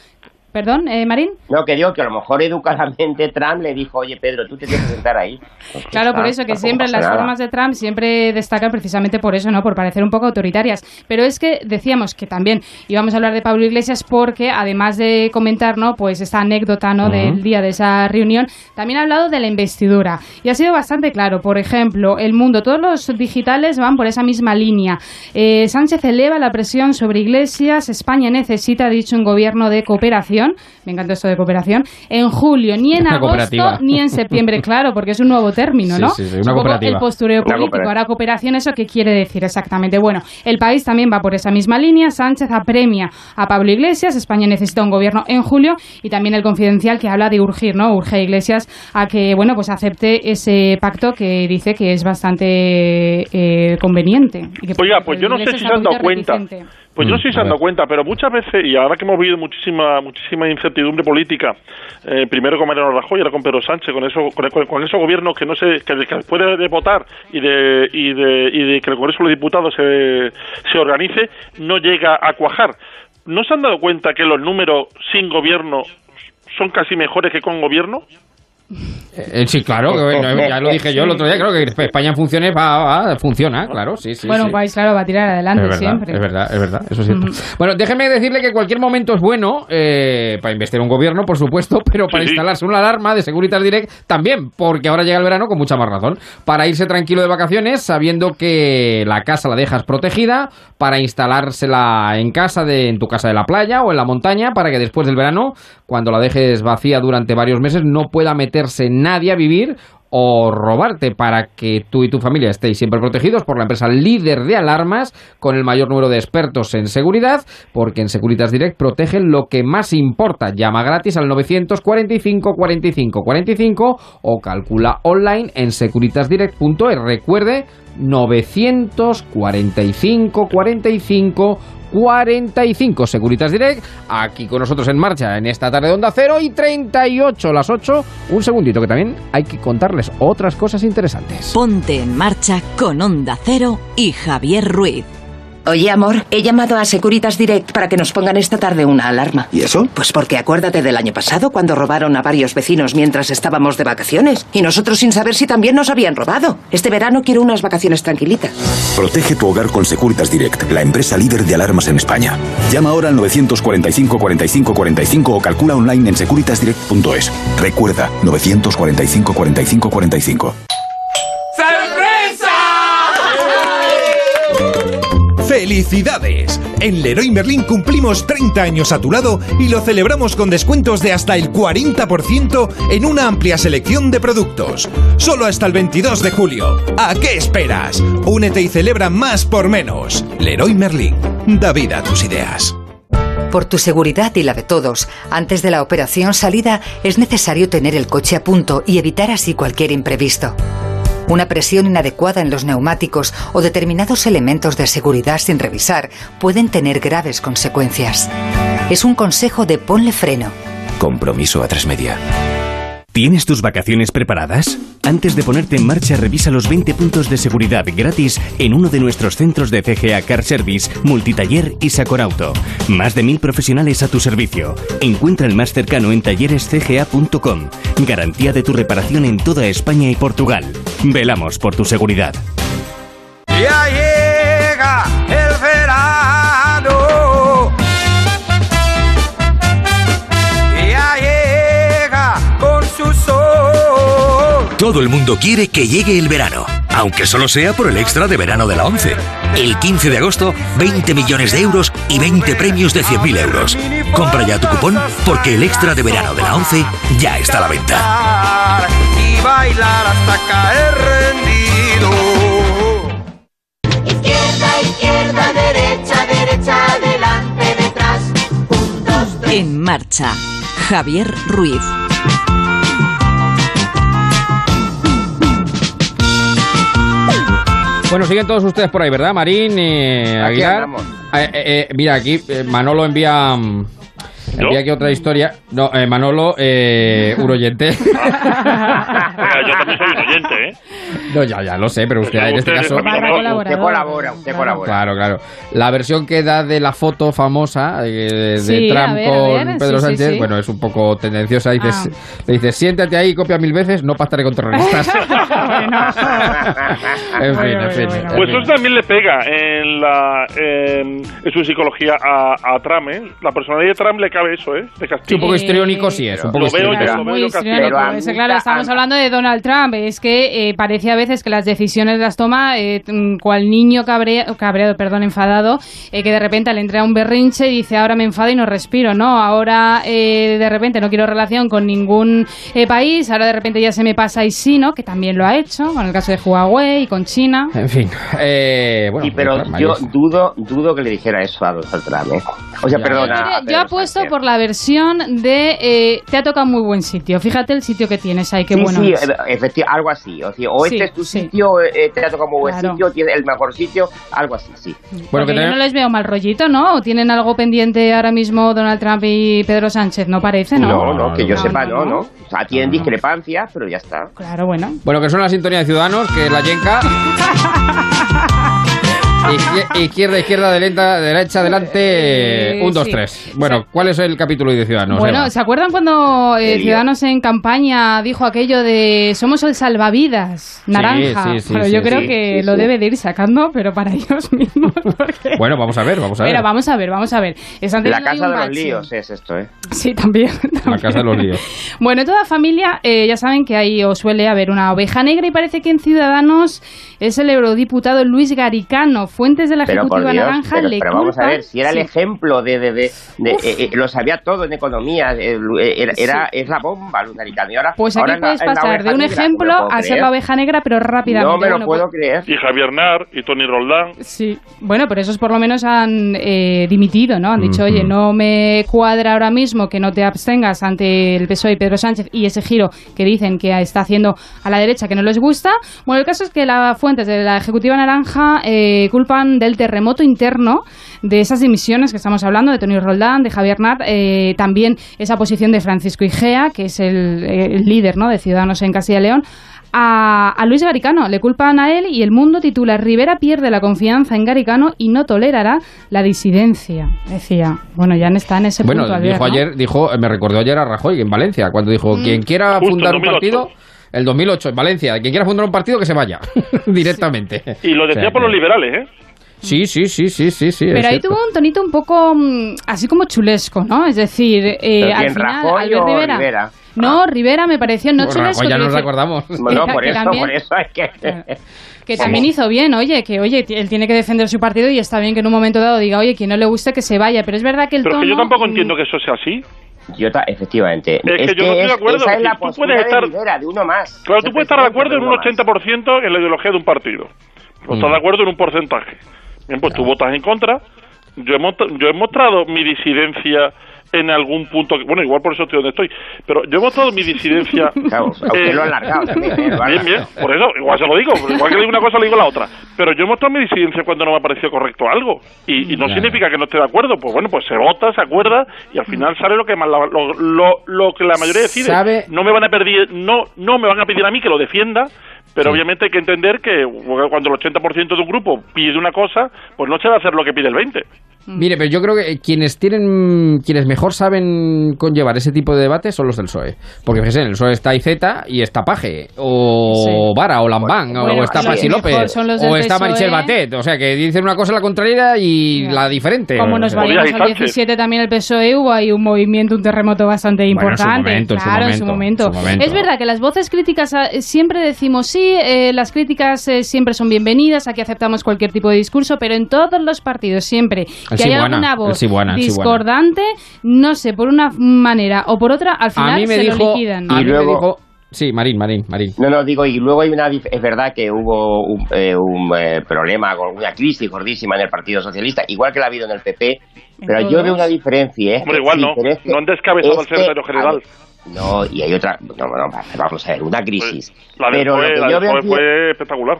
Perdón, eh, Marín. No, que digo que a lo mejor educadamente Trump le dijo, oye Pedro, tú te tienes que sentar ahí. Pues Claro, por está, eso que siempre las nada. formas de Trump siempre destacan precisamente por eso, ¿no? Por parecer un poco autoritarias. Pero es que decíamos que también íbamos a hablar de Pablo Iglesias porque además de comentar, ¿no? Pues esta anécdota, ¿no? Del día de esa reunión, también ha hablado de la investidura y ha sido bastante claro. Por ejemplo, el mundo, todos los digitales van por esa misma línea. Eh, Sánchez eleva la presión sobre Iglesias. España necesita, ha dicho, un gobierno de cooperación. Me encanta esto de cooperación. En julio, ni en agosto, ni en septiembre, claro, porque es un nuevo término, Sí, ¿no? sí, sí, una Es un poco cooperativa. El postureo político. Ahora, cooperación, ¿eso qué quiere decir exactamente? Bueno, el país también va por esa misma línea. Sánchez apremia a Pablo Iglesias. España necesita un gobierno en julio. Y también el confidencial que habla de urgir, ¿no? Urge a Iglesias a que, bueno, pues acepte ese pacto que dice que es bastante eh, conveniente. Y que, Oiga, pues yo no sé si se han dado cuenta. reticente. Pues yo no sé si se han dado cuenta, pero muchas veces, y ahora que hemos vivido muchísima muchísima incertidumbre política, eh, primero con Mariano Rajoy, ahora con Pedro Sánchez, con eso, con, con- con esos gobiernos que no sé, que, después de, de votar y de, y de y de que el Congreso de los Diputados se, se organice, no llega a cuajar. ¿No se han dado cuenta que los números sin gobierno son casi mejores que con gobierno? Eh, sí, claro, que, bueno, ya lo dije yo el otro día, claro que España en funciones va, va, funciona, claro, sí, sí. bueno, sí. un país, claro, va a tirar adelante es verdad, siempre. Es verdad, es verdad, eso es cierto. Bueno, déjeme decirle que cualquier momento es bueno eh, para investigar un gobierno, por supuesto, pero para Sí, sí. instalarse una alarma de Securitas Direct también, porque ahora llega el verano con mucha más razón. Para irse tranquilo de vacaciones, sabiendo que la casa la dejas protegida, para instalársela en casa, de, en tu casa de la playa o en la montaña, para que después del verano, cuando la dejes vacía durante varios meses, no pueda nadie a vivir o robarte para que tú y tu familia estéis siempre protegidos por la empresa líder de alarmas con el mayor número de expertos en seguridad, porque en Securitas Direct protegen lo que más importa. Llama gratis al 945 45 45 o calcula online en securitasdirect.es. Recuerde 945 45 45 Securitas Direct, aquí con nosotros en marcha en esta tarde de Onda Cero y 38 las 8. Un segundito que también hay que contarles otras cosas interesantes. Ponte en marcha con Onda Cero y Javier Ruiz. Oye, amor, he llamado a Securitas Direct para que nos pongan esta tarde una alarma. ¿Y eso? Pues porque acuérdate del año pasado cuando robaron a varios vecinos mientras estábamos de vacaciones y nosotros sin saber si también nos habían robado. Este verano quiero unas vacaciones tranquilitas. Protege tu hogar con Securitas Direct, la empresa líder de alarmas en España. Llama ahora al 945 45 45 o calcula online en securitasdirect.es. Recuerda, 945 45 45. ¡Felicidades! En Leroy Merlin cumplimos 30 años a tu lado y lo celebramos con descuentos de hasta el 40% en una amplia selección de productos. Solo hasta el 22 de julio. ¿A qué esperas? Únete y celebra más por menos. Leroy Merlin. Da vida a tus ideas. Por tu seguridad y la de todos, antes de la operación salida es necesario tener el coche a punto y evitar así cualquier imprevisto. Una presión inadecuada en los neumáticos o determinados elementos de seguridad sin revisar pueden tener graves consecuencias. Es un consejo de ponle freno. Compromiso a tres media. ¿Tienes tus vacaciones preparadas? Antes de ponerte en marcha, revisa los 20 puntos de seguridad gratis en uno de nuestros centros de CGA Car Service, Multitaller y Sacorauto. Más de mil profesionales a tu servicio. Encuentra el más cercano en tallerescga.com. Garantía de tu reparación en toda España y Portugal. Velamos por tu seguridad. Todo el mundo quiere que llegue el verano, aunque solo sea por el extra de verano de la 11. El 15 de agosto, 20 millones de euros y 20 premios de 100.000 euros. Compra ya tu cupón porque el extra de verano de la 11 ya está a la venta. Y bailar hasta caer rendido. Izquierda, izquierda, derecha, derecha, adelante, detrás. Tres. En marcha. Javier Ruiz. Bueno, siguen todos ustedes por ahí, ¿verdad? Marín, eh, Aquí Aguilar. andamos. Eh, eh, eh, mira, aquí eh, Manolo envía. Envía aquí otra historia. No, eh, Manolo, eh, un oyente. Oiga, yo también soy un oyente, ¿eh? No, ya, ya lo sé, pero usted en este caso. Usted colabora, usted colabora. Claro, claro. La versión que da de la foto famosa eh, de Sí, Trump a ver, a con ver, Pedro sí, Sánchez, sí. bueno, es un poco tendenciosa. Dices, Ah. Le dices, siéntate ahí, copia mil veces, no pactaré con terroristas. en fin, en fin. Pues eso también le pega en la en, en su psicología a, a Trump, ¿eh? La personalidad de Trump le cabe eso, ¿eh? De castigo. Sí, un poco histriónico sí es, un poco Lo veo yo, lo veo yo castigo. Eso, claro, ta- estamos hablando de Donald Trump. Es que eh, parece a veces que las decisiones las toma eh, mm, cual niño cabrea- cabreado, perdón, enfadado, eh, que de repente le entra un berrinche y dice ahora me enfado y no respiro, ¿no? Ahora eh, de repente no quiero relación con ningún eh, país, ahora de repente ya se me pasa y sí, ¿no? Que también lo ha hecho, con el caso de Huawei y con China. En fin, eh, bueno, Sí, pero yo dudo, dudo que le dijera eso a Donald Trump, ¿eh? O sea, Ya. perdona. Yo, a yo apuesto. Por la versión de eh, te ha tocado muy buen sitio. Fíjate el sitio que tienes ahí, qué sí, bueno sí, es. efectivamente, algo así. O, sea, o Sí, este es tu sí. sitio, eh, te ha tocado muy buen Claro. sitio, tiene el mejor sitio, algo así, sí. Bueno, Porque que yo no les veo mal rollito, ¿no? ¿O tienen algo pendiente ahora mismo Donald Trump y Pedro Sánchez? No parece, ¿no? No, no, que yo No, sepa, no, no, no. O sea, tienen discrepancias, pero ya está. Claro, bueno. Bueno, que son la sintonía de Ciudadanos, que es la Yenka. Izquier- Izquierda, izquierda, derecha, derecha, adelante. Eh, un, dos, sí. tres. Bueno, ¿cuál es el capítulo de Ciudadanos? bueno, Eva? ¿se acuerdan cuando eh. Ciudadanos en campaña dijo aquello de somos el salvavidas naranja? sí, sí, bueno, sí, yo creo sí, que sí, lo sí. debe de ir sacando, pero para ellos mismos. porque- Bueno, vamos a ver, vamos a ver. Pero vamos a ver, vamos a ver. La ahí casa de los líos es esto, ¿eh? Sí, también. La casa de los líos. Bueno, en toda familia eh, ya saben que hay o suele haber una oveja negra y parece que en Ciudadanos es el eurodiputado Luis Garicano. Fuentes de la Pero Ejecutiva Dios, Naranja pero, le pero vamos a ver, si era el Sí. ejemplo de, de, de, de- eh, eh, lo sabía todo en economía, eh, era, era- es la bomba, Luz Garicano, y ahora, Pues ahora aquí la- puedes es la pasar de un negra, ejemplo no me lo puedo a ser creer. la oveja negra, pero rápidamente. No me lo Bueno, puedo pues- creer. Y Javier Nar y Tony Roldán. Sí, bueno, pero esos por lo menos han eh, dimitido, ¿no? Han dicho, oye, no me cuadra ahora mismo que no te abstengas ante el PSOE y Pedro Sánchez y ese giro que dicen que está haciendo a la derecha que no les gusta. Bueno, el caso es que las fuentes de la Ejecutiva Naranja eh, culpan del terremoto interno de esas dimisiones que estamos hablando, de Tony Roldán, de Javier Nart, eh, también esa posición de Francisco Igea, que es el, el líder ¿no? de Ciudadanos en Castilla y León, a, a Luis Garicano. Le culpan a él y el mundo titula Rivera pierde la confianza en Garicano y no tolerará la disidencia. Decía, bueno, ya está en ese Bueno, punto. dijo Albert, ¿no? ayer, dijo, me recordó ayer a Rajoy en Valencia, cuando dijo, Mm. quien quiera Justo, fundar un 2008. partido, el 2008 en Valencia, quien quiera fundar un partido que se vaya directamente. Y lo decía O sea por los liberales, ¿eh? Sí, sí, sí, sí, sí, sí. Pero ahí cierto. tuvo un tonito un poco mm, así como chulesco, ¿no? Es decir, eh, ¿Pero al final, Rajoy Albert o Rivera. Rivera? No, Rivera me pareció no Bueno, chulesco. Rajoy ya nos decir, acordamos. Bueno, que- por que eso, también- por eso es que... Que también hizo bien, oye, que oye, él tiene que defender su partido y está bien que en un momento dado diga, oye, quien no le guste que se vaya, pero es verdad que el Pero tono... que yo tampoco mm, entiendo que eso sea así. Yo ta- efectivamente. Es que yo no estoy de acuerdo, Esa es que la tú puedes estar- de Rivera, de uno más. Claro, tú puedes estar de acuerdo en un uno más. 80% en la ideología de un partido. Pero estás de acuerdo en un porcentaje. Bien, pues tú votas en contra. Yo he, yo he mostrado mi disidencia en algún punto. que- Bueno, igual por eso estoy donde estoy. Pero yo he mostrado mi disidencia. Claro, a usted lo ha alargado también, ¿eh? Lo Bien, bien. Por eso, igual se lo digo. Igual que le digo una cosa, le digo la otra. Pero yo he mostrado mi disidencia cuando no me ha parecido correcto algo. Y, y no significa que no esté de acuerdo. Pues bueno, pues se vota, se acuerda y al final sale lo que, más la- lo, lo- lo que la mayoría decide. ¿Sabe? No me van a pedir, no, no me van a pedir a mí que lo defienda. Pero obviamente hay que entender que cuando el 80% de un grupo pide una cosa, pues no se va a hacer lo que pide el 20%. Mire, pero yo creo que quienes tienen, quienes mejor saben conllevar ese tipo de debates son los del PSOE. Porque fíjese, en el PSOE está Iceta y está Paje, o Vara, o Lambán, Bueno, o está sí, Pachi mejor López, o está PSOE. Marichel Batet. O sea, que dicen una cosa la contraria y la diferente. Como nos vayamos al 17 también el PSOE hubo ahí un movimiento, un terremoto bastante Bueno, en su importante. momento, en su claro, en su momento, momento. en su momento. Es verdad que las voces críticas ah, siempre decimos sí, eh, las críticas eh, siempre son bienvenidas, aquí aceptamos cualquier tipo de discurso, pero en todos los partidos siempre que haya Sibuana, alguna voz Sibuana, discordante, no sé, por una manera o por otra, al A final mí me se dijo, lo liquidan. a mí Y me luego- dijo, sí, Marín, Marín, Marín. No, no, digo, y luego hay una. dif- Es verdad que hubo un, eh, un, eh, problema con una crisis gordísima en el Partido Socialista, igual que la ha habido en el PP, pero yo veo una diferencia. ¿eh? Hombre, igual no. No han descabezado al este- secretario general. No, y hay otra. No, no, vamos a ver, una crisis. La del pero lo que la yo del veo fue, fue espectacular.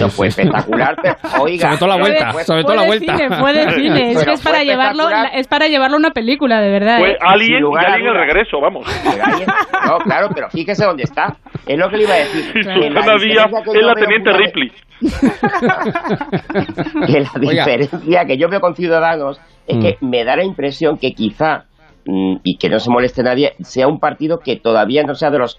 No fue espectacular, oiga. Sobre todo la vuelta, Fue- sobre todo la vuelta. cine, fue de cine. Es que es para llevarlo, es para llevarlo a una película, de verdad. Fue ¿eh? Alien y Alien el regreso, vamos. No, claro, pero fíjese dónde está. Es lo que le iba a decir. La Susana Díaz diferencia que es yo la veo teniente Ripley. que la Oiga. diferencia que yo veo con Ciudadanos es que me da la impresión que quizá, mm, y que no se moleste nadie, sea un partido que todavía no sea de los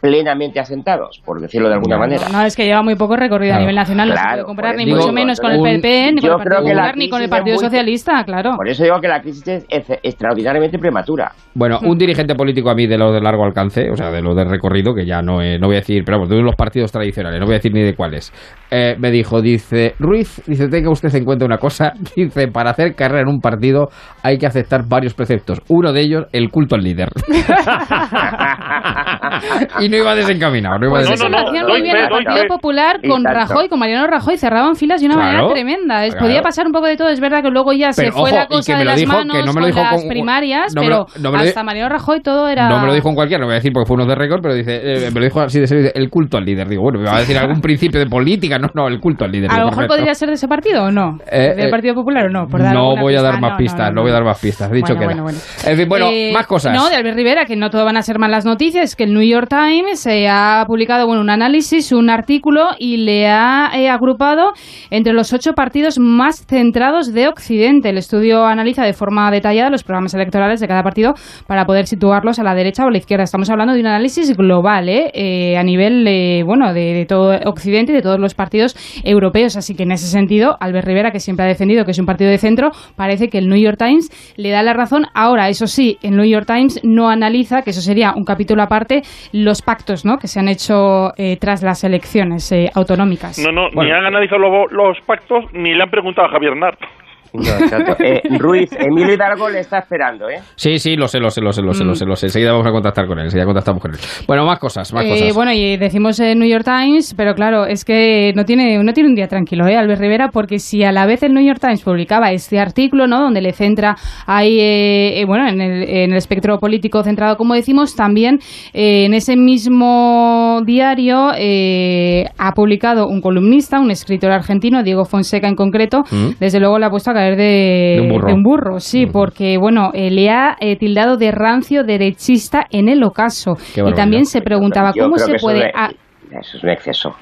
plenamente asentados, por decirlo de alguna manera. No, es que lleva muy poco recorrido a Claro. nivel nacional, no se Claro, puede comparar ni mucho menos con el PP, ni con el Partido Popular, ni con el Partido muy- Socialista, claro. Por eso digo que la crisis es ex- extraordinariamente prematura. Bueno, un dirigente político a mí de los de largo alcance, o sea, de los de recorrido, que ya no, eh, no voy a decir, pero vamos, de los partidos tradicionales, no voy a decir ni de cuáles, eh, me dijo, dice, Ruiz, dice, tenga usted en cuenta una cosa, dice, para hacer carrera en un partido hay que aceptar varios preceptos. Uno de ellos, el culto al líder. y no iba desencaminado, no iba Pues No, eso no, lo hacían muy bien el Partido. Popular con. Rajoy, con Mariano Rajoy, cerraban filas de una Claro, manera tremenda. Es, claro. Podía pasar un poco de todo, es verdad que luego ya se fue ojo, la cosa de las dijo- manos que no me lo con dijo las con- primarias, no me pero lo- no me lo di- hasta Mariano Rajoy todo era... No me lo dijo en cualquiera, no voy a decir porque fue uno de récord, pero dice, eh, me lo dijo así de serio, el culto al líder. Digo, bueno, me va a decir algún principio de política, no, no, el culto al líder. A lo mejor podría ser de ese partido o no, Eh, del eh, Partido Popular o no. Por dar no voy a dar pista. más No, pistas, no, no, voy a dar más pistas. Dicho Bueno, que bueno, no. bueno. En fin, bueno, Eh, más cosas. No, de Albert Rivera, que no todo van a ser malas noticias, que el New York Times eh, ha publicado bueno, un análisis, un artículo y le ha eh, agrupado entre los ocho partidos más centrados de Occidente. El estudio analiza de forma detallada los programas electorales de cada partido para poder situarlos a la derecha o a la izquierda. Estamos hablando de un análisis global, ¿eh? Eh, a nivel bueno de, de todo Occidente y de todos los partidos europeos. Así que en ese sentido, Albert Rivera, que siempre ha defendido que es un partido de centro, parece que el New York Times le da la razón. Ahora, eso sí, el New York Times no analiza, que eso sería un capítulo aparte, los pactos ¿no? que se han hecho eh, tras las elecciones eh, autonómicas. No, no, ni han analizado los, los pactos ni le han preguntado a Javier Nart. No. Eh, Ruiz, Emilio Hidalgo le está esperando, ¿eh? Sí, sí, lo sé, lo sé, lo sé, lo sé, lo sé, lo sé. Enseguida vamos a contactar con él, enseguida contactamos con él. Bueno, más cosas, más Eh, cosas. bueno, y decimos el New York Times, pero claro, es que no tiene, no tiene un día tranquilo, ¿eh, Albert Rivera? Porque si a la vez el New York Times publicaba este artículo, ¿no? Donde le centra ahí, eh, eh, bueno, en el, en el espectro político centrado, como decimos, también eh, en ese mismo diario eh, ha publicado un columnista, un escritor argentino, Diego Fonseca en concreto, Mm. desde luego le ha puesto a caer de, De un burro. burro, sí, porque, bueno, eh, le ha eh, tildado de rancio derechista en el ocaso. Qué Y barbaridad. también se preguntaba Yo cómo se puede... Eso es un exceso.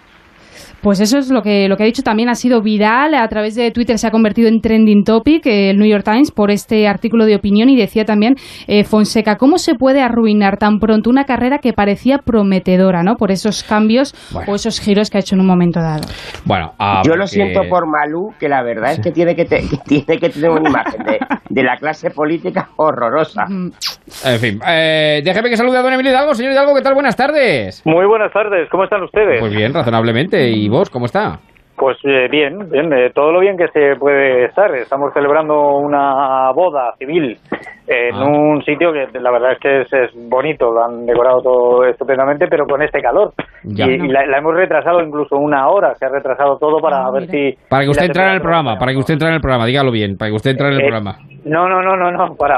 Pues eso es lo que, lo que ha dicho también ha sido viral. A través de Twitter se ha convertido en trending topic eh, el New York Times por este artículo de opinión y decía también eh, Fonseca, ¿cómo se puede arruinar tan pronto una carrera que parecía prometedora, ¿no? Por esos cambios Bueno. o esos giros que ha hecho en un momento dado. Bueno, ah, Yo lo siento por Malú, que la verdad es que tiene que, te- que tiene que tener una imagen de, de la clase política horrorosa. En fin, eh, déjeme que salude a don Emilio Hidalgo. Señor Hidalgo, ¿qué tal? Buenas tardes. Muy buenas tardes, ¿cómo están ustedes? Pues bien, razonablemente. ¿Y vos, cómo está? Pues eh, bien, bien, eh, todo lo bien que se puede estar. Estamos celebrando una boda civil en Ah. un sitio que la verdad es que es, es bonito, lo han decorado todo estupendamente, pero con este calor. Ya. Y, y la, la hemos retrasado incluso una hora, se ha retrasado todo para ver si... Para que usted entrara en el programa, para que usted entrara en el programa, dígalo bien, para que usted entrara en el Eh, programa. No, no, no, no, no, para.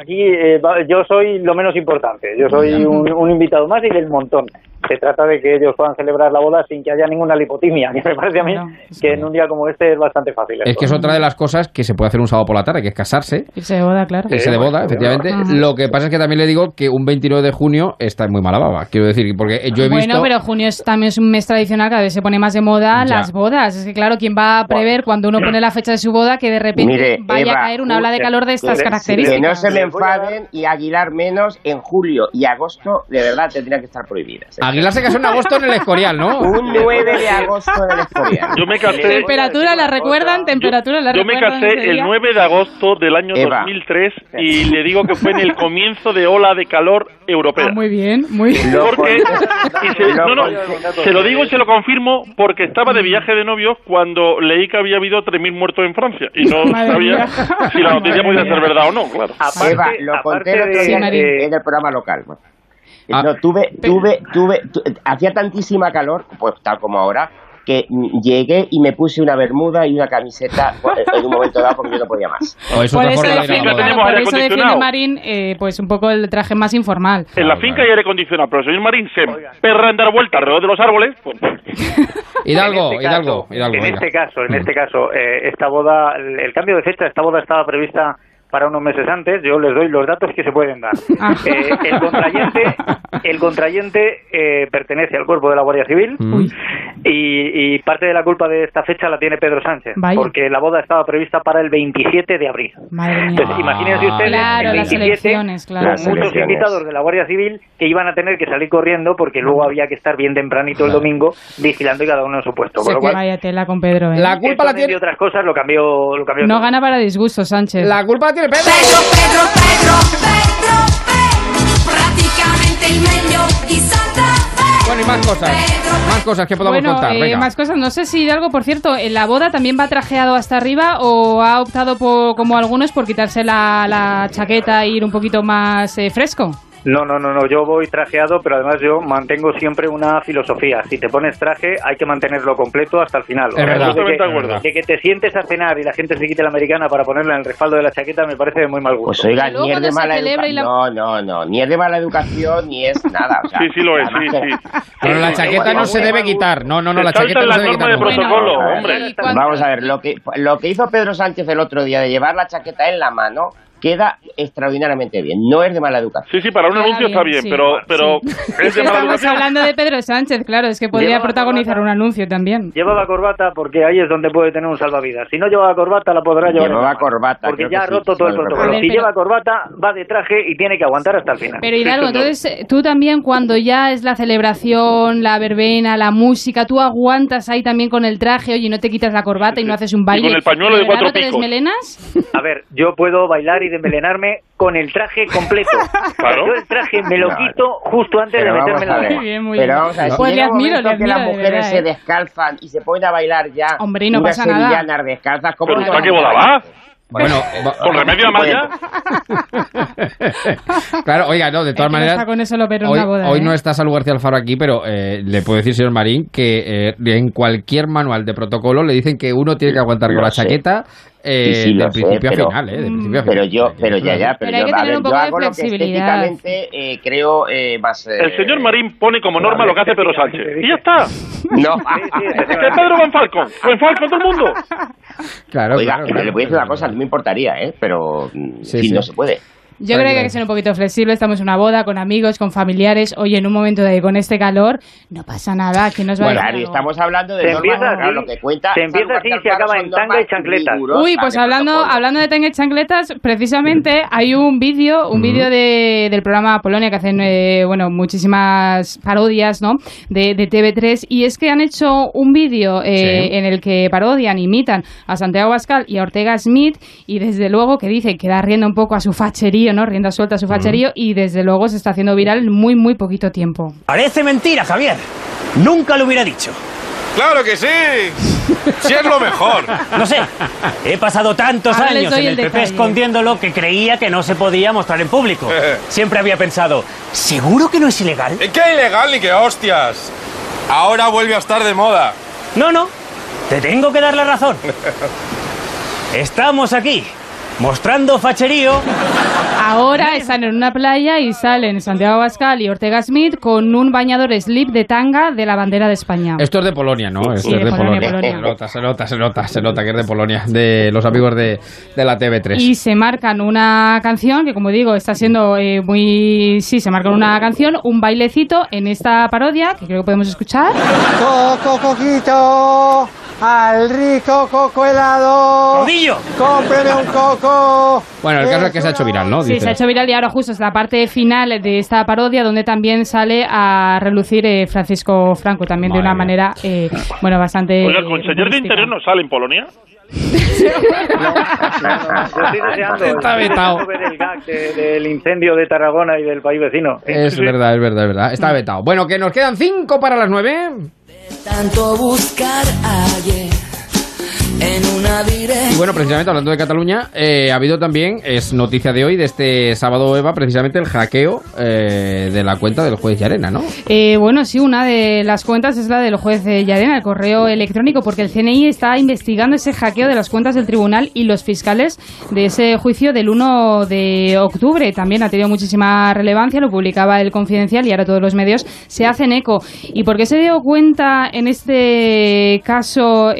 Aquí eh, va- yo soy lo menos importante. Yo soy un invitado más y del montón. Se trata de que ellos puedan celebrar la boda sin que haya ninguna lipotimia, que me parece a mí que en un día como este es bastante fácil. Es esto. que es otra de las cosas que se puede hacer un sábado por la tarde, que es casarse. Irse de boda, claro. Irse de boda, efectivamente. Lo que pasa es que también le digo que un 29 de junio está en muy mala baba. Quiero decir, porque yo he bueno, visto... pero junio es también es un mes tradicional, cada vez se pone más de moda Ya. las bodas. Es que claro, ¿quién va a prever cuando uno pone la fecha de su boda que de repente Mire, vaya Eva, a caer una ola de calor de estas características? Que no se me enfaden y Aguilar menos en julio y agosto, de verdad, tendrían que estar prohibidas. Aguilar se casó en agosto en el Escorial, ¿no? Un 9 de agosto en el Escorial. Yo me casé, Temperatura la recuerdan, temperatura la yo me recuerdan. casé el día? 9 de agosto del año Eva. 2003 y le digo que fue en el comienzo de ola de calor europea. Ah, muy bien, muy bien. Porque, y se, no, no, se lo digo y se lo confirmo porque estaba de viaje de novios cuando leí que había habido 3.000 muertos en Francia y no Madre sabía mía. si la noticia podía ser verdad o no, claro. Eva, lo conté el otro de- de- en el programa local. Ah. No, tuve, tuve, tuve, tu- hacía tantísima calor, pues tal como ahora, que mm, llegué y me puse una bermuda y una camiseta pues, en un momento dado porque yo no podía más. O es Por eso por aire eso defiende acondicionado. Marín eh, pues un poco el traje más informal. En la finca hay aire acondicionado, pero el señor Marín se perra en dar vueltas alrededor de los árboles. Pues, Hidalgo, En este Hidalgo, caso- Hidalgo. En venga. este caso, en este caso, eh, esta boda, el, el cambio de fecha, esta boda estaba prevista para unos meses antes. Yo les doy los datos que se pueden dar. Ah. Eh, el contrayente, el contrayente eh, pertenece al cuerpo de la Guardia Civil Mm. y, y parte de la culpa de esta fecha la tiene Pedro Sánchez, Vaya. porque la boda estaba prevista para el 27 de abril. Madre mía. Entonces, imagínense ustedes Claro, el las 27 elecciones, claro. Las muchos invitados de la Guardia Civil que iban a tener que salir corriendo porque luego había que estar bien tempranito el domingo vigilando y cada uno en su puesto. Con lo cual, Vaya tela con Pedro, ¿eh? La culpa la tiene... otras cosas lo cambió, lo cambió No todo. gana para disgusto, Sánchez. La culpa la tiene Pedro. Pedro, Pedro, Pedro, Pedro, praticamente il meglio di Santa Fe. Bueno, y más cosas. Más cosas que podamos bueno, contar. eh, Venga. más cosas. No sé si algo, por cierto, en la boda también va trajeado hasta arriba o ha optado por, como algunos, por quitarse la, la chaqueta e ir un poquito más eh, fresco. No, no, no, no, yo voy trajeado, pero además yo mantengo siempre una filosofía. Si te pones traje, hay que mantenerlo completo hasta el final. Es O sea, verdad. que, que te sientes a cenar y la gente se quite la americana para ponerla en el respaldo de la chaqueta me parece de muy mal gusto. Pues oiga, ni es de mala la- educación. No, no, no. Ni es de mala educación, ni es nada. O sea, Sí, sí lo es, sí. Pero la chaqueta no se debe quitar. No, no, no, la chaqueta no se debe quitar. de nunca. protocolo, Vamos a ver, hombre. Y cuando- Vamos a ver, lo que, lo que hizo Pedro Sánchez el otro día de llevar la chaqueta en la mano queda extraordinariamente bien. No es de mala educación. Sí, sí, para un Queda anuncio está bien, sí. pero, pero Sí. es de mala estamos educación. hablando de Pedro Sánchez, claro, es que podría Llevaba protagonizar corbata. un anuncio también. Llevaba corbata porque ahí es donde puede tener un salvavidas. Si no lleva corbata, la podrá llevar. Llevaba corbata, Porque ya ha roto sí, todo el protocolo. Si lleva corbata, va de traje y tiene que aguantar hasta el final. Pero Hidalgo, entonces eh, tú también cuando ya es la celebración, la verbena, la música, tú aguantas ahí también con el traje, oye, no te quitas la corbata y no haces un baile. con el pañuelo de cuatro te picos. desmelenas? A ver, yo puedo bailar y desmelenarme con el traje completo. Claro. Yo el traje me lo No, quito justo antes Pero de meterme la. Muy bien, muy pero bien. vamos a ver, si Pues un admiro, momento que las de mujeres verdad, se ¿eh? descalzan y se ponen a bailar ya Hombre, y no unas pasa nada. sevillanas descalzas, ¿cómo ¿Pero no qué va? Bueno, va- ¿Con remedio a Maya? claro, oiga, no, de todas Es que no maneras. con eso lo pero en Hoy, una boda, hoy ¿eh? no está Salud García Alfaro aquí, pero eh, le puedo decir, señor Marín, que eh, en cualquier manual de protocolo le dicen que uno tiene que aguantar con la sé. chaqueta eh, Sí, sé, principio pero- a final, ¿eh? Del principio a Pero final. yo, pero ya, ya, pero, Pero hay yo, que a tener ver, un yo poco de hago lo que flexibilidad. estéticamente eh, creo eh, más... eh, El señor Marín pone como norma lo que hace Pedro Sánchez. Y ya está. No, Es que Pedro Van Falcon. Van Falcon, todo el mundo. Claro, Oiga, claro, que claro. le voy a decir una cosa, no me importaría, ¿eh? Pero mm, Sí, sí. no se puede. Yo creo que hay que ser un poquito flexible. Estamos en una boda con amigos, con familiares. Oye, en un momento de con este calor, no pasa nada. Que nos va Bueno, a y estamos hablando de Se normas, empieza claro, lo que cuenta... se empieza así y se acaba en tanga y chancletas. Uy, pues hablando, hablando de Tengue Chancletas, precisamente hay un vídeo, un vídeo de, del programa Polonia que hacen, eh, bueno, muchísimas parodias, ¿no? De, de TV3 y es que han hecho un vídeo eh, Sí. en el que parodian, imitan a Santiago Pascal y a Ortega Smith y desde luego que dice que da rienda un poco a su facherío, ¿no? Rienda suelta a su facherío y desde luego se está haciendo viral en muy, muy poquito tiempo. Parece mentira, Javier. Nunca lo hubiera dicho. ¡Claro que sí! ¡Sí es lo mejor! No sé, he pasado tantos Ahora años en el el PP escondiéndolo que creía que no se podía mostrar en público. Siempre había pensado, ¿seguro que no es ilegal? ¿Qué ilegal ni qué hostias? Ahora vuelve a estar de moda. No, no, te tengo que dar la razón. Estamos aquí, mostrando facherío. Ahora están en una playa y salen Santiago Pascal y Ortega Smith con un bañador slip de tanga de la bandera de España. Esto es de Polonia, ¿no? Esto Sí, es de de Polonia, Polonia. Polonia. Se nota, se nota, se nota, se nota que es de Polonia, de los amigos de, de la TV3. Y se marcan una canción que, como digo, está siendo eh, muy... Sí, se marcan una canción, un bailecito en esta parodia, que creo que podemos escuchar. Coco, coquito, al rico coco helado. ¡Rodillo! ¡Cómpreme un coco! Bueno, el caso es que se ha hecho viral, ¿no? Sí, Dice. se ha hecho viral y ahora justo es la parte final de esta parodia donde también sale a relucir eh, Francisco Franco, también de una manera, eh, bueno, bastante... Oiga, el conseller de Interior no sale en Polonia. Yo estoy deseando, Está estoy vetado. deseando ver el gag de- del incendio de Tarragona y del país vecino. Es verdad, es verdad, es verdad. Está vetado. Bueno, que nos quedan cinco para las nueve. Tanto buscar ayer. Y bueno, precisamente hablando de Cataluña, eh, ha habido también, es noticia de hoy, de este sábado, Eva, precisamente el hackeo eh, de la cuenta del juez Llarena, ¿no? Eh, bueno, sí, una de las cuentas es la del juez eh, Llarena, el correo electrónico, porque el CNI está investigando ese hackeo de las cuentas del tribunal y los fiscales de ese juicio del 1 de octubre. También ha tenido muchísima relevancia, lo publicaba el Confidencial y ahora todos los medios se hacen eco. ¿Y por qué se dio cuenta en este caso,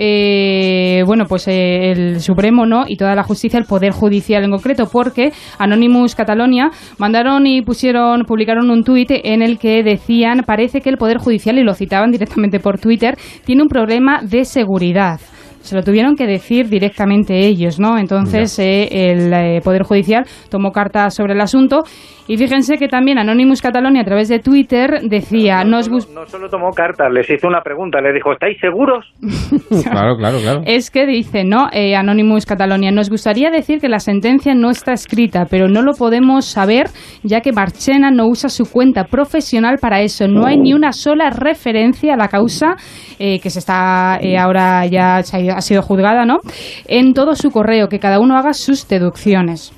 eh, bueno, pues eh, el Supremo, ¿no? Y toda la justicia, el Poder Judicial en concreto, porque Anonymous Catalonia mandaron y pusieron, publicaron un tuit en el que decían, parece que el Poder Judicial, y lo citaban directamente por Twitter, tiene un problema de seguridad. Se lo tuvieron que decir directamente ellos, ¿no? Entonces eh, el eh, Poder Judicial tomó cartas sobre el asunto y fíjense que también Anonymous Catalonia a través de Twitter decía, nos gus- No solo tomó cartas, les hizo una pregunta, les dijo, ¿estáis seguros? claro, claro, claro. Es que dice, ¿no? Eh, Anonymous Catalonia, nos gustaría decir que la sentencia no está escrita, pero no lo podemos saber ya que Marchena no usa su cuenta profesional para eso. No hay ni una sola referencia a la causa eh, que se está eh, ahora ya se ha, ido- ha sido juzgada, ¿no? En todo su correo, que cada uno haga sus deducciones.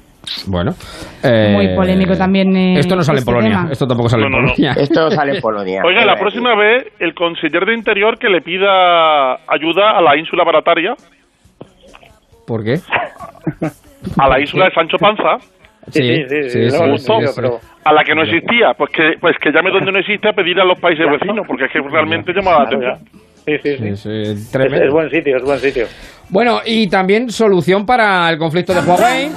Bueno. eh, Muy polémico también. eh, Esto no sale en este Polonia. tema. Esto tampoco sale No, en no, no. Polonia. Esto sale en Polonia. Oiga, la próxima vez el conseller de Interior que le pida ayuda a la ínsula barataria, ¿Por qué? a la ínsula de Sancho Panza, Sí, sí, sí, sí, sí, sí. a la que no existía, pues que pues que llame donde no existe a pedir a los países vecinos, porque es que realmente llama la atención. Sí, sí, sí. Es, Es, tremendo. es buen sitio, es buen sitio. Bueno, y también solución para el conflicto de Huawei.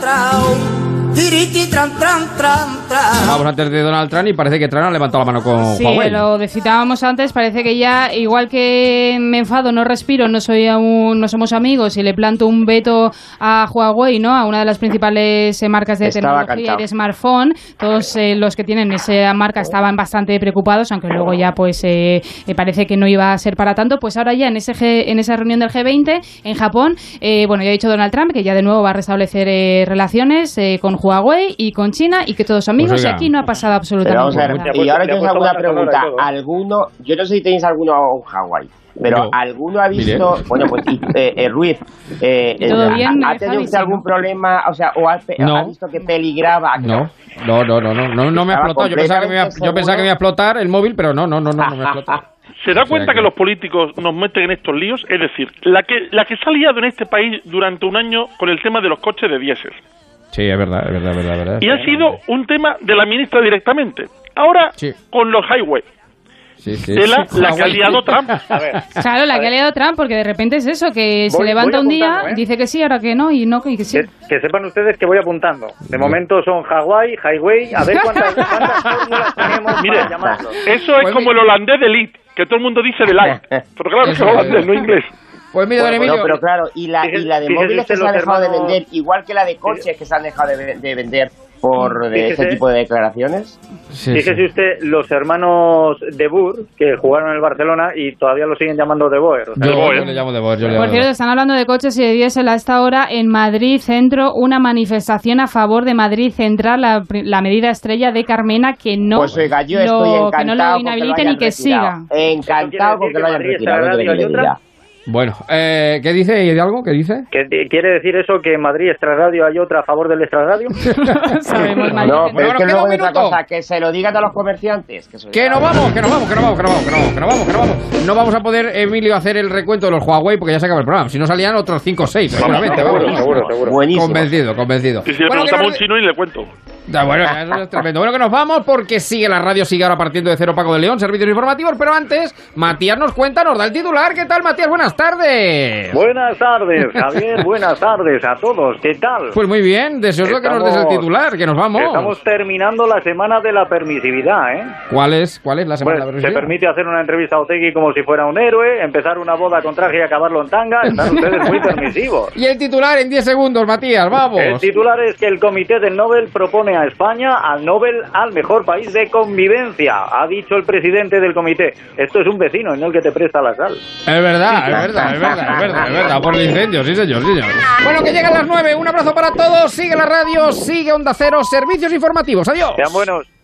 Tiriti, tran, tran, tran, tran. Vamos antes de Donald Trump y parece que Trump ha levantado la mano con Sí, Huawei. lo citábamos antes, parece que ya, igual que me enfado, no respiro, no soy aún, no somos amigos y le planto un veto a Huawei, ¿no? A una de las principales eh, marcas de Estaba tecnología y de smartphone. Todos eh, los que tienen esa marca estaban bastante preocupados, aunque luego ya pues eh, eh, parece que no iba a ser para tanto. Pues ahora ya en ese G- en esa reunión del G20 en Japón, eh, bueno, ya ha dicho Donald Trump que ya de nuevo va a restablecer eh, relaciones eh, con Huawei y con China y que todos son amigos Pues y aquí no ha pasado Pero absolutamente vamos a ver, nada. y ahora yo os hago una pregunta. ¿Alguno, yo no sé si tenéis alguno en Hawái, pero No. ¿alguno ha visto, bueno, pues eh, eh, Ruiz, eh, ¿Y todo eh, bien, ¿ha, ha tenido usted algún problema, o sea, o ha, pe- No. ha visto que peligraba? No, no, no, no, no, no, no me ha explotado. Yo pensaba, que me iba, yo pensaba que me iba a explotar el móvil, pero no, no, no, no, no me ha explotado. ¿Se da cuenta que- que los políticos nos meten en estos líos? Es decir, la que, la que se ha liado en este país durante un año con el tema de los coches de diésel. Sí, es verdad, es verdad, es verdad. es verdad. Y ha sido un tema de la ministra directamente. Ahora, con los highway. Sí, sí. de la, Sí. la que ha liado Trump. Claro, la que ha liado Trump, porque de repente es eso, que se Voy- levanta voy un día, ¿eh? dice que sí, ahora que no, y no, y que sí. Que sepan ustedes que voy apuntando. De momento son Hawaii, Highway, a ver cuántas, cuántas fórmulas tenemos Mire, para llamarlo. eso es como el holandés de elite, que todo el mundo dice de light. Pero claro, que es. holandés, no inglés. Pues Bueno, no, pero claro, y la, y la de Fíjese móviles que usted se ha los dejado de hermanos- vender, igual que la de coches que se han dejado de, de vender por de Fíjese. este tipo de declaraciones. Fíjese usted, los hermanos de Boer, que jugaron en el Barcelona y todavía lo siguen llamando de Boer. O sea, Yo, yo le llamo de voz, yo le Por de cierto, están hablando de coches y de diésel a esta hora. En Madrid Centro, una manifestación a favor de Madrid Central, la, la medida estrella de Carmena, que no, pues oiga, yo lo, estoy que no lo con que lo inhabiliten y que retirado. siga. Encantado con que lo hayan retirado. ¿Qué? Bueno, eh, ¿qué dice? ¿Y de algo? ¿Qué dice? ¿Que te- ¿Quiere decir eso que en Madrid extrarradio hay otra a favor del extrarradio? No, pero es nos que luego otra cosa, que se lo digan a los comerciantes. Que, se lo Que digan. no vamos, que no vamos, que no vamos, que no vamos, que no vamos, que no vamos, que no vamos. No vamos a poder, Emilio, hacer el recuento de los Huawei porque ya se acaba el programa. Si no salían otros 5 o 6, seguramente. seguro, seguro, seguro. Buenísimo. Convencido, convencido. Y si le Bueno, preguntamos a nos- un chino y le cuento. Da, bueno, eso es tremendo. Bueno, que nos vamos porque sigue la radio, sigue ahora partiendo de cero Paco de León, servicios informativos. Pero antes, Matías nos cuenta, nos da el titular. ¿Qué tal, Matías? Buenas tardes. Buenas tardes, Javier. Buenas tardes a todos. ¿Qué tal? Pues muy bien, deseoso que nos des el titular, que nos vamos. Estamos terminando la semana de la permisividad, ¿eh? ¿Cuál es, cuál es la semana Bueno, de la se permisividad? permite hacer una entrevista a Otegui como si fuera un héroe, empezar una boda con traje y acabarlo en tanga. Están ustedes muy permisivos. Y el titular en 10 segundos, Matías, vamos. El titular es que el Comité del Nobel propone a España al Nobel al mejor país de convivencia, ha dicho el presidente del comité. Esto es un vecino, no el que te presta la sal. Es verdad, es verdad, es verdad, es verdad, es verdad, por el incendio, sí señor, sí señor. Bueno, que llegan las 9, un abrazo para todos, sigue la radio, sigue Onda Cero, servicios informativos, adiós. Sean buenos.